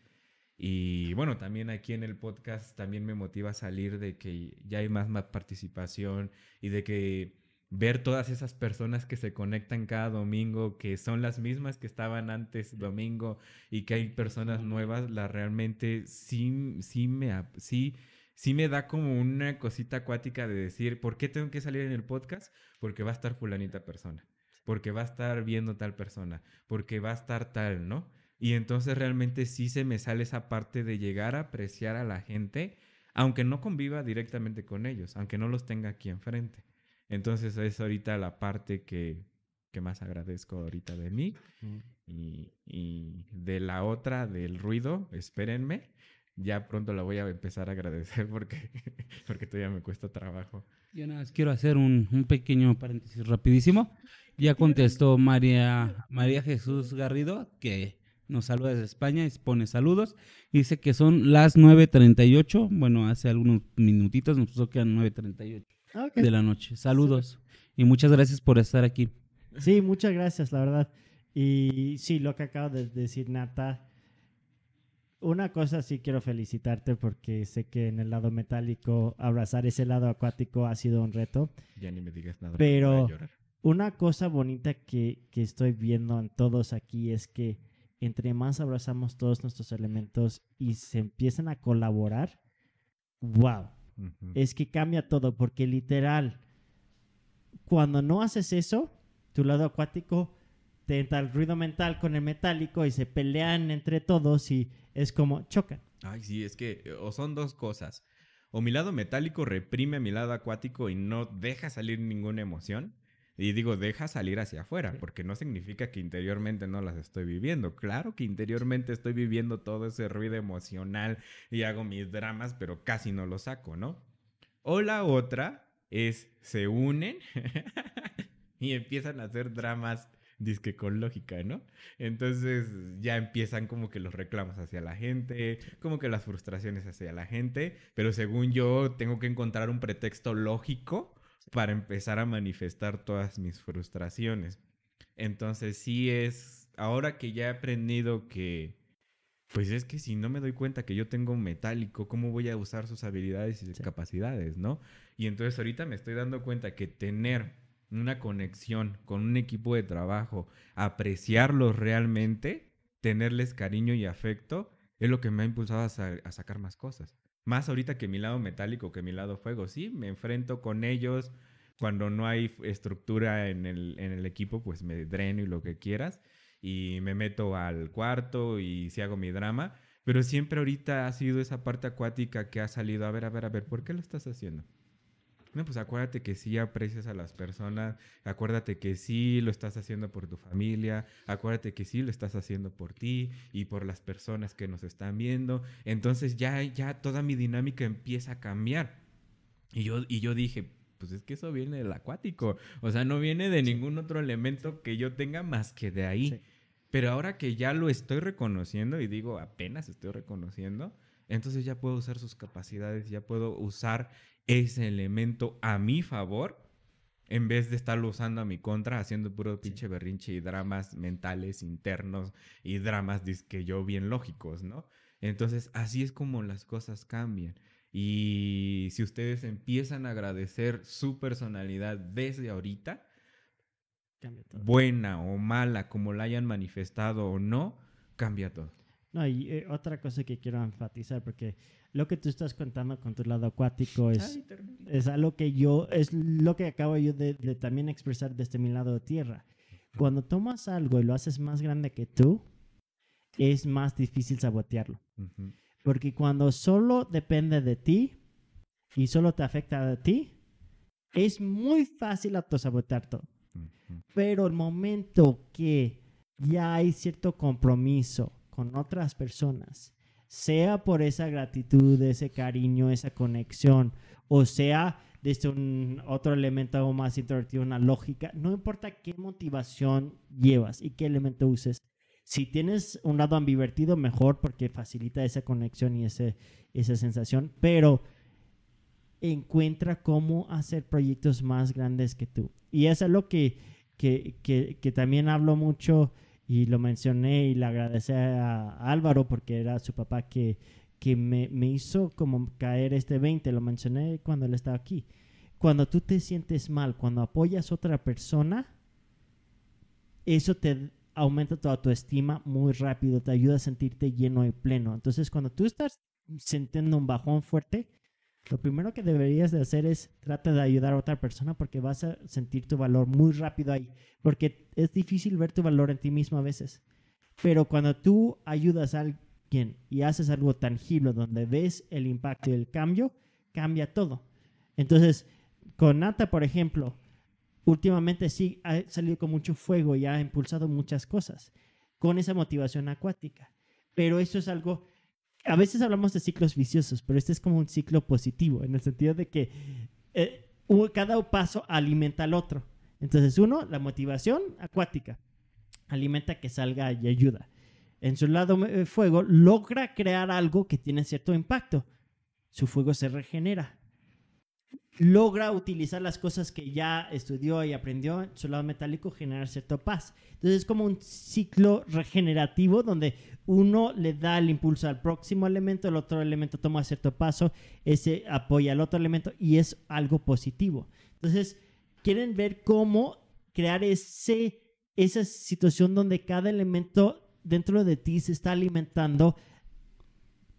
Y bueno, también aquí en el podcast también me motiva salir de que ya hay más, más participación y de que ver todas esas personas que se conectan cada domingo, que son las mismas que estaban antes domingo y que hay personas nuevas, la realmente sí, sí, me, sí, sí me da como una cosita acuática de decir, ¿por qué tengo que salir en el podcast? Porque va a estar fulanita persona, porque va a estar viendo tal persona, porque va a estar tal, ¿no? Y entonces realmente sí se me sale esa parte de llegar a apreciar a la gente, aunque no conviva directamente con ellos, aunque no los tenga aquí enfrente. Entonces es ahorita la parte que, que más agradezco ahorita de mí. Y, y de la otra, del ruido, espérenme. Ya pronto la voy a empezar a agradecer porque, porque todavía me cuesta trabajo. Yo nada más quiero hacer un, un pequeño paréntesis rapidísimo. Ya contestó María, María Jesús Garrido, que nos saluda desde España y pone saludos. Dice que son las 9.38. Bueno, hace algunos minutitos nos puso que eran 9.38 Ah, ok. de la noche. Saludos. Y muchas gracias por estar aquí. Sí, muchas gracias, la verdad. Y sí, lo que acabo de decir, Nata. Una cosa sí quiero felicitarte porque sé que en el lado metálico abrazar ese lado acuático ha sido un reto. Ya ni me digas nada. Pero- porque voy a llorar. Una cosa bonita que, que estoy viendo en todos aquí es que entre más abrazamos todos nuestros elementos y se empiezan a colaborar, wow, Es que cambia todo porque literal, cuando no haces eso, tu lado acuático te entra el ruido mental con el metálico y se pelean entre todos y es como chocan. Ay, sí, es que eh, o son dos cosas. O mi lado metálico reprime a mi lado acuático y no deja salir ninguna emoción. Y digo, deja salir hacia afuera, porque no significa que interiormente no las estoy viviendo. Claro que interiormente estoy viviendo todo ese ruido emocional y hago mis dramas, pero casi no lo saco, ¿no? O la otra es, se unen y empiezan a hacer dramas disque con lógica, ¿no? Entonces ya empiezan como que los reclamos hacia la gente, como que las frustraciones hacia la gente, pero según yo tengo que encontrar un pretexto lógico para empezar a manifestar todas mis frustraciones. Entonces sí es, ahora que ya he aprendido que, pues es que si no me doy cuenta que yo tengo un metálico, ¿cómo voy a usar sus habilidades y Sí. capacidades, no? Y entonces ahorita me estoy dando cuenta que tener una conexión con un equipo de trabajo, apreciarlos realmente, tenerles cariño y afecto, es lo que me ha impulsado a, sa- a sacar más cosas. Más ahorita que mi lado metálico, que mi lado fuego, sí, me enfrento con ellos. Cuando no hay estructura en el, en el equipo, pues me dreno y lo que quieras. Y me meto al cuarto y si hago mi drama. Pero siempre ahorita ha sido esa parte acuática que ha salido, a ver, a ver, a ver, ¿por qué lo estás haciendo? No, pues acuérdate que sí aprecias a las personas, acuérdate que sí lo estás haciendo por tu familia, acuérdate que sí lo estás haciendo por ti y por las personas que nos están viendo. Entonces ya, ya toda mi dinámica empieza a cambiar. Y yo, y yo dije, pues es que eso viene del acuático, o sea, no viene de ningún otro elemento que yo tenga más que de ahí. Sí. Pero ahora que ya lo estoy reconociendo y digo, apenas estoy reconociendo, entonces ya puedo usar sus capacidades, ya puedo usar ese elemento a mi favor en vez de estarlo usando a mi contra, haciendo puro pinche berrinche y dramas mentales internos y dramas que yo bien lógicos, ¿no? Entonces, así es como las cosas cambian. Y si ustedes empiezan a agradecer su personalidad desde ahorita, buena o mala, como la hayan manifestado o no, cambia todo. No, y eh, otra cosa que quiero enfatizar, porque lo que tú estás contando con tu lado acuático es, es algo que yo, es lo que acabo yo de, de también expresar desde mi lado de tierra. Cuando tomas algo y lo haces más grande que tú, es más difícil sabotearlo. Porque cuando solo depende de ti y solo te afecta a ti, es muy fácil autosabotear todo. Ujú. Pero el momento que ya hay cierto compromiso con otras personas, sea por esa gratitud, ese cariño, esa conexión, o sea desde un otro elemento más introvertido, una lógica, no importa qué motivación llevas y qué elemento uses. Si tienes un lado ambivertido, mejor porque facilita esa conexión y ese, esa sensación, pero encuentra cómo hacer proyectos más grandes que tú. Y es lo que, que, que, que también hablo mucho y lo mencioné y le agradecí a Álvaro porque era su papá que, que me, me hizo como caer este 20, lo mencioné cuando él estaba aquí. Cuando tú te sientes mal, cuando apoyas a otra persona, eso te aumenta tu autoestima muy rápido, te ayuda a sentirte lleno y pleno. Entonces, cuando tú estás sintiendo un bajón fuerte, lo primero que deberías de hacer es trata de ayudar a otra persona porque vas a sentir tu valor muy rápido ahí. Porque es difícil ver tu valor en ti mismo a veces. Pero cuando tú ayudas a alguien y haces algo tangible donde ves el impacto y el cambio, cambia todo. Entonces, con Nata, por ejemplo, últimamente sí ha salido con mucho fuego y ha impulsado muchas cosas con esa motivación acuática. Pero eso es algo a veces hablamos de ciclos viciosos, pero este es como un ciclo positivo, en el sentido de que eh, cada paso alimenta al otro. Entonces, uno, la motivación acuática, alimenta que salga y ayuda. En su lado eh, fuego, logra crear algo que tiene cierto impacto. Su fuego se regenera. Logra utilizar las cosas que ya estudió y aprendió en su lado metálico, generar cierta paz. Entonces es como un ciclo regenerativo donde uno le da el impulso al próximo elemento, el otro elemento toma cierto paso, ese apoya al otro elemento y es algo positivo. Entonces, quieren ver cómo crear ese, esa situación donde cada elemento dentro de ti se está alimentando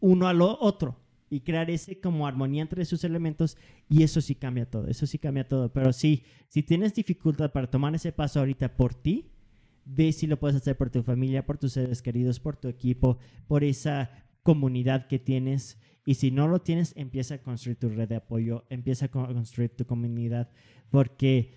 uno al otro y crear ese como armonía entre sus elementos y eso sí cambia todo, eso sí cambia todo, pero sí, si tienes dificultad para tomar ese paso ahorita por ti, ve si lo puedes hacer por tu familia, por tus seres queridos, por tu equipo, por esa comunidad que tienes. Y si no lo tienes, empieza a construir tu red de apoyo, empieza a co- construir tu comunidad, porque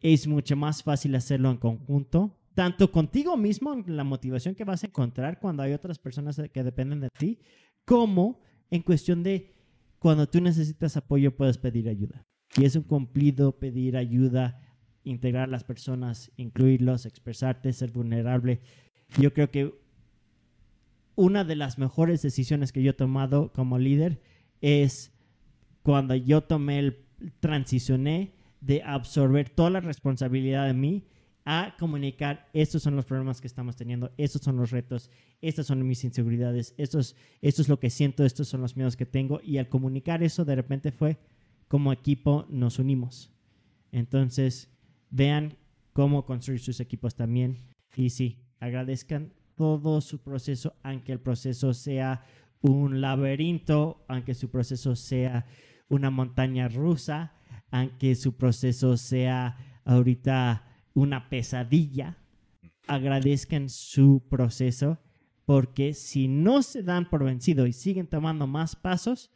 es mucho más fácil hacerlo en conjunto, tanto contigo mismo, la motivación que vas a encontrar cuando hay otras personas que dependen de ti, como en cuestión de cuando tú necesitas apoyo, puedes pedir ayuda. Y es un cumplido pedir ayuda, integrar a las personas, incluirlos, expresarte, ser vulnerable. Yo creo que una de las mejores decisiones que yo he tomado como líder es cuando yo tomé el transicioné de absorber toda la responsabilidad de mí a comunicar estos son los problemas que estamos teniendo, estos son los retos, estas son mis inseguridades, esto es, esto es lo que siento, estos son los miedos que tengo y al comunicar eso de repente fue como equipo nos unimos. Entonces, vean cómo construir sus equipos también. Y sí, agradezcan todo su proceso, aunque el proceso sea un laberinto, aunque su proceso sea una montaña rusa, aunque su proceso sea ahorita una pesadilla. Agradezcan su proceso porque si no se dan por vencido y siguen tomando más pasos,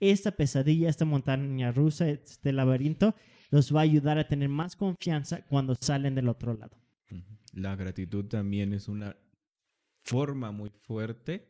esta pesadilla, esta montaña rusa, este laberinto, los va a ayudar a tener más confianza cuando salen del otro lado. La gratitud también es una forma muy fuerte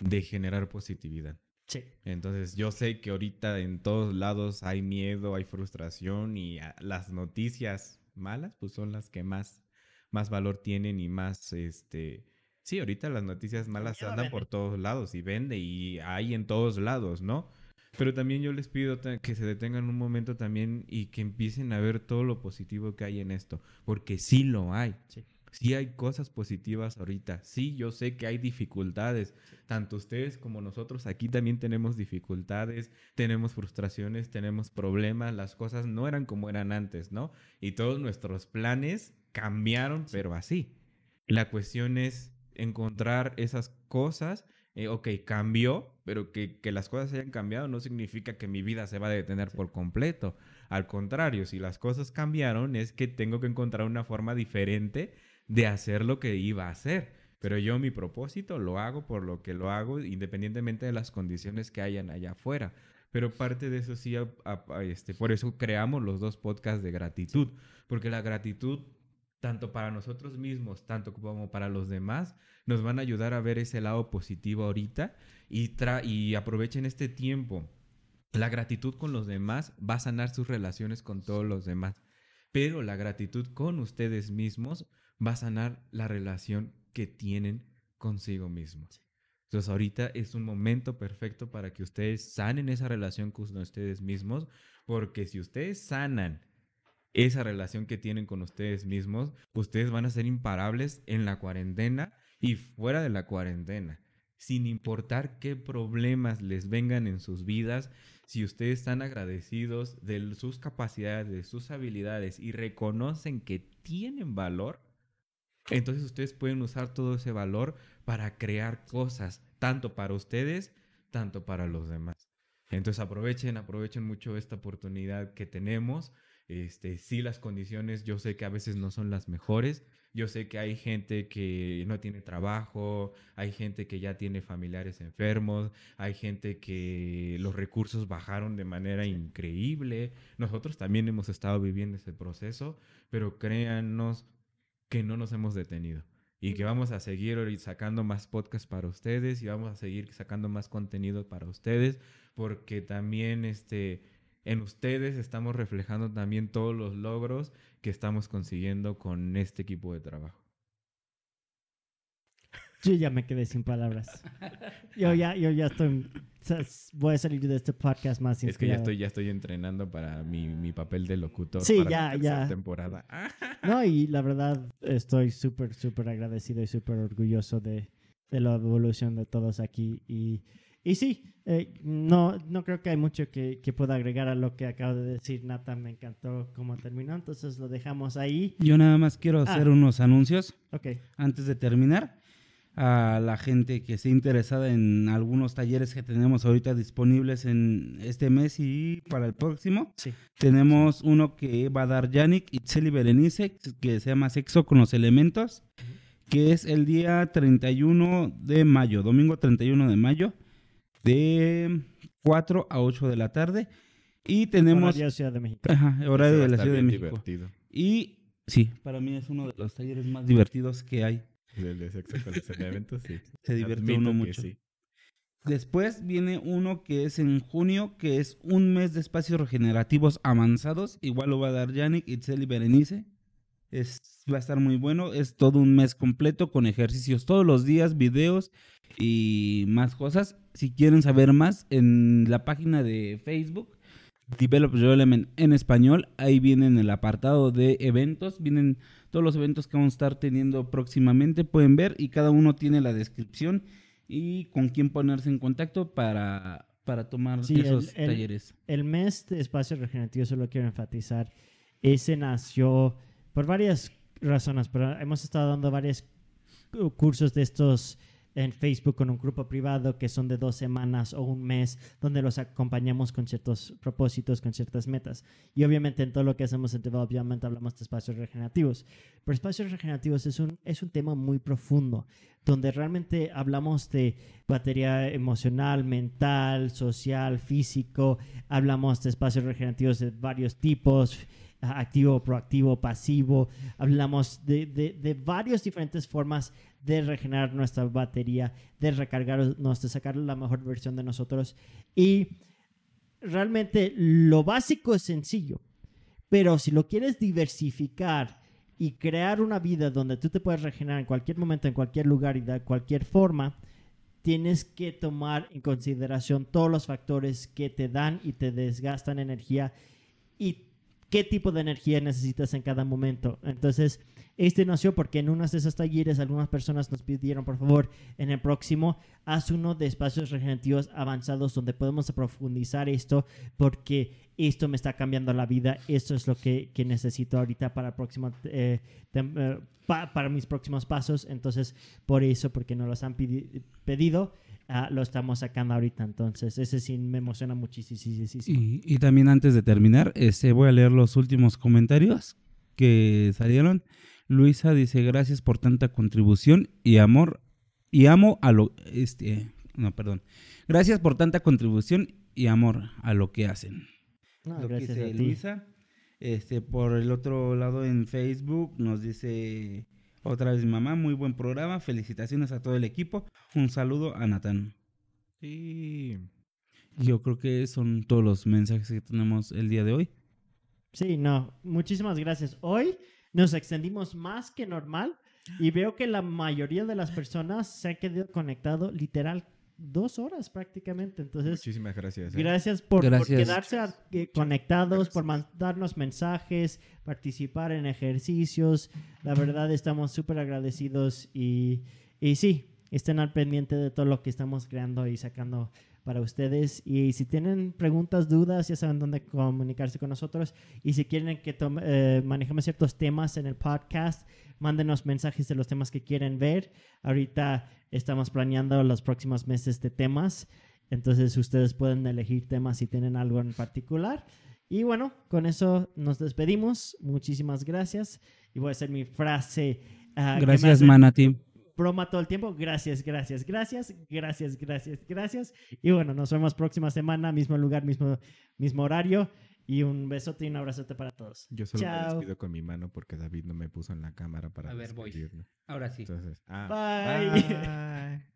de generar positividad. Sí. Entonces yo sé que ahorita en todos lados hay miedo, hay frustración y las noticias malas pues son las que más, más valor tienen y más, este, sí, ahorita las noticias malas andan por todos lados y vende y hay en todos lados, ¿no? Pero también yo les pido que se detengan un momento también y que empiecen a ver todo lo positivo que hay en esto, porque sí lo hay. Sí. Sí hay cosas positivas ahorita. Sí, yo sé que hay dificultades. Tanto ustedes como nosotros aquí también tenemos dificultades, tenemos frustraciones, tenemos problemas. Las cosas no eran como eran antes, ¿no? Y todos nuestros planes cambiaron, pero así. La cuestión es encontrar esas cosas. eh, ok, cambió, pero que, que las cosas hayan cambiado no significa que mi vida se va a detener por completo. Al contrario, si las cosas cambiaron, es que tengo que encontrar una forma diferente de hacer lo que iba a hacer. Pero yo mi propósito lo hago por lo que lo hago, independientemente de las condiciones que hayan allá afuera. Pero parte de eso sí, a- este, por eso creamos los dos podcasts de gratitud, porque la gratitud, tanto para nosotros mismos, tanto como para los demás, nos van a ayudar a ver ese lado positivo ahorita y, tra- y aprovechen este tiempo. La gratitud con los demás va a sanar sus relaciones con todos los demás, pero la gratitud con ustedes mismos va a sanar la relación que tienen consigo mismos. Entonces ahorita es un momento perfecto para que ustedes sanen esa relación con ustedes mismos, porque si ustedes sanan esa relación que tienen con ustedes mismos, ustedes van a ser imparables en la cuarentena y fuera de la cuarentena. Sin importar qué problemas les vengan en sus vidas, si ustedes están agradecidos de sus capacidades, de sus habilidades y reconocen que tienen valor, entonces ustedes pueden usar todo ese valor para crear cosas, tanto para ustedes, tanto para los demás. Entonces aprovechen, aprovechen mucho esta oportunidad que tenemos. Este, sí, las condiciones yo sé que a veces no son las mejores. Yo sé que hay gente que no tiene trabajo, hay gente que ya tiene familiares enfermos, hay gente que los recursos bajaron de manera increíble. Nosotros también hemos estado viviendo ese proceso, pero créanos que no nos hemos detenido y que vamos a seguir sacando más podcasts para ustedes y vamos a seguir sacando más contenido para ustedes porque también este en ustedes estamos reflejando también todos los logros que estamos consiguiendo con este equipo de trabajo. Yo ya me quedé sin palabras. Yo ya, yo ya estoy. Voy a salir de este podcast más Es que ya inspirado. estoy ya estoy entrenando para mi, mi papel de locutor Sí, para ya, la tercera ya. temporada. No, y la verdad estoy súper, súper agradecido y súper orgulloso de, de la evolución de todos aquí. Y, y sí, eh, no, no creo que hay mucho que, que pueda agregar a lo que acaba de decir Nata. Me encantó cómo terminó, entonces lo dejamos ahí. Yo nada más quiero Ah. hacer unos anuncios Ok, antes de terminar. A la gente que esté interesada en algunos talleres que tenemos ahorita disponibles en este mes y para el próximo. sí. Tenemos uno que va a dar Yannick Itzeli Berenice, que se llama Sexo con los Elementos, que es el día 31 de mayo, domingo 31 de mayo, de 4 a 8 de la tarde. Y tenemos Horario Ciudad de México. ajá, horario de la Ciudad de México. divertido. Y sí, para mí es uno de los talleres más divertidos que hay. De sexo con los elementos, sí. Se divierte uno mucho. sí. Después viene uno que es en junio, que es un mes de espacios regenerativos avanzados. Igual lo va a dar Yannick, Itzel y Berenice. Es, va a estar muy bueno. Es todo un mes completo con ejercicios todos los días, videos y más cosas. Si quieren saber más, en la página de Facebook, Develop Element en español, ahí viene en el apartado de eventos. Vienen todos los eventos que vamos a estar teniendo próximamente. Pueden ver y cada uno tiene la descripción y con quién ponerse en contacto para, para tomar Sí, esos el- talleres. El mes de espacio regenerativo, solo quiero enfatizar, ese nació por varias razones, pero hemos estado dando varios cu- cursos de estos en Facebook con un grupo privado que son de dos semanas o un mes, donde los acompañamos con ciertos propósitos, con ciertas metas. Y obviamente en todo lo que hacemos en Development hablamos de espacios regenerativos. Pero espacios regenerativos es un, es un tema muy profundo, donde realmente hablamos de batería emocional, mental, social, físico, hablamos de espacios regenerativos de varios tipos activo, proactivo, pasivo. Hablamos de, de, de varias diferentes formas de regenerar nuestra batería, de recargarnos, de sacar la mejor versión de nosotros. Y realmente lo básico es sencillo, pero si lo quieres diversificar y crear una vida donde tú te puedes regenerar en cualquier momento, en cualquier lugar y de cualquier forma, tienes que tomar en consideración todos los factores que te dan y te desgastan energía y qué tipo de energía necesitas en cada momento. Entonces, este nació porque en unas de esas talleres algunas personas nos pidieron, por favor, en el próximo, haz uno de espacios regenerativos avanzados donde podemos profundizar esto porque esto me está cambiando la vida, esto es lo que, que necesito ahorita para, el próximo, eh, eh, para mis próximos pasos. Entonces, por eso, porque nos los han pedido. Ah, lo estamos sacando ahorita, entonces ese sí me emociona muchísimo. Y, y también antes de terminar, este, voy a leer los últimos comentarios que salieron. Luisa dice, gracias por tanta contribución y amor. Y amo a lo... Este, no, perdón. Gracias por tanta contribución y amor a lo que hacen. lo que dice Luisa. Este, por el otro lado en Facebook nos dice otra vez mi mamá, muy buen programa. Felicitaciones a todo el equipo. Un saludo a Natán. Sí. Yo creo que son todos los mensajes que tenemos el día de hoy. Sí, no. Muchísimas gracias. Hoy nos extendimos más que normal y veo que la mayoría de las personas se han quedado conectado literal dos horas prácticamente. Entonces, muchísimas gracias. ¿eh? Gracias, por, quedarse eh, conectados, por mandarnos mensajes, participar en ejercicios. La verdad, estamos súper agradecidos y, y sí, estén al pendiente de todo lo que estamos creando y sacando para ustedes. Y si tienen preguntas, dudas, ya saben dónde comunicarse con nosotros. Y si quieren que eh, manejemos ciertos temas en el podcast, mándenos mensajes de los temas que quieren ver. Ahorita estamos planeando los próximos meses de temas. Entonces ustedes pueden elegir temas si tienen algo en particular. Y bueno, con eso nos despedimos. Muchísimas gracias. Y voy a hacer mi frase. Uh, gracias, Manati broma todo el tiempo. Gracias, gracias, gracias, gracias, gracias, gracias. Y bueno, nos vemos próxima semana, mismo lugar, mismo, mismo horario. Y un besote y un abrazote para todos. Yo solo me despido con mi mano porque David no me puso en la cámara para A ver, voy. Ahora sí. Entonces, ah, bye.